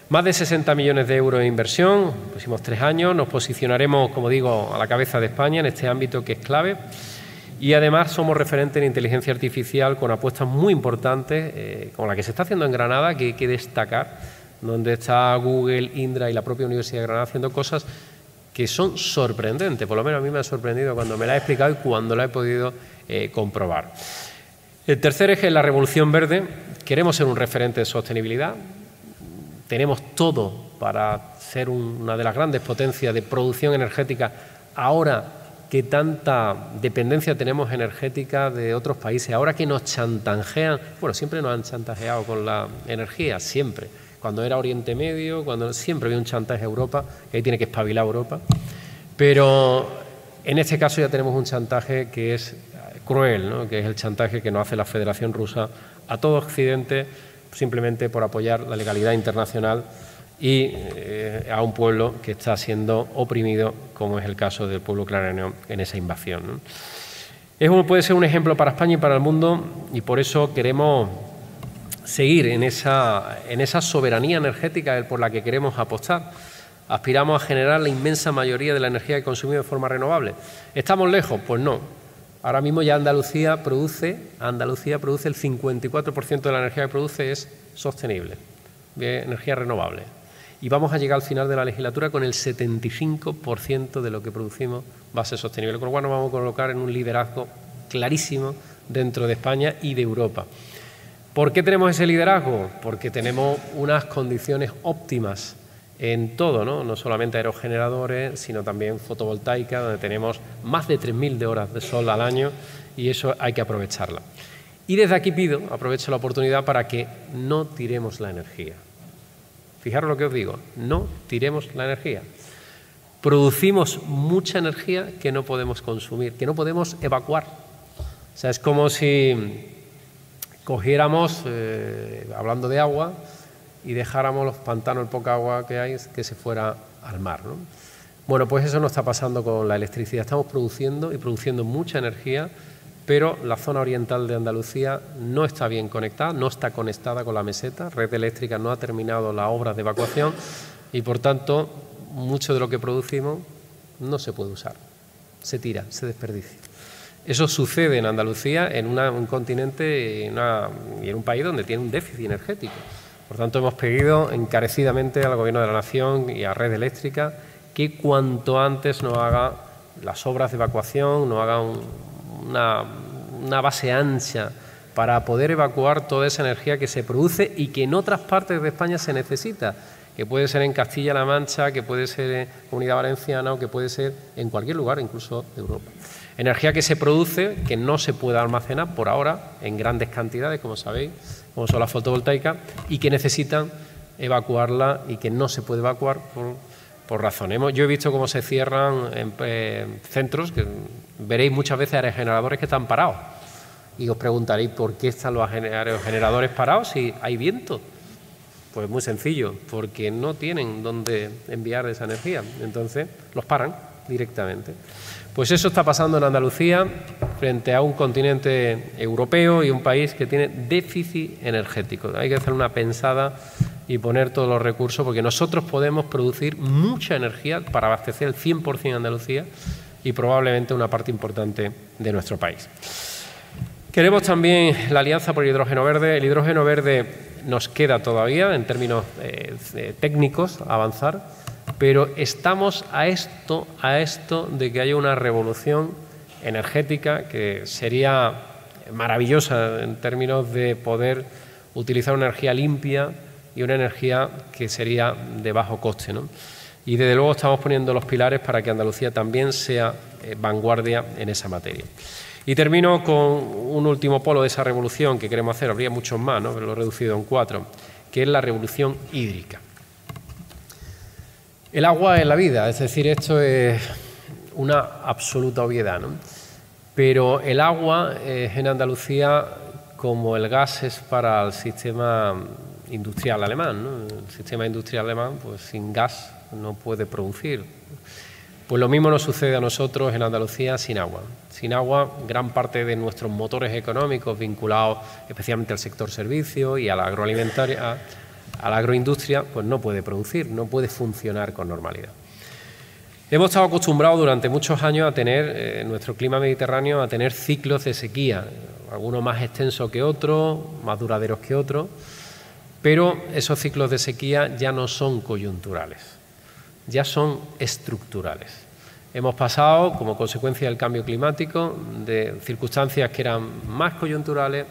Más de 60 millones de euros de inversión, en los próximos tres años. Nos posicionaremos, como digo, a la cabeza de España en este ámbito que es clave. Y además somos referentes en inteligencia artificial con apuestas muy importantes, eh, como la que se está haciendo en Granada, que hay que destacar, donde está Google, Indra y la propia Universidad de Granada haciendo cosas que son sorprendentes. Por lo menos a mí me ha sorprendido cuando me la he explicado y cuando la he podido eh, comprobar. El tercer eje es la revolución verde. Queremos ser un referente de sostenibilidad tenemos todo para ser una de las grandes potencias de producción energética ahora que tanta dependencia tenemos energética de otros países, ahora que nos chantajean, bueno, siempre nos han chantajeado con la energía, siempre, cuando era Oriente Medio, cuando siempre había un chantaje a Europa, que ahí tiene que espabilar Europa, pero en este caso ya tenemos un chantaje que es cruel, que es el chantaje que nos hace la Federación Rusa a todo Occidente simplemente por apoyar la legalidad internacional y eh, a un pueblo que está siendo oprimido, como es el caso del pueblo ucraniano en esa invasión. Eso puede ser un ejemplo para España y para el mundo y por eso queremos seguir en esa, en esa soberanía energética por la que queremos apostar. Aspiramos a generar la inmensa mayoría de la energía que consumimos de forma renovable. ¿Estamos lejos? Pues no. Ahora mismo ya Andalucía produce, Andalucía produce el 54% de la energía que produce es sostenible, de energía renovable. Y vamos a llegar al final de la legislatura con el 75% de lo que producimos va a ser sostenible, con lo cual nos vamos a colocar en un liderazgo clarísimo dentro de España y de Europa. ¿Por qué tenemos ese liderazgo? Porque tenemos unas condiciones óptimas en todo, ¿no? no solamente aerogeneradores, sino también fotovoltaica, donde tenemos más de 3.000 de horas de sol al año y eso hay que aprovecharla. Y desde aquí pido, aprovecho la oportunidad para que no tiremos la energía. Fijaros lo que os digo, no tiremos la energía. Producimos mucha energía que no podemos consumir, que no podemos evacuar. O sea, es como si cogiéramos, eh, hablando de agua, y dejáramos los pantanos, el poca agua que hay, que se fuera al mar. Bueno, pues eso no está pasando con la electricidad. Estamos produciendo y produciendo mucha energía, pero la zona oriental de Andalucía no está bien conectada, no está conectada con la meseta, red eléctrica no ha terminado las obras de evacuación y por tanto mucho de lo que producimos no se puede usar, se tira, se desperdicia. Eso sucede en Andalucía, en un continente y en un país donde tiene un déficit energético. Por tanto, hemos pedido encarecidamente al Gobierno de la Nación y a Red Eléctrica que cuanto antes nos haga las obras de evacuación, nos haga una, una base ancha para poder evacuar toda esa energía que se produce y que en otras partes de España se necesita que puede ser en Castilla-La Mancha, que puede ser en Comunidad Valenciana o que puede ser en cualquier lugar, incluso de Europa. Energía que se produce, que no se puede almacenar por ahora en grandes cantidades, como sabéis, como son las fotovoltaicas, y que necesitan evacuarla y que no se puede evacuar por, razones. Yo he visto cómo se cierran en, centros, que veréis muchas veces generadores que están parados. Y os preguntaréis por qué están los generadores parados si hay viento. Pues muy sencillo, porque no tienen dónde enviar esa energía. Entonces los paran directamente. Pues eso está pasando en Andalucía frente a un continente europeo y un país que tiene déficit energético. Hay que hacer una pensada y poner todos los recursos porque nosotros podemos producir mucha energía para abastecer el 100% de Andalucía y probablemente una parte importante de nuestro país. Queremos también la Alianza por el Hidrógeno Verde. El hidrógeno verde nos queda todavía, en términos eh, técnicos, avanzar, pero estamos a esto, a esto de que haya una revolución energética que sería maravillosa en términos de poder utilizar una energía limpia y una energía que sería de bajo coste. Y desde luego estamos poniendo los pilares para que Andalucía también sea eh, vanguardia en esa materia. Y termino con un último polo de esa revolución que queremos hacer, habría muchos más, ¿no? pero lo he reducido en cuatro, que es la revolución hídrica. El agua es la vida, es decir, esto es una absoluta obviedad, ¿no? pero el agua es en Andalucía como el gas es para el sistema industrial alemán. ¿no? El sistema industrial alemán, pues sin gas no puede producir. Pues lo mismo nos sucede a nosotros en Andalucía sin agua. Sin agua, gran parte de nuestros motores económicos vinculados especialmente al sector servicio y a la agroalimentaria, a la agroindustria, pues no puede producir, no puede funcionar con normalidad. Hemos estado acostumbrados durante muchos años a tener, eh, en nuestro clima mediterráneo, a tener ciclos de sequía, algunos más extensos que otros, más duraderos que otros, pero esos ciclos de sequía ya no son coyunturales ya son estructurales. Hemos pasado, como consecuencia del cambio climático, de circunstancias que eran más coyunturales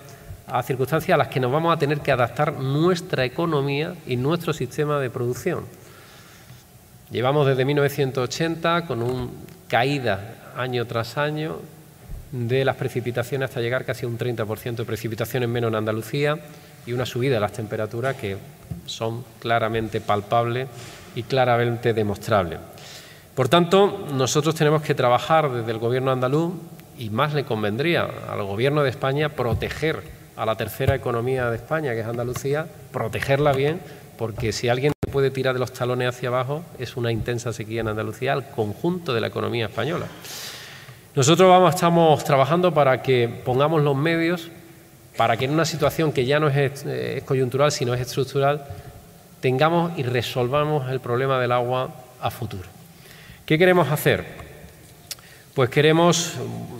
a circunstancias a las que nos vamos a tener que adaptar nuestra economía y nuestro sistema de producción. Llevamos desde 1980 con una caída año tras año de las precipitaciones hasta llegar casi a un 30% de precipitaciones menos en Andalucía y una subida de las temperaturas que son claramente palpables y claramente demostrable. Por tanto, nosotros tenemos que trabajar desde el Gobierno andaluz y más le convendría al Gobierno de España proteger a la tercera economía de España, que es Andalucía, protegerla bien, porque si alguien puede tirar de los talones hacia abajo es una intensa sequía en Andalucía al conjunto de la economía española. Nosotros vamos, estamos trabajando para que pongamos los medios para que en una situación que ya no es, coyuntural, sino es estructural, tengamos y resolvamos el problema del agua a futuro. ¿Qué queremos hacer? Pues queremos,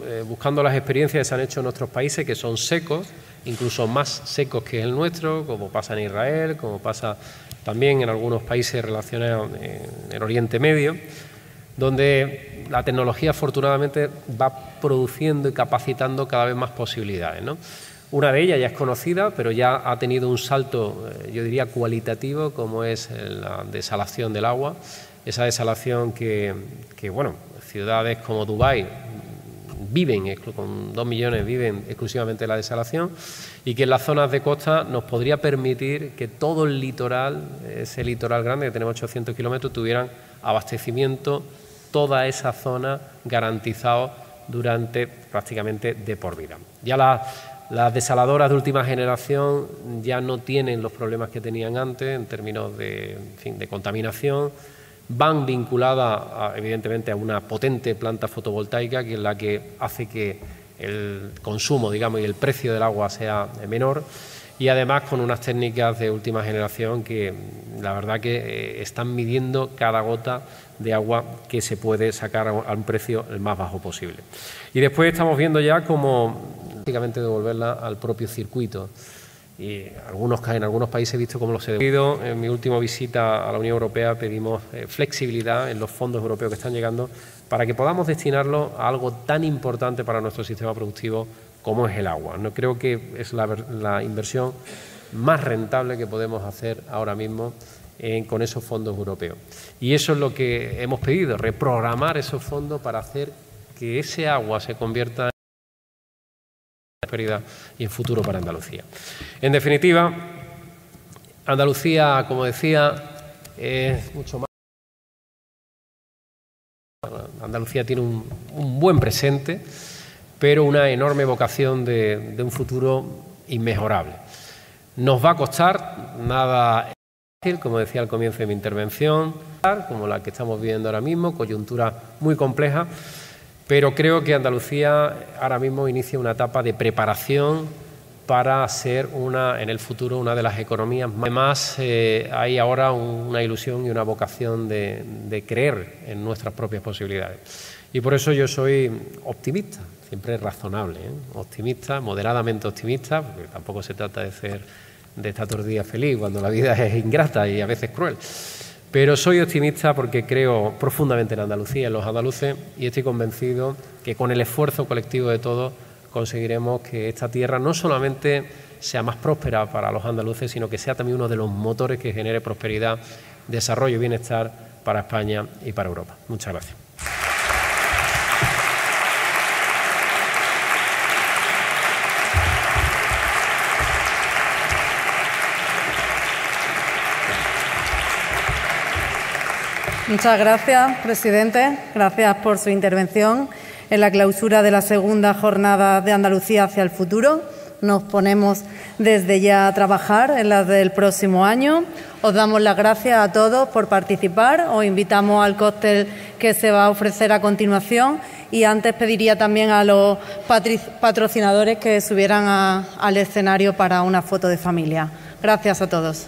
eh, buscando las experiencias que se han hecho en nuestros países, que son secos, incluso más secos que el nuestro, como pasa en Israel, como pasa también en algunos países relacionados en el Oriente Medio, donde la tecnología afortunadamente va produciendo y capacitando cada vez más posibilidades. Una de ellas ya es conocida, pero ya ha tenido un salto, eh, yo diría, cualitativo, como es la desalación del agua. Esa desalación que, bueno, ciudades como Dubái viven, con dos millones viven exclusivamente de la desalación y que en las zonas de costa nos podría permitir que todo el litoral, ese litoral grande que tenemos 800 kilómetros, tuvieran abastecimiento, toda esa zona garantizado durante prácticamente de por vida. Ya la Las desaladoras de última generación ya no tienen los problemas que tenían antes en términos de, de contaminación. Van vinculadas, evidentemente, a una potente planta fotovoltaica que es la que hace que el consumo, digamos, y el precio del agua sea menor y además con unas técnicas de última generación que la verdad que eh, están midiendo cada gota de agua que se puede sacar a un precio el más bajo posible. Y después estamos viendo ya cómo prácticamente devolverla al propio circuito. Y algunos, en algunos países he visto cómo lo se devuelve. En mi última visita a la Unión Europea pedimos eh, flexibilidad en los fondos europeos que están llegando para que podamos destinarlo a algo tan importante para nuestro sistema productivo como es el agua. No creo que es la, inversión más rentable que podemos hacer ahora mismo con esos fondos europeos. Y eso es lo que hemos pedido, reprogramar esos fondos para hacer que ese agua se convierta en prosperidad y en futuro para Andalucía. En definitiva, Andalucía, como decía, es mucho más. Andalucía tiene un, buen presente, pero una enorme vocación de, un futuro inmejorable. Nos va a costar nada fácil, como decía al comienzo de mi intervención, como la que estamos viviendo ahora mismo, coyuntura muy compleja, pero creo que Andalucía ahora mismo inicia una etapa de preparación para ser una, en el futuro una de las economías más. Además, eh, hay ahora una ilusión y una vocación de, creer en nuestras propias posibilidades. Y por eso yo soy optimista, siempre razonable, ¿eh? optimista, moderadamente optimista, porque tampoco se trata de ser de los días feliz cuando la vida es ingrata y a veces cruel. Pero soy optimista porque creo profundamente en Andalucía, en los andaluces, y estoy convencido que con el esfuerzo colectivo de todos conseguiremos que esta tierra no solamente sea más próspera para los andaluces, sino que sea también uno de los motores que genere prosperidad, desarrollo y bienestar para España y para Europa. Muchas gracias. Muchas gracias, presidente. Gracias por su intervención en la clausura de la segunda jornada de Andalucía hacia el futuro. Nos ponemos desde ya a trabajar en la del próximo año. Os damos las gracias a todos por participar. Os invitamos al cóctel que se va a ofrecer a continuación. Y antes pediría también a los patrocinadores que subieran al escenario para una foto de familia. Gracias a todos.